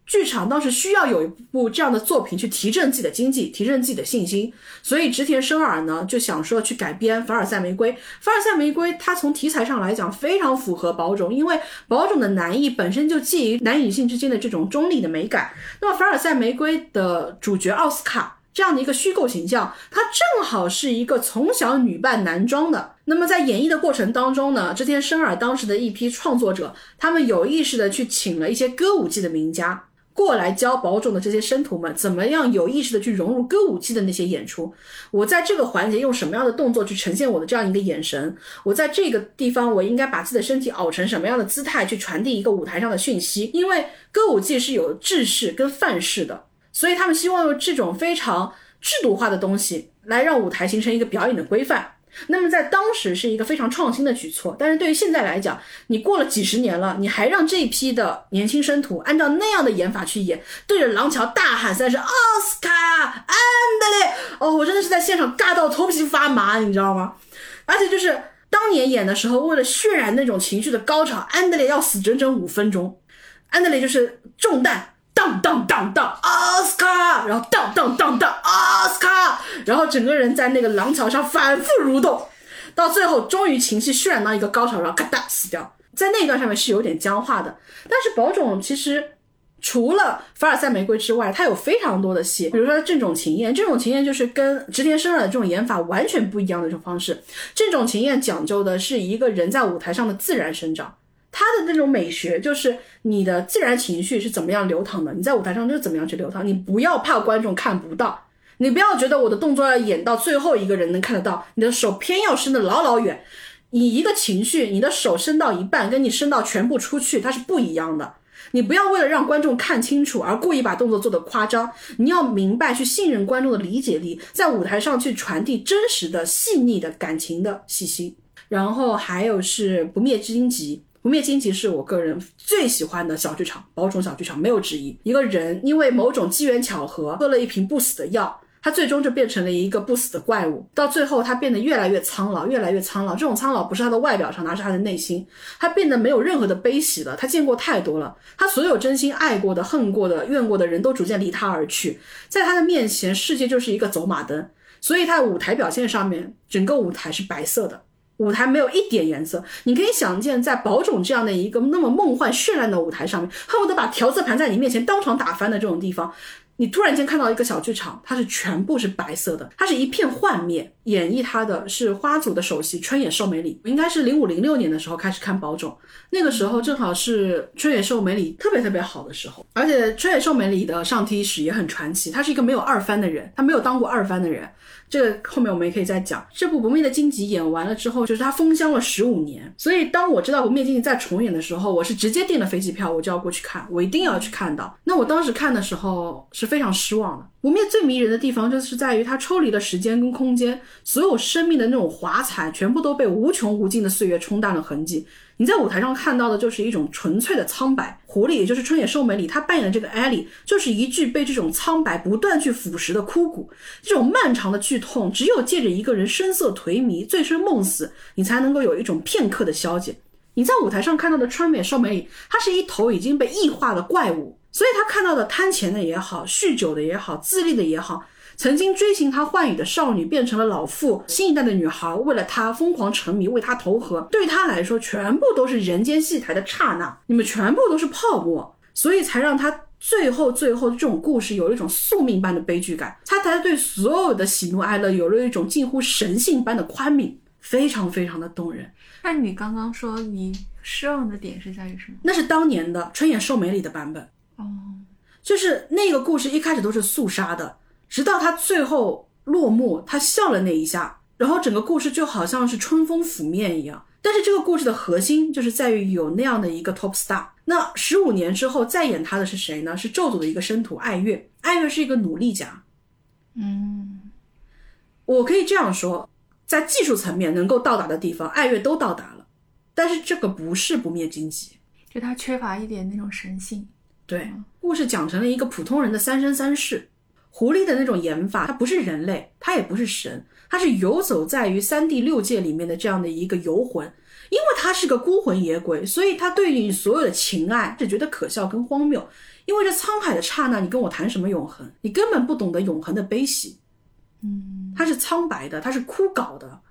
剧场当时需要有一部这样的作品去提振自己的经济，提振自己的信心。所以织田生尔呢就想说去改编《凡尔赛玫瑰》。《凡尔赛玫瑰》它从题材上来讲非常符合宝冢，因为宝冢的男艺本身就介于男女性之间的这种中立的美感。那么《凡尔赛玫瑰》的主角奥斯卡。这样的一个虚构形象，它正好是一个从小女扮男装的。那么在演绎的过程当中呢，织田生尔当时的一批创作者，他们有意识的去请了一些歌舞伎的名家过来教保种的这些生徒们，怎么样有意识的去融入歌舞伎的那些演出。我在这个环节用什么样的动作去呈现我的这样一个眼神？我在这个地方我应该把自己的身体熬成什么样的姿态去传递一个舞台上的讯息？因为歌舞伎是有制式跟范式的。所以他们希望用这种非常制度化的东西来让舞台形成一个表演的规范。那么在当时是一个非常创新的举措，但是对于现在来讲，你过了几十年了，你还让这一批的年轻生徒按照那样的演法去演，对着廊桥大喊三声奥斯卡安德烈，哦，我真的是在现场尬到头皮发麻，你知道吗？而且就是当年演的时候，为了渲染那种情绪的高潮，安德烈要死整整五分钟，安德烈就是中弹。当当当当，奥斯卡！然后当当当当，奥斯卡！然后整个人在那个廊桥上反复蠕动，到最后终于情绪渲染到一个高潮，然后咔嗒死掉。在那一段上面是有点僵化的，但是宝冢其实除了凡尔赛玫瑰之外，它有非常多的戏，比如说这种情宴，这种情宴就是跟直田生二的这种演法完全不一样的一种方式。这种情宴讲究的是一个人在舞台上的自然生长，它的那种美学就是你的自然情绪是怎么样流淌的，你在舞台上就怎么样去流淌，你不要怕观众看不到，你不要觉得我的动作要演到最后一个人能看得到，你的手偏要伸得老老远。你一个情绪，你的手伸到一半，跟你伸到全部出去，它是不一样的。你不要为了让观众看清楚而故意把动作做得夸张，你要明白去信任观众的理解力，在舞台上去传递真实的、细腻的感情的细心。然后还有是《不灭之荆棘》，《不灭荆棘》是我个人最喜欢的小剧场，宝冢小剧场没有之一。一个人因为某种机缘巧合喝了一瓶不死的药。他最终就变成了一个不死的怪物，到最后他变得越来越苍老，越来越苍老。这种苍老不是他的外表上，而是他的内心，他变得没有任何的悲喜了。他见过太多了，他所有真心爱过的、恨过的、怨过的人都逐渐离他而去，在他的面前，世界就是一个走马灯。所以他的舞台表现上面，整个舞台是白色的，舞台没有一点颜色。你可以想见，在宝冢这样的一个那么梦幻绚烂的舞台上面，恨不得把调色盘在你面前当场打翻的这种地方。你突然间看到一个小剧场，它是全部是白色的，它是一片幻灭。演绎它的是花组的首席春野寿美里，我应该是零五零六年的时候开始看宝冢，那个时候正好是春野寿美里特别特别好的时候，而且春野寿美里的上梯史也很传奇，他是一个没有二番的人，他没有当过二番的人。这个后面我们也可以再讲。这部《不灭的荆棘》演完了之后，就是它封箱了十五年。所以当我知道《不灭荆棘》在重演的时候，我是直接订了飞机票，我就要过去看，我一定要去看到。那我当时看的时候是非常失望的。《不灭》最迷人的地方就是在于它抽离了时间跟空间，所有生命的那种华彩全部都被无穷无尽的岁月冲淡了痕迹。你在舞台上看到的就是一种纯粹的苍白。狐狸，也就是春野寿美里，她扮演的这个艾莉，就是一具被这种苍白不断去腐蚀的枯骨。这种漫长的剧痛，只有借着一个人声色颓靡、醉生梦死，你才能够有一种片刻的消解。你在舞台上看到的春野寿美里，她是一头已经被异化的怪物，所以他看到的贪钱的也好，酗酒的也好，自立的也好。曾经追寻他幻影的少女变成了老妇，新一代的女孩为了他疯狂沉迷，为他投河，对他来说全部都是人间戏台的刹那，你们全部都是泡沫，所以才让他最后最后的这种故事有一种宿命般的悲剧感，他才对所有的喜怒哀乐有了一种近乎神性般的宽悯，非常非常的动人。那你刚刚说你失望的点是在于什么？那是当年的春野寿美里的版本哦，就是那个故事一开始都是肃杀的。直到他最后落幕，他笑了那一下，然后整个故事就好像是春风拂面一样。但是这个故事的核心就是在于有那样的一个 top star。那十五年之后再演他的是谁呢？是咒诅的一个生徒爱月。爱月是一个努力家。嗯，我可以这样说，在技术层面能够到达的地方，爱月都到达了。但是这个不是不灭荆棘，就他缺乏一点那种神性。对，故事讲成了一个普通人的三生三世。狐狸的那种演法，它不是人类，它也不是神，它是游走在于三地六界里面的这样的一个游魂。因为它是个孤魂野鬼，所以他对你所有的情爱只觉得可笑跟荒谬。因为这沧海的刹那，你跟我谈什么永恒？你根本不懂得永恒的悲喜。嗯，它是苍白的，它是枯槁的。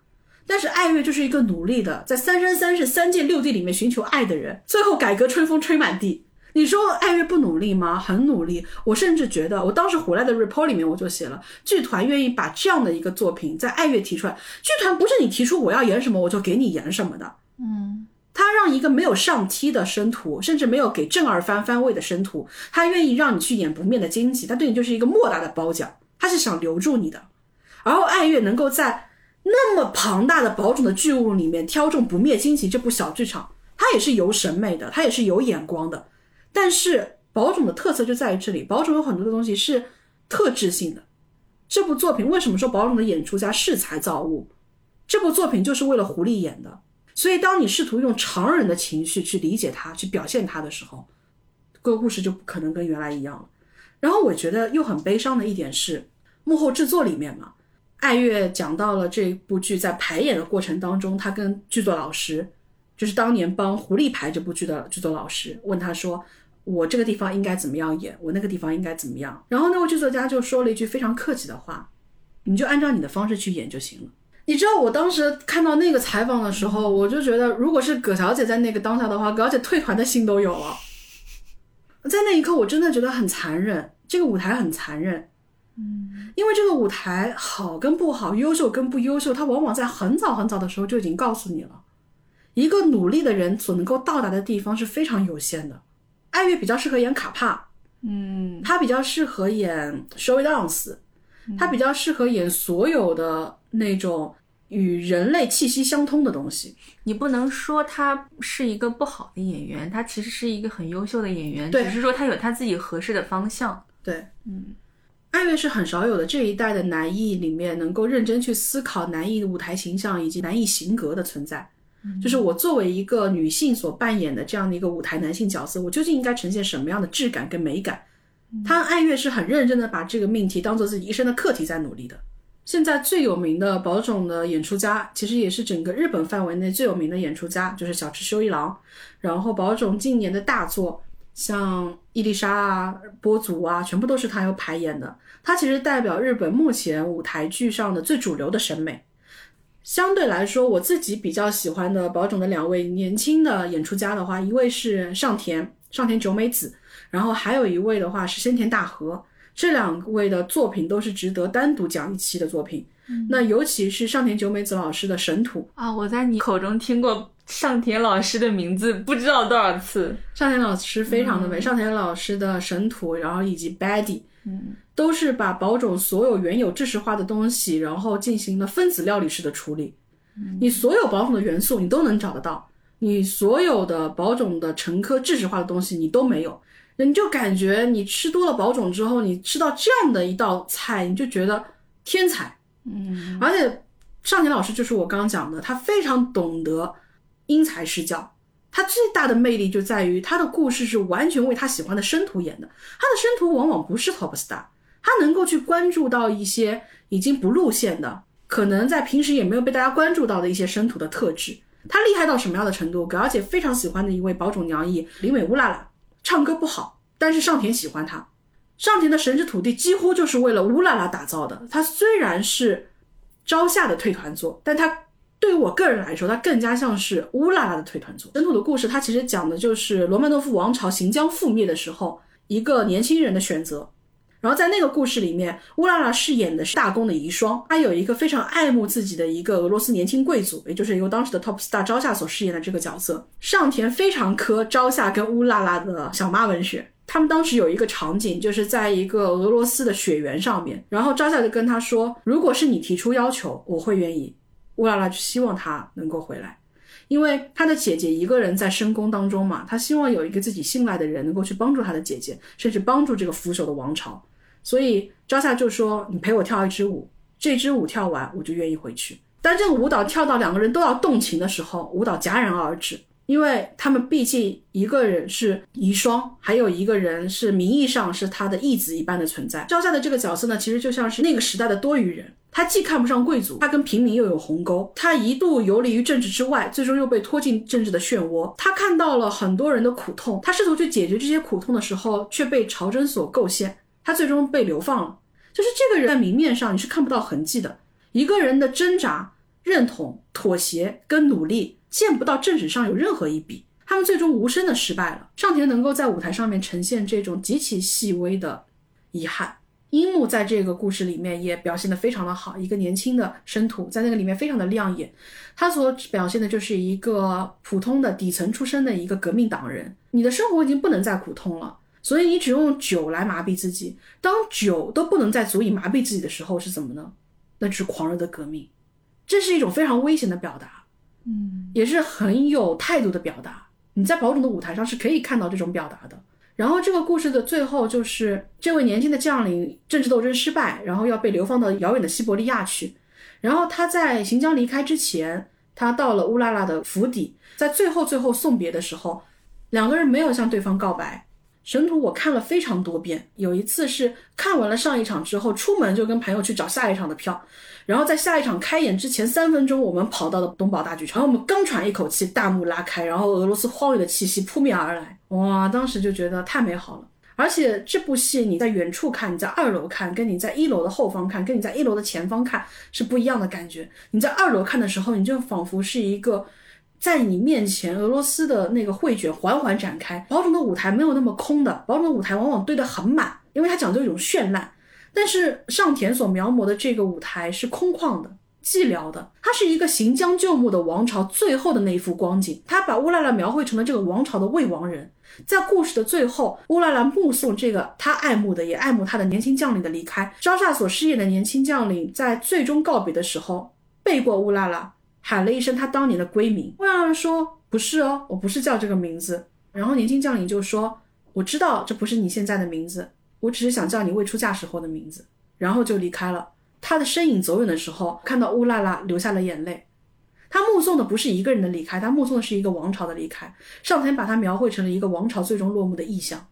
但是爱乐就是一个努力的，在三生三世三界六地里面寻求爱的人，最后改革春风吹满地。你说爱乐不努力吗？很努力。我甚至觉得，我当时回来的 report 里面我就写了，剧团愿意把这样的一个作品在爱乐提出来。剧团不是你提出我要演什么我就给你演什么的。嗯，他让一个没有上梯的生徒，甚至没有给正二番番位的生徒，他愿意让你去演不灭的荆棘，他对你就是一个莫大的褒奖。他是想留住你的。然后爱乐能够在那么庞大的宝冢的剧务里面挑中不灭荆棘这部小剧场，他也是有审美的，他也是有眼光的。但是宝冢的特色就在于这里，宝冢有很多的东西是特质性的。这部作品为什么说宝冢的演出家恃才造物？这部作品就是为了狐狸演的。所以，当你试图用常人的情绪去理解它、去表现它的时候，这个故事就不可能跟原来一样了。然后，我觉得又很悲伤的一点是，幕后制作里面嘛，爱乐讲到了这部剧在排演的过程当中，他跟剧作老师，就是当年帮狐狸排这部剧的剧作老师，问他说。我这个地方应该怎么样演？我那个地方应该怎么样？然后那位剧作家就说了一句非常客气的话：“你就按照你的方式去演就行了。”你知道我当时看到那个采访的时候，我就觉得，如果是葛小姐在那个当下的话，葛小姐退团的心都有了。在那一刻，我真的觉得很残忍，这个舞台很残忍。嗯，因为这个舞台好跟不好，优秀跟不优秀，它往往在很早很早的时候就已经告诉你了。一个努力的人所能够到达的地方是非常有限的。艾月比较适合演卡帕，嗯，他比较适合演 show dance，他比较适合演所有的那种与人类气息相通的东西。你不能说他是一个不好的演员，他其实是一个很优秀的演员，对只是说他有他自己合适的方向。对，嗯，艾月是很少有的这一代的男艺里面能够认真去思考男艺的舞台形象以及男艺型格的存在。就是我作为一个女性所扮演的这样的一个舞台男性角色，我究竟应该呈现什么样的质感跟美感？他爱乐是很认真的把这个命题当做自己一生的课题在努力的。现在最有名的宝冢的演出家，其实也是整个日本范围内最有名的演出家，就是小池修一郎。然后宝冢近年的大作，像伊丽莎啊、波族啊，全部都是他要排演的。他其实代表日本目前舞台剧上的最主流的审美。相对来说，我自己比较喜欢的宝冢的两位年轻的演出家的话，一位是上田上田久美子，然后还有一位的话是深田大和。这两位的作品都是值得单独讲一期的作品。那尤其是上田久美子老师的《神土》，啊，我在你口中听过上田老师的名字，不知道多少次。上田老师非常的美，上田老师的《神土》，然后以及《Baddy》，嗯，都是把宝冢所有原有知识化的东西，然后进行了分子料理式的处理。你所有宝冢的元素你都能找得到，你所有的宝冢的成科知识化的东西你都没有，你就感觉你吃多了宝冢之后，你吃到这样的一道菜，你就觉得天才。嗯，而且上田老师就是我刚刚讲的，他非常懂得因材施教。他最大的魅力就在于他的故事是完全为他喜欢的生徒演的，他的生徒往往不是 top star，他能够去关注到一些已经不露馅的，可能在平时也没有被大家关注到的一些生徒的特质。他厉害到什么样的程度？葛小姐非常喜欢的一位宝冢娘艺林美乌拉拉，唱歌不好，但是上田喜欢她。上田的神之土地几乎就是为了乌拉拉打造的。他虽然是朝夏的退团作，但他对于我个人来说，它更加像是乌拉拉的退团作。神土的故事，它其实讲的就是罗曼诺夫王朝行将覆灭的时候，一个年轻人的选择。然后在那个故事里面，乌拉拉饰演的是大公的遗孀，她有一个非常爱慕自己的一个俄罗斯年轻贵族，也就是由当时的 top star 朝夏所饰演的这个角色。上田非常磕朝夏跟乌拉拉的小妈文学。他们当时有一个场景，就是在一个俄罗斯的雪原上面，然后朝夏就跟他说：“如果是你提出要求，我会愿意。”乌拉拉就希望他能够回来，因为他的姐姐一个人在深宫当中嘛，他希望有一个自己信赖的人能够去帮助他的姐姐，甚至帮助这个腐朽的王朝。所以朝夏就说：“你陪我跳一支舞，这支舞跳完我就愿意回去。”当这个舞蹈跳到两个人都要动情的时候，舞蹈戛然而止。因为他们毕竟一个人是遗孀，还有一个人是名义上是他的义子一般的存在。朝夏的这个角色呢，其实就像是那个时代的多余人，他既看不上贵族，他跟平民又有鸿沟，他一度游离于政治之外，最终又被拖进政治的漩涡。他看到了很多人的苦痛，他试图去解决这些苦痛的时候，却被朝真所构陷，他最终被流放了。就是这个人在明面上你是看不到痕迹的，一个人的挣扎、认同、妥协跟努力。见不到正史上有任何一笔，他们最终无声的失败了。上田能够在舞台上面呈现这种极其细微的遗憾，樱木在这个故事里面也表现得非常的好，一个年轻的生徒在那个里面非常的亮眼。他所表现的就是一个普通的底层出身的一个革命党人。你的生活已经不能再苦痛了，所以你只用酒来麻痹自己。当酒都不能再足以麻痹自己的时候，是怎么呢？那就是狂热的革命。这是一种非常危险的表达。嗯，也是很有态度的表达。你在宝冢的舞台上是可以看到这种表达的。然后这个故事的最后就是这位年轻的将领政治斗争失败，然后要被流放到遥远的西伯利亚去。然后他在行将离开之前，他到了乌拉拉的府邸，在最后最后送别的时候，两个人没有向对方告白。神图我看了非常多遍，有一次是看完了上一场之后，出门就跟朋友去找下一场的票。然后在下一场开演之前三分钟，我们跑到了东宝大剧场。然后我们刚喘一口气，大幕拉开，然后俄罗斯荒野的气息扑面而来，哇！当时就觉得太美好了。而且这部戏你在远处看，你在二楼看，跟你在一楼的后方看，跟你在一楼的前方看是不一样的感觉。你在二楼看的时候，你就仿佛是一个在你面前，俄罗斯的那个绘卷缓缓展开。宝冢的舞台没有那么空的，宝冢的舞台往往堆得很满，因为它讲究一种绚烂。但是上田所描摹的这个舞台是空旷的、寂寥的，它是一个行将就木的王朝最后的那一幅光景。他把乌拉拉描绘成了这个王朝的未亡人。在故事的最后，乌拉拉目送这个他爱慕的也爱慕他的年轻将领的离开。昭夏所饰演的年轻将领在最终告别的时候，背过乌拉拉。喊了一声他当年的闺名，乌拉拉说：“不是哦，我不是叫这个名字。”然后年轻将领就说：“我知道这不是你现在的名字，我只是想叫你未出嫁时候的名字。”然后就离开了。他的身影走远的时候，看到乌拉拉流下了眼泪。他目送的不是一个人的离开，他目送的是一个王朝的离开。上天把他描绘成了一个王朝最终落幕的意象。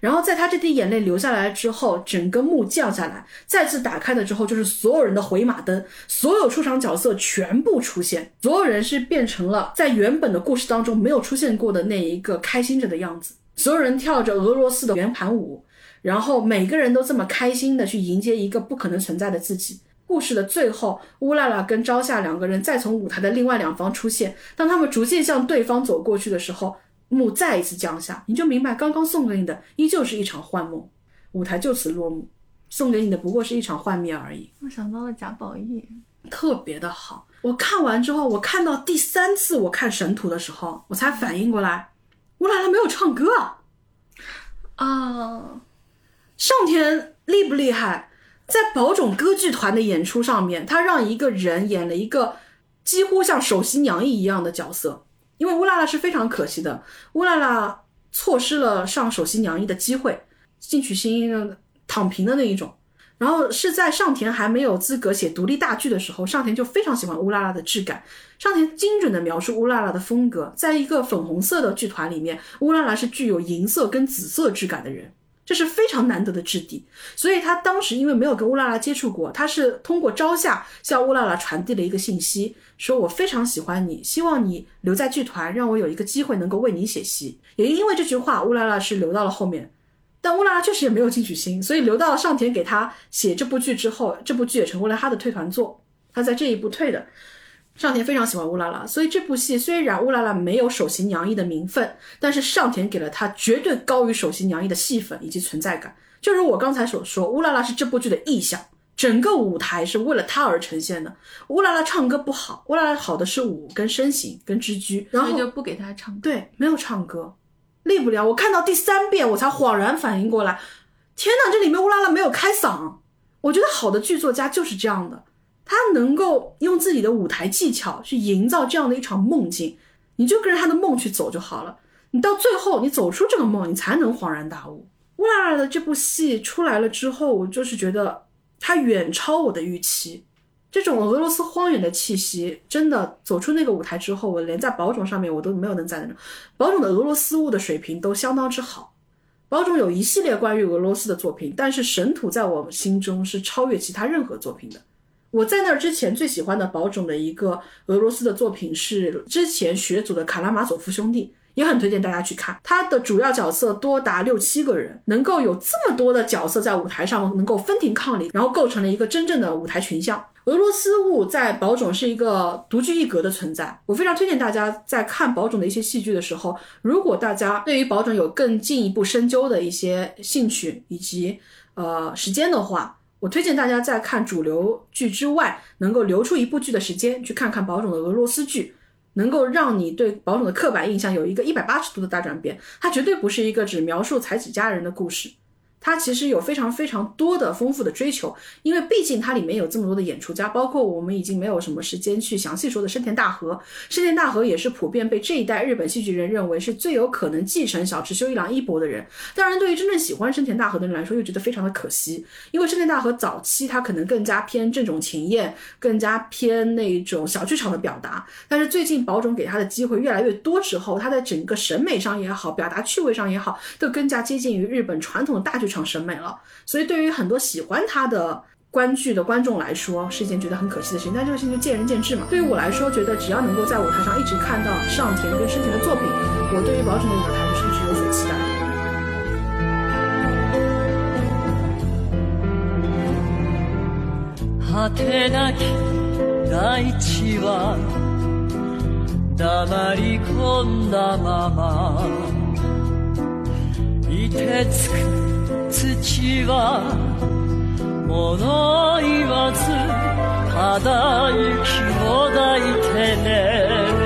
然后在他这滴眼泪流下来之后，整个幕降下来，再次打开了之后，就是所有人的回马灯，所有出场角色全部出现，所有人是变成了在原本的故事当中没有出现过的那一个开心着的样子，所有人跳着俄罗斯的圆盘舞，然后每个人都这么开心的去迎接一个不可能存在的自己。故事的最后，乌拉拉跟朝夏两个人再从舞台的另外两方出现，当他们逐渐向对方走过去的时候。幕再一次降下，你就明白，刚刚送给你的依旧是一场幻梦，舞台就此落幕，送给你的不过是一场幻灭而已。我想到了贾宝玉，特别的好。我看完之后，我看到第三次我看神图的时候，我才反应过来，乌拉拉没有唱歌啊！上天厉不厉害？在宝冢歌剧团的演出上面，他让一个人演了一个几乎像首席娘役一样的角色。因为乌拉拉是非常可惜的，乌拉拉错失了上首席娘役的机会，进取心躺平的那一种。然后是在上田还没有资格写独立大剧的时候，上田就非常喜欢乌拉拉的质感。上田精准的描述乌拉拉的风格，在一个粉红色的剧团里面，乌拉拉是具有银色跟紫色质感的人。这是非常难得的质地，所以他当时因为没有跟乌拉拉接触过，他是通过朝下向乌拉拉传递了一个信息，说我非常喜欢你，希望你留在剧团，让我有一个机会能够为你写戏。也因为这句话，乌拉拉是留到了后面，但乌拉拉确实也没有进取心，所以留到了上田给他写这部剧之后，这部剧也成为了他的退团作，他在这一部退的。上田非常喜欢乌拉拉，所以这部戏虽然乌拉拉没有首席娘役的名分，但是上田给了她绝对高于首席娘役的戏份以及存在感。就如我刚才所说，乌拉拉是这部剧的意象，整个舞台是为了她而呈现的。乌拉拉唱歌不好，乌拉拉好的是舞跟身形跟肢居，然后就不给她唱歌。对，没有唱歌，立不了。我看到第三遍我才恍然反应过来，天哪，这里面乌拉拉没有开嗓。我觉得好的剧作家就是这样的。他能够用自己的舞台技巧去营造这样的一场梦境，你就跟着他的梦去走就好了。你到最后，你走出这个梦，你才能恍然大悟。乌拉拉的这部戏出来了之后，我就是觉得它远超我的预期。这种俄罗斯荒原的气息，真的走出那个舞台之后，我连在宝冢上面我都没有能在那。宝冢的俄罗斯物的水平都相当之好。宝冢有一系列关于俄罗斯的作品，但是神土在我心中是超越其他任何作品的。我在那儿之前最喜欢的宝冢的一个俄罗斯的作品是之前学组的《卡拉马佐夫兄弟》，也很推荐大家去看。他的主要角色多达六七个人，能够有这么多的角色在舞台上能够分庭抗礼，然后构成了一个真正的舞台群像。俄罗斯物在宝冢是一个独具一格的存在。我非常推荐大家在看宝冢的一些戏剧的时候，如果大家对于宝冢有更进一步深究的一些兴趣以及呃时间的话。我推荐大家在看主流剧之外，能够留出一部剧的时间去看看宝冢的俄罗斯剧，能够让你对宝冢的刻板印象有一个一百八十度的大转变。它绝对不是一个只描述才子佳人的故事。他其实有非常非常多的丰富的追求，因为毕竟它里面有这么多的演出家，包括我们已经没有什么时间去详细说的深田大河。深田大河也是普遍被这一代日本戏剧人认为是最有可能继承小池修一郎衣钵的人。当然，对于真正喜欢深田大河的人来说，又觉得非常的可惜，因为深田大河早期他可能更加偏这种情艳，更加偏那种小剧场的表达。但是最近宝冢给他的机会越来越多之后，他在整个审美上也好，表达趣味上也好，都更加接近于日本传统的大剧场。场审美了，所以对于很多喜欢他的观剧的观众来说，是一件觉得很可惜的事情。但这个事情就见仁见智嘛。对于我来说，觉得只要能够在舞台上一直看到上田跟深田的作品，我对于宝冢的舞台就是一直有所期待 黙り込んだまま凍てつく 土は物言わずただ雪を抱いてね。